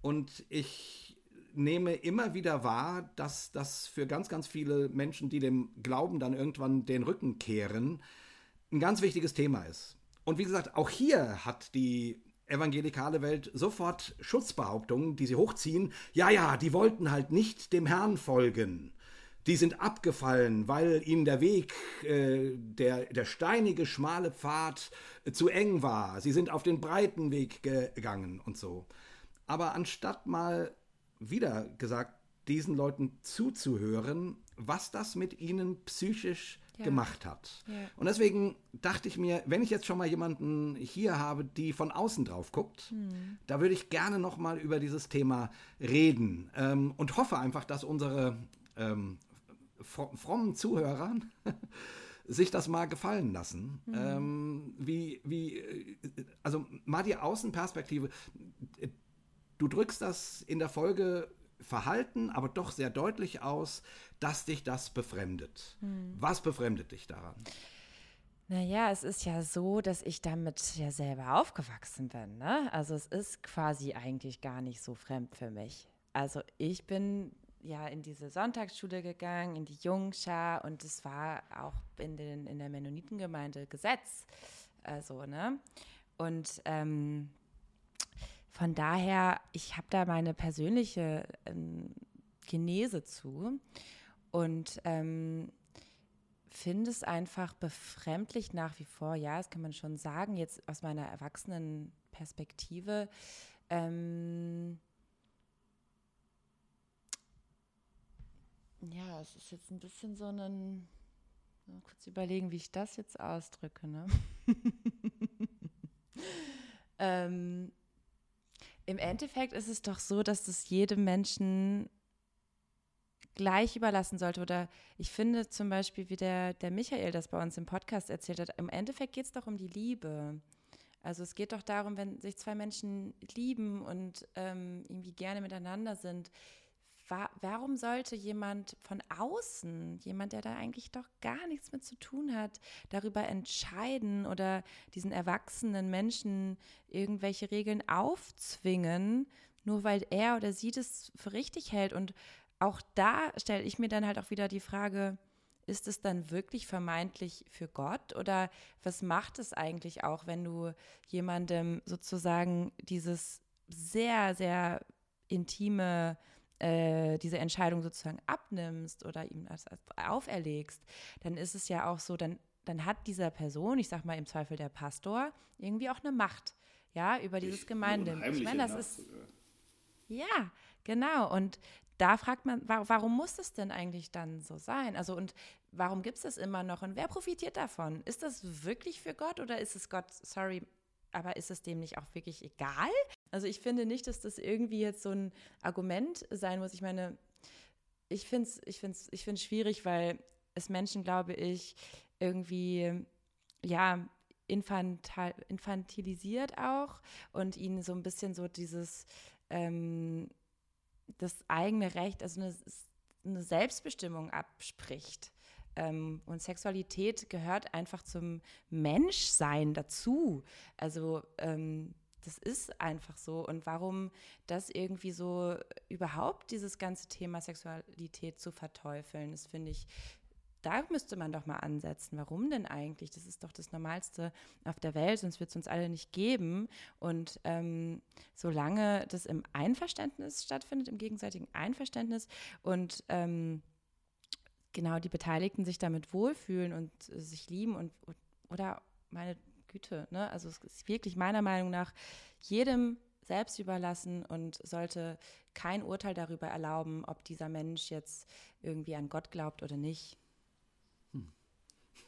und ich nehme immer wieder wahr, dass das für ganz, ganz viele Menschen, die dem Glauben dann irgendwann den Rücken kehren, ein ganz wichtiges Thema ist. Und wie gesagt, auch hier hat die evangelikale Welt sofort Schutzbehauptungen, die sie hochziehen. Ja, ja, die wollten halt nicht dem Herrn folgen. Die sind abgefallen, weil ihnen der Weg, äh, der, der steinige, schmale Pfad äh, zu eng war. Sie sind auf den breiten Weg gegangen und so. Aber anstatt mal wieder gesagt, diesen Leuten zuzuhören, was das mit ihnen psychisch ja. gemacht hat. Ja. Und deswegen dachte ich mir, wenn ich jetzt schon mal jemanden hier habe, die von außen drauf guckt, mhm. da würde ich gerne noch mal über dieses Thema reden ähm, und hoffe einfach, dass unsere ähm, frommen Zuhörer sich das mal gefallen lassen. Mhm. Ähm, wie, wie, äh, also mal die Außenperspektive du drückst das in der Folge verhalten, aber doch sehr deutlich aus, dass dich das befremdet. Hm. Was befremdet dich daran? Naja, es ist ja so, dass ich damit ja selber aufgewachsen bin. Ne? Also es ist quasi eigentlich gar nicht so fremd für mich. Also ich bin ja in diese Sonntagsschule gegangen, in die Jungschar und es war auch in, den, in der Mennonitengemeinde Gesetz. Also, ne? Und ähm, von daher, ich habe da meine persönliche ähm, Genese zu. Und ähm, finde es einfach befremdlich nach wie vor, ja, das kann man schon sagen, jetzt aus meiner erwachsenen Perspektive. Ähm, ja, es ist jetzt ein bisschen so ein, mal kurz überlegen, wie ich das jetzt ausdrücke, ne? ähm, Im Endeffekt ist es doch so, dass das jedem Menschen gleich überlassen sollte. Oder ich finde zum Beispiel, wie der, der Michael das bei uns im Podcast erzählt hat, im Endeffekt geht es doch um die Liebe. Also es geht doch darum, wenn sich zwei Menschen lieben und ähm, irgendwie gerne miteinander sind, wa warum sollte jemand von außen, jemand, der da eigentlich doch gar nichts mit zu tun hat, darüber entscheiden oder diesen erwachsenen Menschen irgendwelche Regeln aufzwingen, nur weil er oder sie das für richtig hält? Und auch da stelle ich mir dann halt auch wieder die Frage, ist es dann wirklich vermeintlich für Gott? Oder was macht es eigentlich auch, wenn du jemandem sozusagen dieses sehr, sehr intime, äh, diese Entscheidung sozusagen abnimmst oder ihm das auferlegst, dann ist es ja auch so, dann, dann hat dieser Person, ich sag mal im Zweifel der Pastor, irgendwie auch eine Macht, ja, über dieses Gemeinde. Ich meine, das ist. Ja, genau. Und da fragt man, warum muss es denn eigentlich dann so sein? Also und warum gibt es das immer noch und wer profitiert davon? Ist das wirklich für Gott oder ist es Gott, sorry, aber ist es dem nicht auch wirklich egal? Also ich finde nicht, dass das irgendwie jetzt so ein Argument sein muss. Ich meine, ich finde es ich find's, ich find's schwierig, weil es Menschen, glaube ich, irgendwie, ja, infantil, infantilisiert auch und ihnen so ein bisschen so dieses, ähm, das eigene Recht, also eine, eine Selbstbestimmung abspricht. Ähm, und Sexualität gehört einfach zum Menschsein dazu. Also ähm, das ist einfach so. Und warum das irgendwie so überhaupt dieses ganze Thema Sexualität zu verteufeln, das finde ich da müsste man doch mal ansetzen. Warum denn eigentlich? Das ist doch das Normalste auf der Welt, sonst wird es uns alle nicht geben. Und ähm, solange das im Einverständnis stattfindet, im gegenseitigen Einverständnis und ähm, genau die Beteiligten sich damit wohlfühlen und äh, sich lieben und oder meine Güte, ne? Also es ist wirklich meiner Meinung nach jedem selbst überlassen und sollte kein Urteil darüber erlauben, ob dieser Mensch jetzt irgendwie an Gott glaubt oder nicht.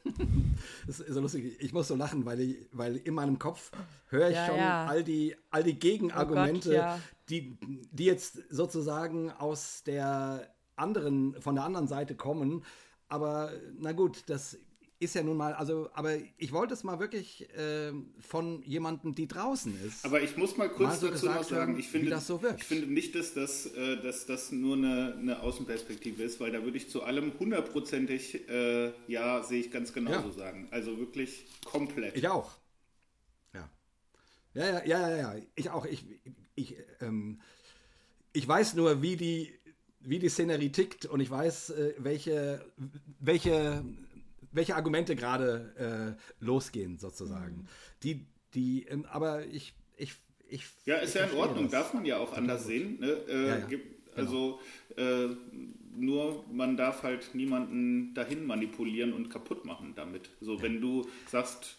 das ist so lustig. Ich muss so lachen, weil, ich, weil in meinem Kopf höre ich ja, schon ja. all die, all die Gegenargumente, oh Gott, ja. die, die jetzt sozusagen aus der anderen, von der anderen Seite kommen. Aber na gut, das ist ja nun mal, also, aber ich wollte es mal wirklich äh, von jemandem, die draußen ist. Aber ich muss mal kurz mal so dazu noch sagen, ich finde, so ich finde nicht, dass das, äh, dass das nur eine, eine, Außenperspektive ist, weil da würde ich zu allem hundertprozentig, äh, ja, sehe ich ganz genauso ja. sagen. Also wirklich komplett. Ich auch. Ja. Ja, ja, ja, ja, ja. Ich auch. Ich, ich, ähm, ich weiß nur, wie die, wie die Szenerie tickt und ich weiß, äh, welche, welche welche Argumente gerade äh, losgehen, sozusagen. Mhm. Die, die, ähm, aber ich, ich, ich. Ja, ist ich ja in Ordnung, das. darf man ja auch anders sehen. Ne? Äh, ja, ja. Gibt, genau. also, äh, nur man darf halt niemanden dahin manipulieren und kaputt machen damit. So, ja. wenn du sagst,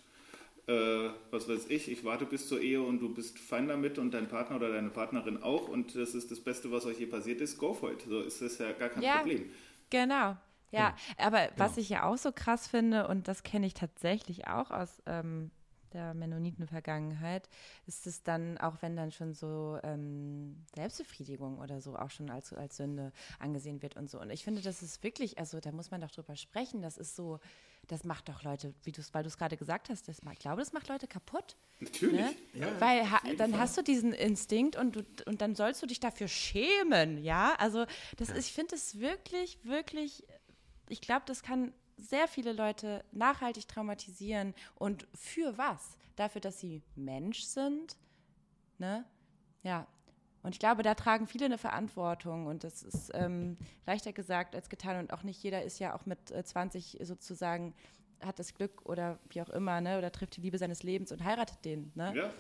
äh, was weiß ich, ich warte bis zur Ehe und du bist fein damit und dein Partner oder deine Partnerin auch und das ist das Beste, was euch je passiert ist, go for it. So ist das ja gar kein ja, Problem. Genau. Ja, aber genau. was ich ja auch so krass finde, und das kenne ich tatsächlich auch aus ähm, der Mennoniten-Vergangenheit, ist es dann, auch wenn dann schon so ähm, Selbstbefriedigung oder so auch schon als, als Sünde angesehen wird und so. Und ich finde, das ist wirklich, also da muss man doch drüber sprechen, das ist so, das macht doch Leute, wie du's, weil du es gerade gesagt hast, das, ich glaube, das macht Leute kaputt. Natürlich. Ne? Ja, weil ha, dann Fall. hast du diesen Instinkt und, du, und dann sollst du dich dafür schämen, ja? Also das ja. ich finde es wirklich, wirklich, ich glaube, das kann sehr viele Leute nachhaltig traumatisieren. Und für was? Dafür, dass sie Mensch sind? Ne? Ja. Und ich glaube, da tragen viele eine Verantwortung und das ist ähm, leichter gesagt als getan und auch nicht jeder ist ja auch mit äh, 20 sozusagen hat das Glück oder wie auch immer, ne, oder trifft die Liebe seines Lebens und heiratet den, ne? Ja.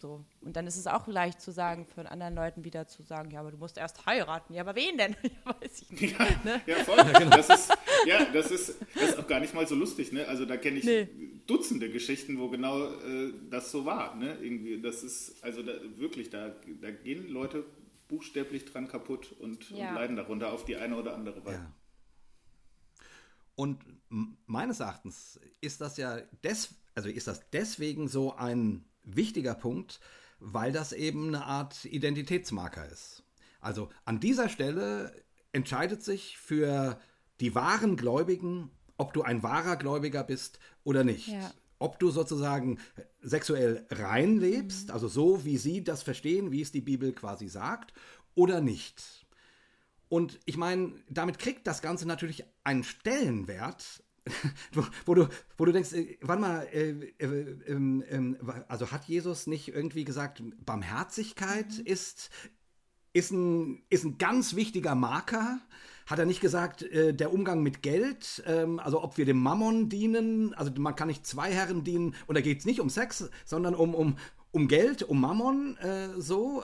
So. Und dann ist es auch leicht zu sagen, von anderen Leuten wieder zu sagen, ja, aber du musst erst heiraten. Ja, aber wen denn? Weiß ich nicht. Ja, ne? ja voll. Ja, genau. das, ist, ja das, ist, das ist auch gar nicht mal so lustig. Ne? Also da kenne ich nee. Dutzende Geschichten, wo genau äh, das so war. Ne? Irgendwie, das ist, also da, wirklich, da, da gehen Leute buchstäblich dran kaputt und, ja. und leiden darunter auf die eine oder andere Weise. Ja. Und meines Erachtens ist das ja des, also ist das deswegen so ein wichtiger Punkt, weil das eben eine Art Identitätsmarker ist. Also an dieser Stelle entscheidet sich für die wahren Gläubigen, ob du ein wahrer Gläubiger bist oder nicht. Ja. Ob du sozusagen sexuell rein lebst, mhm. also so wie sie das verstehen, wie es die Bibel quasi sagt, oder nicht. Und ich meine, damit kriegt das Ganze natürlich einen Stellenwert, wo, wo, du, wo du denkst, äh, warte mal, äh, äh, ähm, ähm, also hat Jesus nicht irgendwie gesagt, Barmherzigkeit mhm. ist, ist, ein, ist ein ganz wichtiger Marker? Hat er nicht gesagt, äh, der Umgang mit Geld, ähm, also ob wir dem Mammon dienen, also man kann nicht zwei Herren dienen, und da geht es nicht um Sex, sondern um, um, um Geld, um Mammon, äh, so.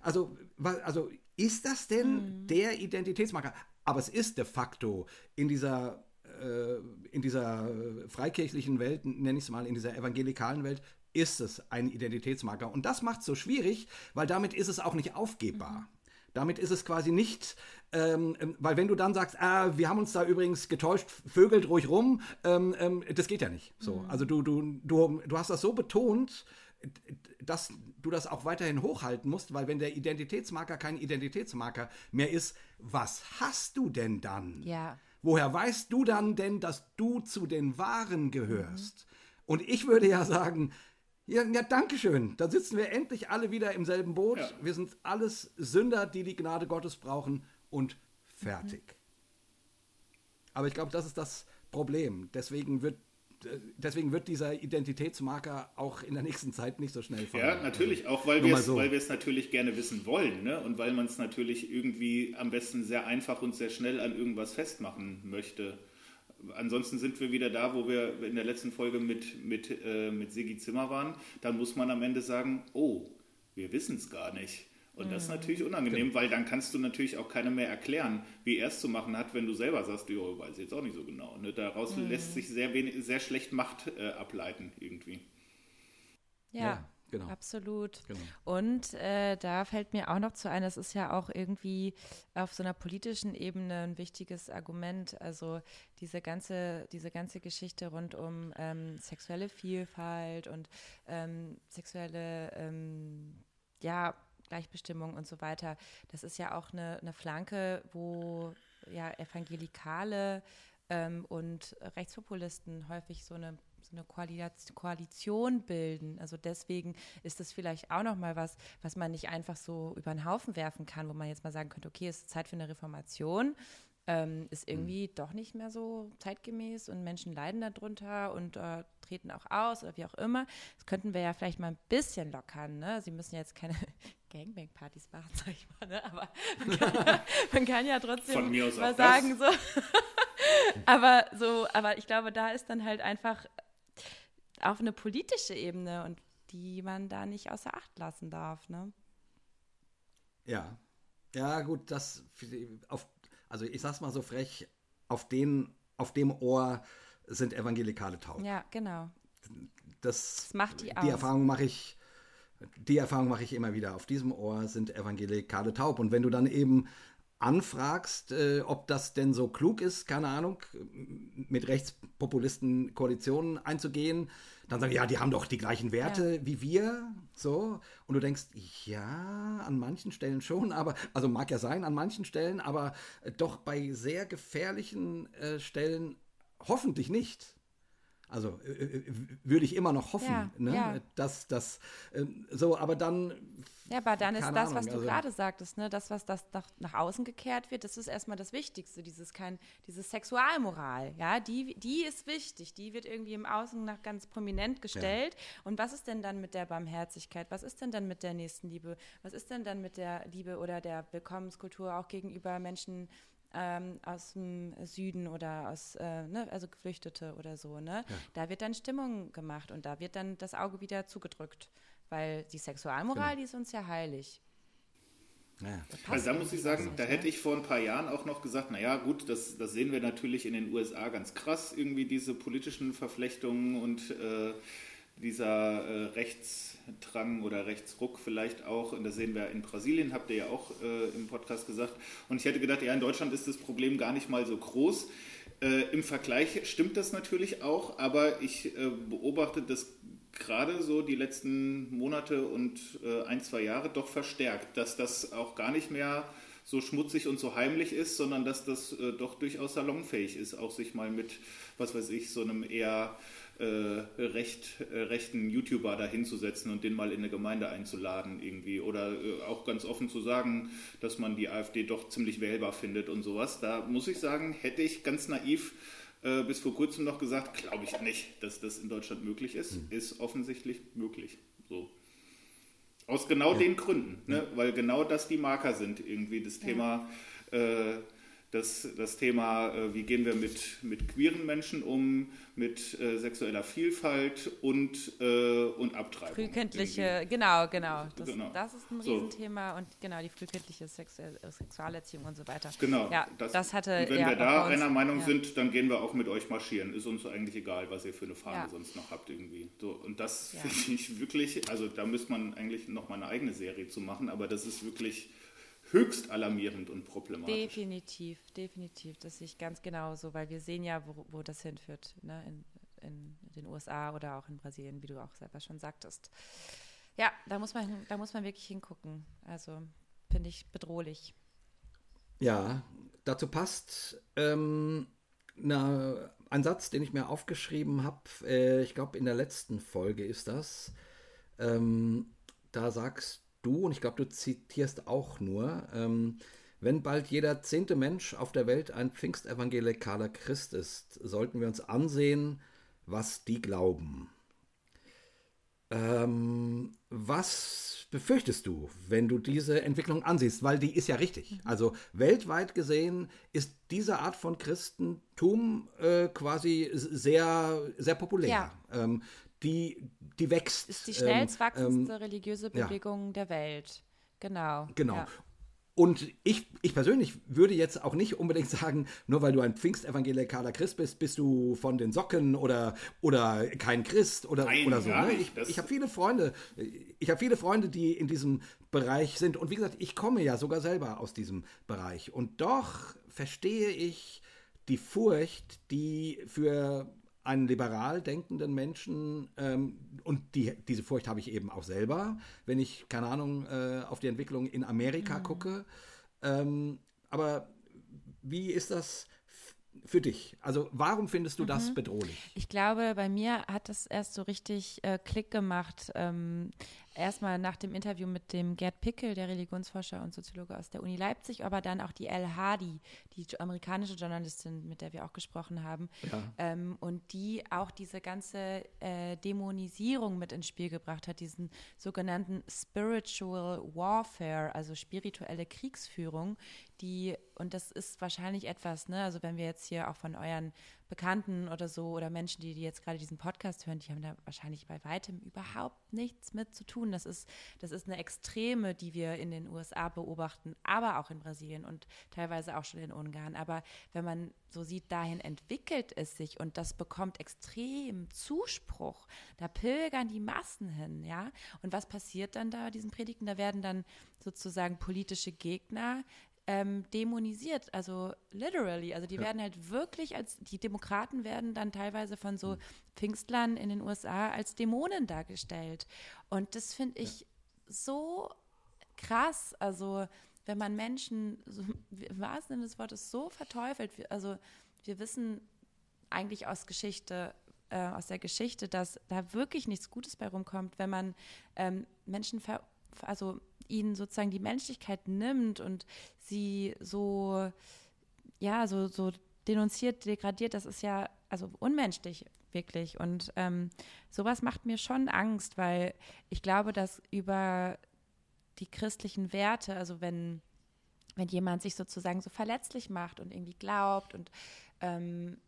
Also, also ist das denn mhm. der Identitätsmarker? Aber es ist de facto in dieser äh, in dieser freikirchlichen Welt, nenne ich es mal, in dieser evangelikalen Welt, ist es ein Identitätsmarker. Und das macht es so schwierig, weil damit ist es auch nicht aufgebbar. Mhm. Damit ist es quasi nicht, ähm, ähm, weil wenn du dann sagst, ah, wir haben uns da übrigens getäuscht, vögelt ruhig rum, ähm, ähm, das geht ja nicht. So, mhm. also du, du, du, du hast das so betont, dass du das auch weiterhin hochhalten musst, weil wenn der Identitätsmarker kein Identitätsmarker mehr ist, was hast du denn dann? Ja. Woher weißt du dann denn, dass du zu den Wahren gehörst? Mhm. Und ich würde ja sagen, ja, ja, danke schön. Da sitzen wir endlich alle wieder im selben Boot. Ja. Wir sind alles Sünder, die die Gnade Gottes brauchen und fertig. Mhm. Aber ich glaube, das ist das Problem. Deswegen wird deswegen wird dieser Identitätsmarker auch in der nächsten Zeit nicht so schnell fallen. Ja, natürlich, also, auch weil wir so. es natürlich gerne wissen wollen ne? und weil man es natürlich irgendwie am besten sehr einfach und sehr schnell an irgendwas festmachen möchte. Ansonsten sind wir wieder da, wo wir in der letzten Folge mit, mit, äh, mit Sigi Zimmer waren. Dann muss man am Ende sagen, oh, wir wissen es gar nicht. Und das ist mhm. natürlich unangenehm, genau. weil dann kannst du natürlich auch keiner mehr erklären, wie er es zu machen hat, wenn du selber sagst, jo, weiß ich jetzt auch nicht so genau. Ne? Daraus mhm. lässt sich sehr, wenig, sehr schlecht Macht äh, ableiten irgendwie. Ja. ja. Genau. Absolut. Genau. Und äh, da fällt mir auch noch zu ein, das ist ja auch irgendwie auf so einer politischen Ebene ein wichtiges Argument. Also diese ganze, diese ganze Geschichte rund um ähm, sexuelle Vielfalt und ähm, sexuelle, ähm, ja, Gleichbestimmung und so weiter. Das ist ja auch eine, eine Flanke, wo ja Evangelikale ähm, und Rechtspopulisten häufig so eine so eine Koalition bilden. Also deswegen ist das vielleicht auch noch mal was, was man nicht einfach so über den Haufen werfen kann, wo man jetzt mal sagen könnte, okay, es ist Zeit für eine Reformation ähm, ist mhm. irgendwie mhm. doch nicht mehr so zeitgemäß und Menschen leiden darunter und äh, treten auch aus oder wie auch immer. Das könnten wir ja vielleicht mal ein bisschen lockern. Ne? Sie müssen jetzt keine Gangbang-Partys machen, sag ich mal, ne? aber man kann, ja, man kann ja trotzdem mal sagen. So. aber so, aber ich glaube, da ist dann halt einfach auf eine politische Ebene und die man da nicht außer Acht lassen darf. Ne? Ja, ja, gut, das auf also ich sag's mal so frech, auf, den, auf dem Ohr sind Evangelikale taub. Ja, genau. Das, das macht die, die. Erfahrung mache ich, die Erfahrung mache ich immer wieder. Auf diesem Ohr sind Evangelikale taub. Und wenn du dann eben anfragst, äh, ob das denn so klug ist, keine Ahnung, mit Rechtspopulisten Koalitionen einzugehen, dann sagen, ja, die haben doch die gleichen Werte ja. wie wir, so. Und du denkst, ja, an manchen Stellen schon, aber, also mag ja sein, an manchen Stellen, aber doch bei sehr gefährlichen äh, Stellen hoffentlich nicht. Also äh, äh, würde ich immer noch hoffen, ja, ne? ja. dass das äh, so, aber dann. Ja, aber dann ist das, Ahnung, was du also, gerade sagtest, ne, das, was das nach, nach außen gekehrt wird, das ist erstmal das Wichtigste, dieses kein, diese Sexualmoral, ja, die, die ist wichtig, die wird irgendwie im Außen nach ganz prominent gestellt. Ja. Und was ist denn dann mit der Barmherzigkeit? Was ist denn dann mit der Nächstenliebe? Was ist denn dann mit der Liebe oder der Willkommenskultur auch gegenüber Menschen, ähm, aus dem Süden oder aus, äh, ne, also Geflüchtete oder so, ne? Ja. Da wird dann Stimmung gemacht und da wird dann das Auge wieder zugedrückt, weil die Sexualmoral, genau. die ist uns ja heilig. Ja. Also da muss ich sagen, da hätte ich vor ein paar Jahren auch noch gesagt, naja gut, das, das sehen wir natürlich in den USA ganz krass, irgendwie diese politischen Verflechtungen und äh, dieser äh, Rechtsdrang oder Rechtsruck vielleicht auch, und das sehen wir in Brasilien, habt ihr ja auch äh, im Podcast gesagt. Und ich hätte gedacht, ja, in Deutschland ist das Problem gar nicht mal so groß. Äh, Im Vergleich stimmt das natürlich auch, aber ich äh, beobachte das gerade so die letzten Monate und äh, ein, zwei Jahre doch verstärkt, dass das auch gar nicht mehr so schmutzig und so heimlich ist, sondern dass das äh, doch durchaus salonfähig ist, auch sich mal mit, was weiß ich, so einem eher äh, recht, äh, rechten YouTuber da hinzusetzen und den mal in eine Gemeinde einzuladen irgendwie. Oder äh, auch ganz offen zu sagen, dass man die AfD doch ziemlich wählbar findet und sowas. Da muss ich sagen, hätte ich ganz naiv äh, bis vor kurzem noch gesagt, glaube ich nicht, dass das in Deutschland möglich ist. Mhm. Ist offensichtlich möglich. So. Aus genau ja. den Gründen, ne? Ja. weil genau das die Marker sind, irgendwie das Thema. Äh, das, das Thema, äh, wie gehen wir mit, mit queeren Menschen um, mit äh, sexueller Vielfalt und, äh, und Abtreibung. Frühkindliche, irgendwie. genau, genau. Das, genau. das ist ein Riesenthema so. und genau, die frühkindliche Sexuell Sexualerziehung und so weiter. Genau. Ja, das, das hatte, wenn ja, wir da einer Meinung ja. sind, dann gehen wir auch mit euch marschieren. Ist uns eigentlich egal, was ihr für eine Fahne sonst noch habt irgendwie. So, und das finde ich wirklich, also da müsste man eigentlich noch mal eine eigene Serie zu machen, aber das ist wirklich höchst alarmierend und problematisch. Definitiv, definitiv. Das sehe ich ganz genauso, weil wir sehen ja, wo, wo das hinführt, ne? in, in den USA oder auch in Brasilien, wie du auch selber schon sagtest. Ja, da muss man, da muss man wirklich hingucken. Also finde ich bedrohlich. Ja, dazu passt ähm, na, ein Satz, den ich mir aufgeschrieben habe. Äh, ich glaube, in der letzten Folge ist das. Ähm, da sagst du, und ich glaube, du zitierst auch nur, ähm, wenn bald jeder zehnte Mensch auf der Welt ein pfingstevangelikaler Christ ist, sollten wir uns ansehen, was die glauben. Ähm, was befürchtest du, wenn du diese Entwicklung ansiehst? Weil die ist ja richtig. Mhm. Also weltweit gesehen ist diese Art von Christentum äh, quasi sehr, sehr populär. Ja. Ähm, die, die wächst. Ist die schnellst wachsendste ähm, religiöse Bewegung ja. der Welt. Genau. Genau. Ja. Und ich, ich persönlich würde jetzt auch nicht unbedingt sagen, nur weil du ein pfingstevangelikaler Christ bist, bist du von den Socken oder, oder kein Christ oder, Nein, oder so. Ne? Ich, ich habe viele Freunde, ich habe viele Freunde, die in diesem Bereich sind. Und wie gesagt, ich komme ja sogar selber aus diesem Bereich. Und doch verstehe ich die Furcht, die für einen liberal denkenden Menschen, ähm, und die, diese Furcht habe ich eben auch selber, wenn ich, keine Ahnung, äh, auf die Entwicklung in Amerika mhm. gucke. Ähm, aber wie ist das für dich? Also warum findest du mhm. das bedrohlich? Ich glaube, bei mir hat das erst so richtig äh, Klick gemacht. Ähm, erstmal nach dem Interview mit dem Gerd Pickel, der Religionsforscher und Soziologe aus der Uni Leipzig, aber dann auch die El Hadi, die amerikanische Journalistin, mit der wir auch gesprochen haben, ja. ähm, und die auch diese ganze äh, Dämonisierung mit ins Spiel gebracht hat, diesen sogenannten Spiritual Warfare, also spirituelle Kriegsführung, die, und das ist wahrscheinlich etwas, ne, also wenn wir jetzt hier auch von euren Bekannten oder so oder Menschen, die, die jetzt gerade diesen Podcast hören, die haben da wahrscheinlich bei weitem überhaupt nichts mit zu tun. Das ist, das ist eine Extreme, die wir in den USA beobachten, aber auch in Brasilien und teilweise auch schon in Ungarn. Aber wenn man so sieht, dahin entwickelt es sich und das bekommt extrem Zuspruch. Da pilgern die Massen hin, ja. Und was passiert dann da bei diesen Predigten? Da werden dann sozusagen politische Gegner ähm, dämonisiert, also literally. Also die ja. werden halt wirklich als, die Demokraten werden dann teilweise von so mhm. Pfingstlern in den USA als Dämonen dargestellt. Und das finde ich ja. so krass. Also wenn man Menschen so, im wahrsten Sinne des Wortes so verteufelt, also wir wissen eigentlich aus Geschichte äh, aus der Geschichte, dass da wirklich nichts Gutes bei rumkommt, wenn man ähm, Menschen, ver also ihnen sozusagen die Menschlichkeit nimmt und sie so, ja, so, so denunziert, degradiert, das ist ja also unmenschlich wirklich. Und ähm, sowas macht mir schon Angst, weil ich glaube, dass über die christlichen Werte, also wenn, wenn jemand sich sozusagen so verletzlich macht und irgendwie glaubt und ähm,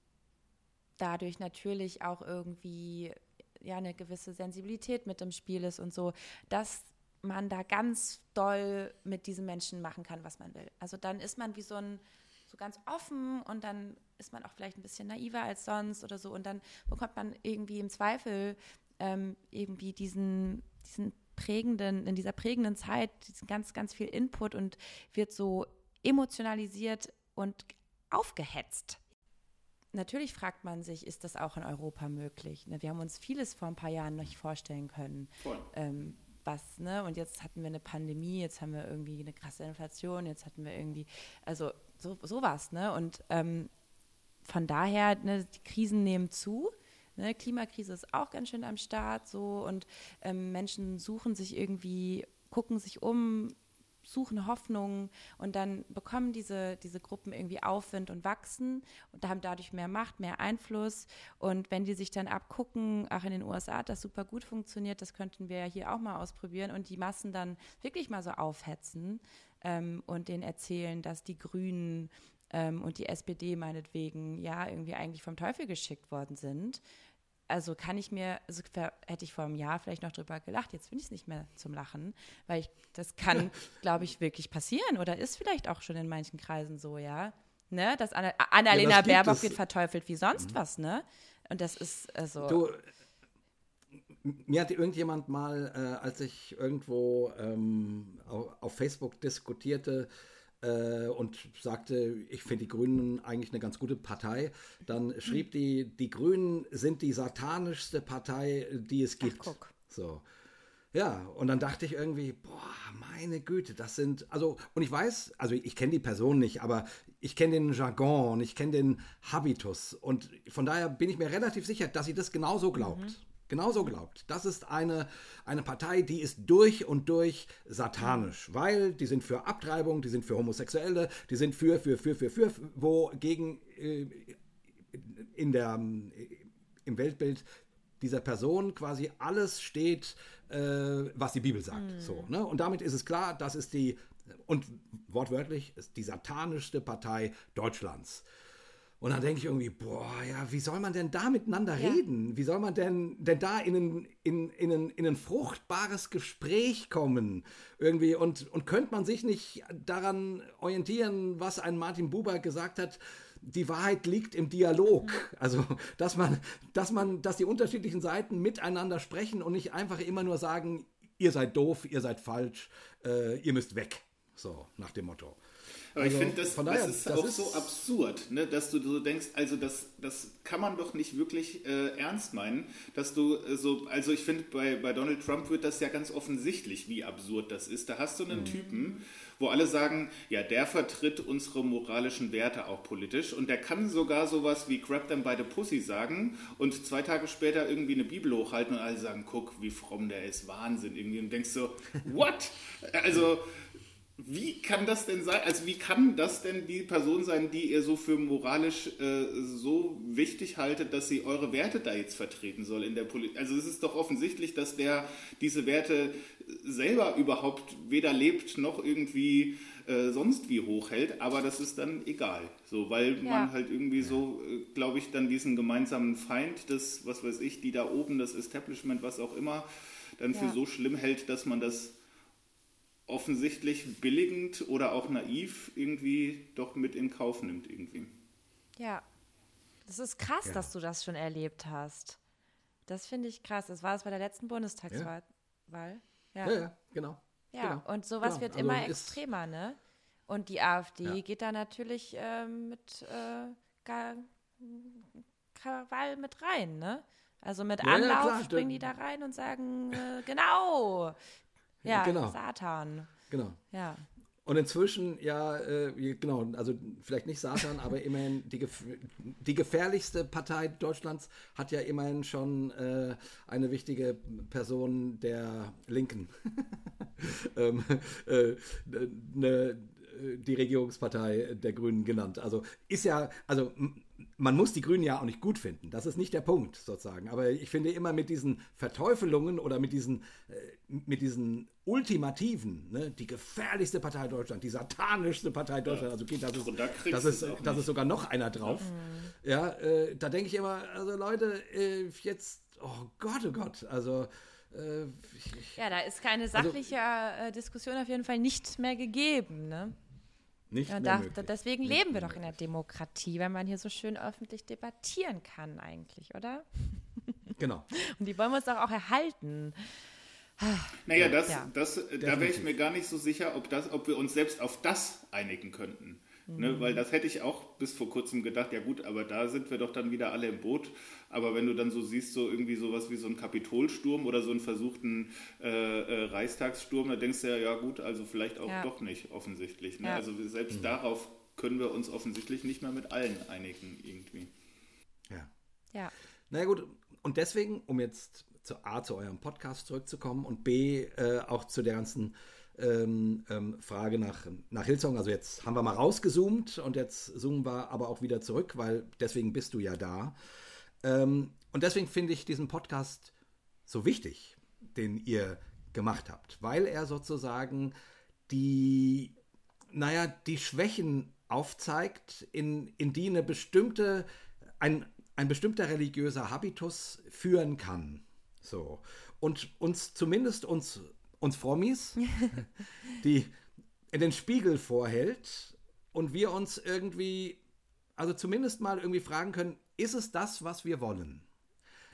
dadurch natürlich auch irgendwie ja eine gewisse Sensibilität mit im Spiel ist und so, dass man da ganz doll mit diesen Menschen machen kann, was man will. Also dann ist man wie so ein so ganz offen und dann ist man auch vielleicht ein bisschen naiver als sonst oder so und dann bekommt man irgendwie im Zweifel ähm, irgendwie diesen, diesen prägenden, in dieser prägenden Zeit, diesen ganz, ganz viel Input und wird so emotionalisiert und aufgehetzt natürlich fragt man sich, ist das auch in Europa möglich? Ne? Wir haben uns vieles vor ein paar Jahren nicht vorstellen können. Ähm, was, ne? Und jetzt hatten wir eine Pandemie, jetzt haben wir irgendwie eine krasse Inflation, jetzt hatten wir irgendwie, also so, sowas, ne? Und ähm, von daher, ne, die Krisen nehmen zu. Ne? Klimakrise ist auch ganz schön am Start so und ähm, Menschen suchen sich irgendwie, gucken sich um, suchen Hoffnung und dann bekommen diese, diese Gruppen irgendwie Aufwind und wachsen und haben dadurch mehr Macht, mehr Einfluss. Und wenn die sich dann abgucken, auch in den USA hat das super gut funktioniert, das könnten wir ja hier auch mal ausprobieren und die Massen dann wirklich mal so aufhetzen ähm, und denen erzählen, dass die Grünen ähm, und die SPD meinetwegen ja irgendwie eigentlich vom Teufel geschickt worden sind also kann ich mir, also hätte ich vor einem Jahr vielleicht noch drüber gelacht, jetzt finde ich es nicht mehr zum Lachen, weil ich, das kann, glaube ich, wirklich passieren oder ist vielleicht auch schon in manchen Kreisen so, ja. Ne? Dass Anna, Annalena ja, Baerbock wird verteufelt wie sonst mhm. was, ne? Und das ist also. Du, mir hat irgendjemand mal, äh, als ich irgendwo ähm, auf, auf Facebook diskutierte, äh, und sagte, ich finde die Grünen eigentlich eine ganz gute Partei. Dann schrieb die, die Grünen sind die satanischste Partei, die es gibt. Ach. So. Ja, und dann dachte ich irgendwie, boah, meine Güte, das sind, also, und ich weiß, also ich kenne die Person nicht, aber ich kenne den Jargon und ich kenne den Habitus. Und von daher bin ich mir relativ sicher, dass sie das genauso glaubt. Mhm genauso glaubt. Das ist eine, eine Partei, die ist durch und durch satanisch, weil die sind für Abtreibung, die sind für Homosexuelle, die sind für, für, für, für, für, wogegen äh, in der, im Weltbild dieser Person quasi alles steht, äh, was die Bibel sagt. Mhm. So, ne? Und damit ist es klar, das ist die, und wortwörtlich, ist die satanischste Partei Deutschlands. Und dann denke ich irgendwie, boah, ja, wie soll man denn da miteinander ja. reden? Wie soll man denn, denn da in ein, in, in, ein, in ein fruchtbares Gespräch kommen? Irgendwie und, und könnte man sich nicht daran orientieren, was ein Martin Buber gesagt hat? Die Wahrheit liegt im Dialog. Also, dass man, dass man, dass die unterschiedlichen Seiten miteinander sprechen und nicht einfach immer nur sagen, ihr seid doof, ihr seid falsch, äh, ihr müsst weg. So, nach dem Motto. Aber also, ich finde, das, daher, das, ist das auch ist so absurd, ne? dass du so denkst, also das, das kann man doch nicht wirklich äh, ernst meinen, dass du äh, so, also ich finde, bei, bei Donald Trump wird das ja ganz offensichtlich, wie absurd das ist. Da hast du einen mhm. Typen, wo alle sagen, ja, der vertritt unsere moralischen Werte auch politisch und der kann sogar sowas wie Grab them by the Pussy sagen und zwei Tage später irgendwie eine Bibel hochhalten und alle sagen, guck, wie fromm der ist, Wahnsinn irgendwie und denkst so, what? Also wie kann das denn sein? Also wie kann das denn die Person sein, die ihr so für moralisch äh, so wichtig haltet, dass sie eure Werte da jetzt vertreten soll in der Politik? Also es ist doch offensichtlich, dass der diese Werte selber überhaupt weder lebt noch irgendwie äh, sonst wie hochhält, aber das ist dann egal. So, weil ja. man halt irgendwie so, äh, glaube ich, dann diesen gemeinsamen Feind, das, was weiß ich, die da oben, das Establishment, was auch immer, dann ja. für so schlimm hält, dass man das offensichtlich billigend oder auch naiv irgendwie doch mit in Kauf nimmt irgendwie. Ja, das ist krass, ja. dass du das schon erlebt hast. Das finde ich krass. Das war es bei der letzten Bundestagswahl. Ja, ja, ja genau. Ja, genau. und sowas genau. wird also immer extremer, ne? Und die AfD ja. geht da natürlich äh, mit äh, Krawall mit rein, ne? Also mit Anlauf ja, springen die da rein und sagen, äh, genau, ja, genau. Satan. Genau. Ja. Und inzwischen, ja, äh, genau, also vielleicht nicht Satan, aber immerhin die, gef die gefährlichste Partei Deutschlands hat ja immerhin schon äh, eine wichtige Person der Linken. ähm, äh, ne, die Regierungspartei der Grünen genannt. Also ist ja, also man muss die Grünen ja auch nicht gut finden. Das ist nicht der Punkt sozusagen. Aber ich finde immer mit diesen Verteufelungen oder mit diesen, äh, mit diesen ultimativen, ne, die gefährlichste Partei Deutschland, die satanischste Partei Deutschland, also okay, das ist, da das ist, das ist sogar noch einer drauf. Mhm. Ja, äh, da denke ich immer, also Leute, äh, jetzt, oh Gott, oh Gott, also äh, ich, ja, da ist keine also sachliche also, Diskussion auf jeden Fall nicht mehr gegeben, ne? Nicht ja, da, deswegen nicht leben wir doch in der Demokratie, weil man hier so schön öffentlich debattieren kann eigentlich, oder? Genau. Und die wollen wir uns doch auch erhalten. Naja, das, ja. das, da wäre ich mir gar nicht so sicher, ob, das, ob wir uns selbst auf das einigen könnten. Ne, mhm. weil das hätte ich auch bis vor kurzem gedacht, ja gut, aber da sind wir doch dann wieder alle im Boot. Aber wenn du dann so siehst, so irgendwie sowas wie so ein Kapitolsturm oder so einen versuchten äh, äh, Reichstagssturm, da denkst du ja, ja gut, also vielleicht auch ja. doch nicht offensichtlich. Ne? Ja. Also selbst mhm. darauf können wir uns offensichtlich nicht mehr mit allen einigen irgendwie. Ja. Ja. Na naja, gut, und deswegen, um jetzt zu A, zu eurem Podcast zurückzukommen und B, äh, auch zu der ganzen ähm, ähm, Frage nach, nach Hillsong. Also jetzt haben wir mal rausgezoomt und jetzt zoomen wir aber auch wieder zurück, weil deswegen bist du ja da. Ähm, und deswegen finde ich diesen Podcast so wichtig, den ihr gemacht habt, weil er sozusagen die, naja, die Schwächen aufzeigt, in, in die eine bestimmte, ein, ein bestimmter religiöser Habitus führen kann. So. Und uns zumindest uns uns Frommis, die in den Spiegel vorhält und wir uns irgendwie, also zumindest mal irgendwie fragen können, ist es das, was wir wollen?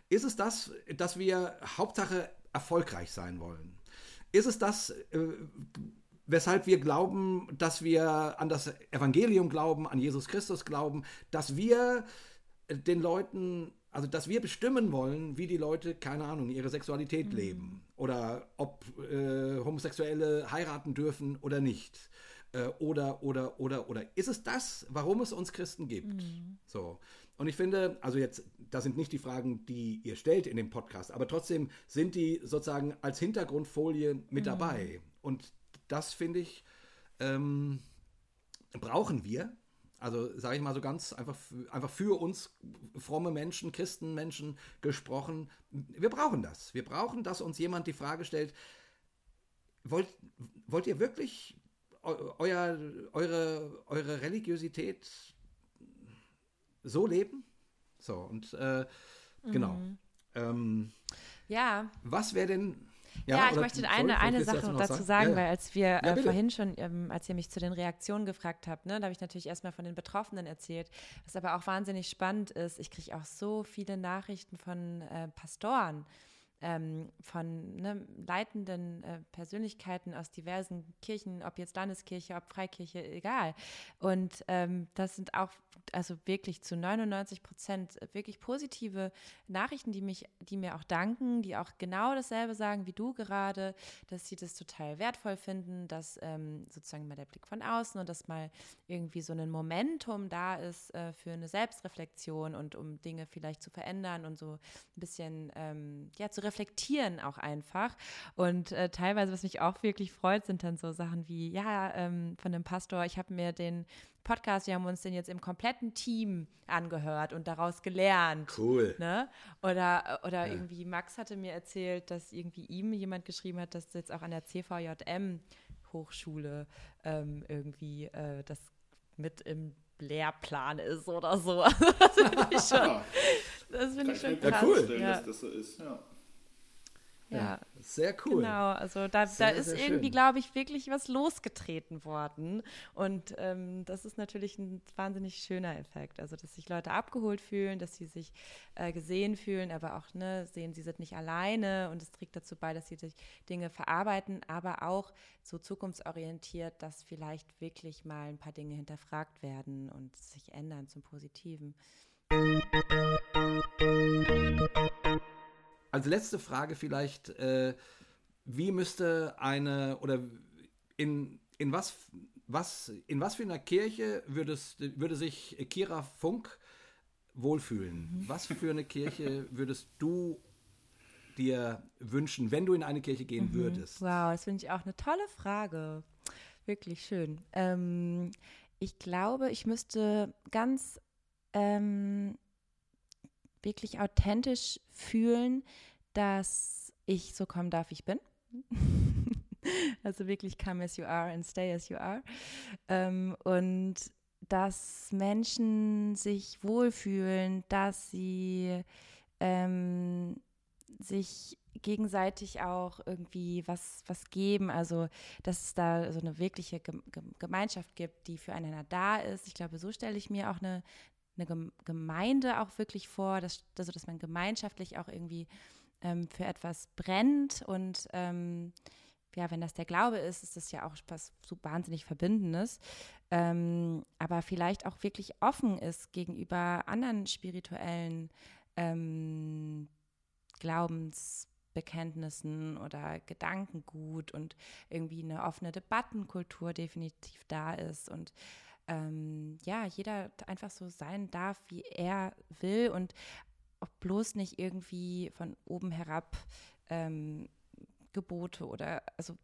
Ist es das, dass wir Hauptsache erfolgreich sein wollen? Ist es das, äh, weshalb wir glauben, dass wir an das Evangelium glauben, an Jesus Christus glauben, dass wir den Leuten also, dass wir bestimmen wollen, wie die Leute, keine Ahnung, ihre Sexualität mhm. leben oder ob äh, Homosexuelle heiraten dürfen oder nicht. Äh, oder, oder, oder, oder. Ist es das, warum es uns Christen gibt? Mhm. So. Und ich finde, also jetzt, das sind nicht die Fragen, die ihr stellt in dem Podcast, aber trotzdem sind die sozusagen als Hintergrundfolie mit mhm. dabei. Und das finde ich, ähm, brauchen wir also sage ich mal so ganz einfach, einfach für uns fromme Menschen, Christenmenschen gesprochen. Wir brauchen das. Wir brauchen, dass uns jemand die Frage stellt, wollt, wollt ihr wirklich euer, eure, eure Religiosität so leben? So, und äh, genau. mhm. Ähm, ja. Was wäre denn ja, ja ich möchte eine, eine Sache dazu sagen, sagen ja, weil als wir ja, äh, vorhin schon, ähm, als ihr mich zu den Reaktionen gefragt habt, ne, da habe ich natürlich erstmal von den Betroffenen erzählt, was aber auch wahnsinnig spannend ist. Ich kriege auch so viele Nachrichten von äh, Pastoren, ähm, von ne, leitenden äh, Persönlichkeiten aus diversen Kirchen, ob jetzt Landeskirche, ob Freikirche, egal. Und ähm, das sind auch also wirklich zu 99 Prozent wirklich positive Nachrichten, die mich, die mir auch danken, die auch genau dasselbe sagen wie du gerade, dass sie das total wertvoll finden, dass ähm, sozusagen mal der Blick von außen und dass mal irgendwie so ein Momentum da ist äh, für eine Selbstreflexion und um Dinge vielleicht zu verändern und so ein bisschen ähm, ja zu reflektieren auch einfach. Und äh, teilweise, was mich auch wirklich freut, sind dann so Sachen wie ja ähm, von einem Pastor. Ich habe mir den Podcast, wir haben uns den jetzt im kompletten Team angehört und daraus gelernt. Cool. Ne? Oder, oder ja. irgendwie, Max hatte mir erzählt, dass irgendwie ihm jemand geschrieben hat, dass jetzt auch an der CVJM Hochschule ähm, irgendwie äh, das mit im Lehrplan ist oder so. das finde ich schon, das find ich schon krass. Ja, cool. Ja. Dass das so ist. Ja. Ja. Sehr cool. Genau, also da, sehr, da ist irgendwie, glaube ich, wirklich was losgetreten worden. Und ähm, das ist natürlich ein wahnsinnig schöner Effekt. Also, dass sich Leute abgeholt fühlen, dass sie sich äh, gesehen fühlen, aber auch ne, sehen, sie sind nicht alleine und es trägt dazu bei, dass sie sich Dinge verarbeiten, aber auch so zukunftsorientiert, dass vielleicht wirklich mal ein paar Dinge hinterfragt werden und sich ändern zum Positiven. Als letzte Frage vielleicht, äh, wie müsste eine oder in, in was, was, in was für einer Kirche würdest, würde sich Kira Funk wohlfühlen? Mhm. Was für eine Kirche würdest du dir wünschen, wenn du in eine Kirche gehen mhm. würdest? Wow, das finde ich auch eine tolle Frage. Wirklich schön. Ähm, ich glaube, ich müsste ganz ähm, wirklich authentisch fühlen, dass ich so kommen darf, wie ich bin. also wirklich come as you are and stay as you are. Ähm, und dass Menschen sich wohlfühlen, dass sie ähm, sich gegenseitig auch irgendwie was, was geben. Also, dass es da so eine wirkliche Gemeinschaft gibt, die füreinander da ist. Ich glaube, so stelle ich mir auch eine, eine Gemeinde auch wirklich vor, dass, also, dass man gemeinschaftlich auch irgendwie ähm, für etwas brennt und ähm, ja, wenn das der Glaube ist, ist das ja auch was so wahnsinnig Verbindendes. Ähm, aber vielleicht auch wirklich offen ist gegenüber anderen spirituellen ähm, Glaubensbekenntnissen oder Gedankengut und irgendwie eine offene Debattenkultur definitiv da ist und ähm, ja, jeder einfach so sein darf, wie er will und auch bloß nicht irgendwie von oben herab ähm, Gebote oder also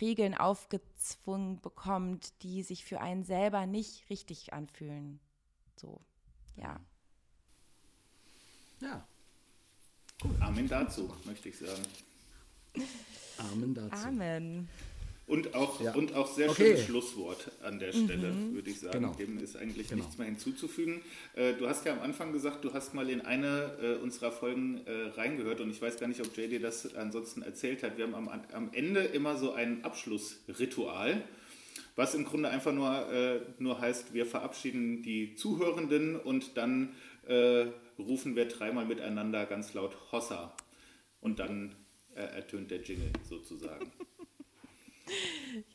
Regeln aufgezwungen bekommt, die sich für einen selber nicht richtig anfühlen. So, ja. Ja. Cool. Amen dazu, möchte ich sagen. Amen dazu. Amen. Und auch, ja. und auch sehr okay. schönes Schlusswort an der Stelle, mhm. würde ich sagen. Genau. Dem ist eigentlich genau. nichts mehr hinzuzufügen. Äh, du hast ja am Anfang gesagt, du hast mal in eine äh, unserer Folgen äh, reingehört und ich weiß gar nicht, ob Jay dir das ansonsten erzählt hat. Wir haben am, am Ende immer so ein Abschlussritual, was im Grunde einfach nur, äh, nur heißt, wir verabschieden die Zuhörenden und dann äh, rufen wir dreimal miteinander ganz laut Hossa und dann äh, ertönt der Jingle sozusagen.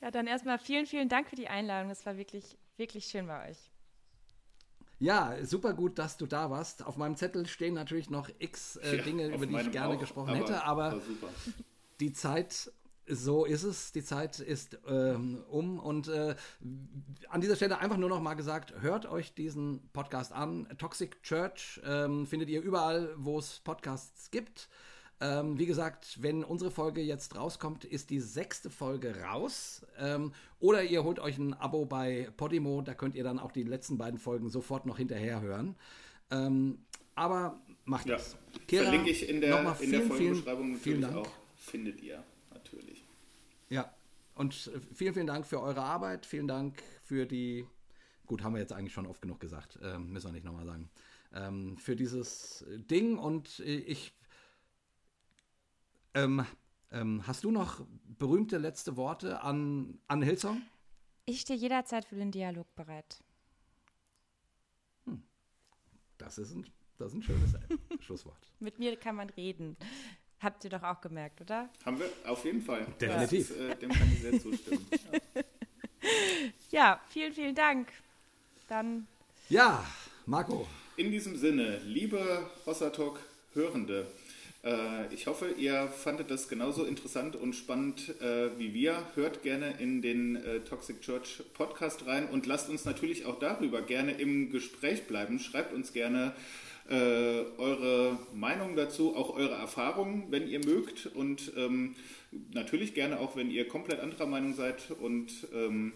Ja, dann erstmal vielen, vielen Dank für die Einladung. Es war wirklich, wirklich schön bei euch. Ja, super gut, dass du da warst. Auf meinem Zettel stehen natürlich noch x äh, ja, Dinge, über die ich gerne auch, gesprochen aber hätte, aber die Zeit, so ist es, die Zeit ist ähm, um. Und äh, an dieser Stelle einfach nur noch mal gesagt, hört euch diesen Podcast an. Toxic Church ähm, findet ihr überall, wo es Podcasts gibt. Ähm, wie gesagt, wenn unsere Folge jetzt rauskommt, ist die sechste Folge raus. Ähm, oder ihr holt euch ein Abo bei Podimo, da könnt ihr dann auch die letzten beiden Folgen sofort noch hinterher hören. Ähm, aber macht ja. das. Kira, Verlinke ich in der, in vielen, der Folgenbeschreibung natürlich vielen Dank. auch. Findet ihr natürlich. Ja, und vielen, vielen Dank für eure Arbeit. Vielen Dank für die. Gut, haben wir jetzt eigentlich schon oft genug gesagt. Ähm, müssen wir nicht nochmal sagen. Ähm, für dieses Ding und ich ähm, ähm, hast du noch berühmte letzte Worte an, an Hillsong? Ich stehe jederzeit für den Dialog bereit. Hm. Das, ist ein, das ist ein schönes Schlusswort. Mit mir kann man reden. Habt ihr doch auch gemerkt, oder? Haben wir, auf jeden Fall. Definitiv. Ist, äh, dem kann ich sehr zustimmen. ja. ja, vielen, vielen Dank. Dann. Ja, Marco. In diesem Sinne, liebe Rossatalk Hörende, äh, ich hoffe, ihr fandet das genauso interessant und spannend äh, wie wir. Hört gerne in den äh, Toxic Church Podcast rein und lasst uns natürlich auch darüber gerne im Gespräch bleiben. Schreibt uns gerne äh, eure Meinung dazu, auch eure Erfahrungen, wenn ihr mögt und ähm, natürlich gerne auch, wenn ihr komplett anderer Meinung seid und ähm,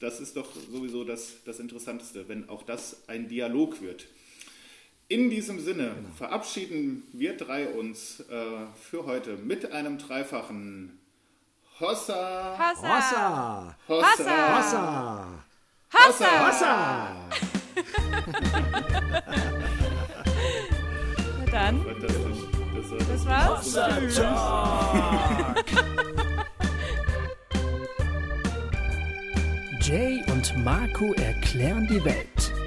das ist doch sowieso das, das Interessanteste, wenn auch das ein Dialog wird. In diesem Sinne genau. verabschieden wir drei uns äh, für heute mit einem dreifachen Hossa. Hossa. Hossa. Hossa. Hossa. Hossa. Hossa. Na dann. Das, das war's. Hossa Jay und Marco erklären die Welt.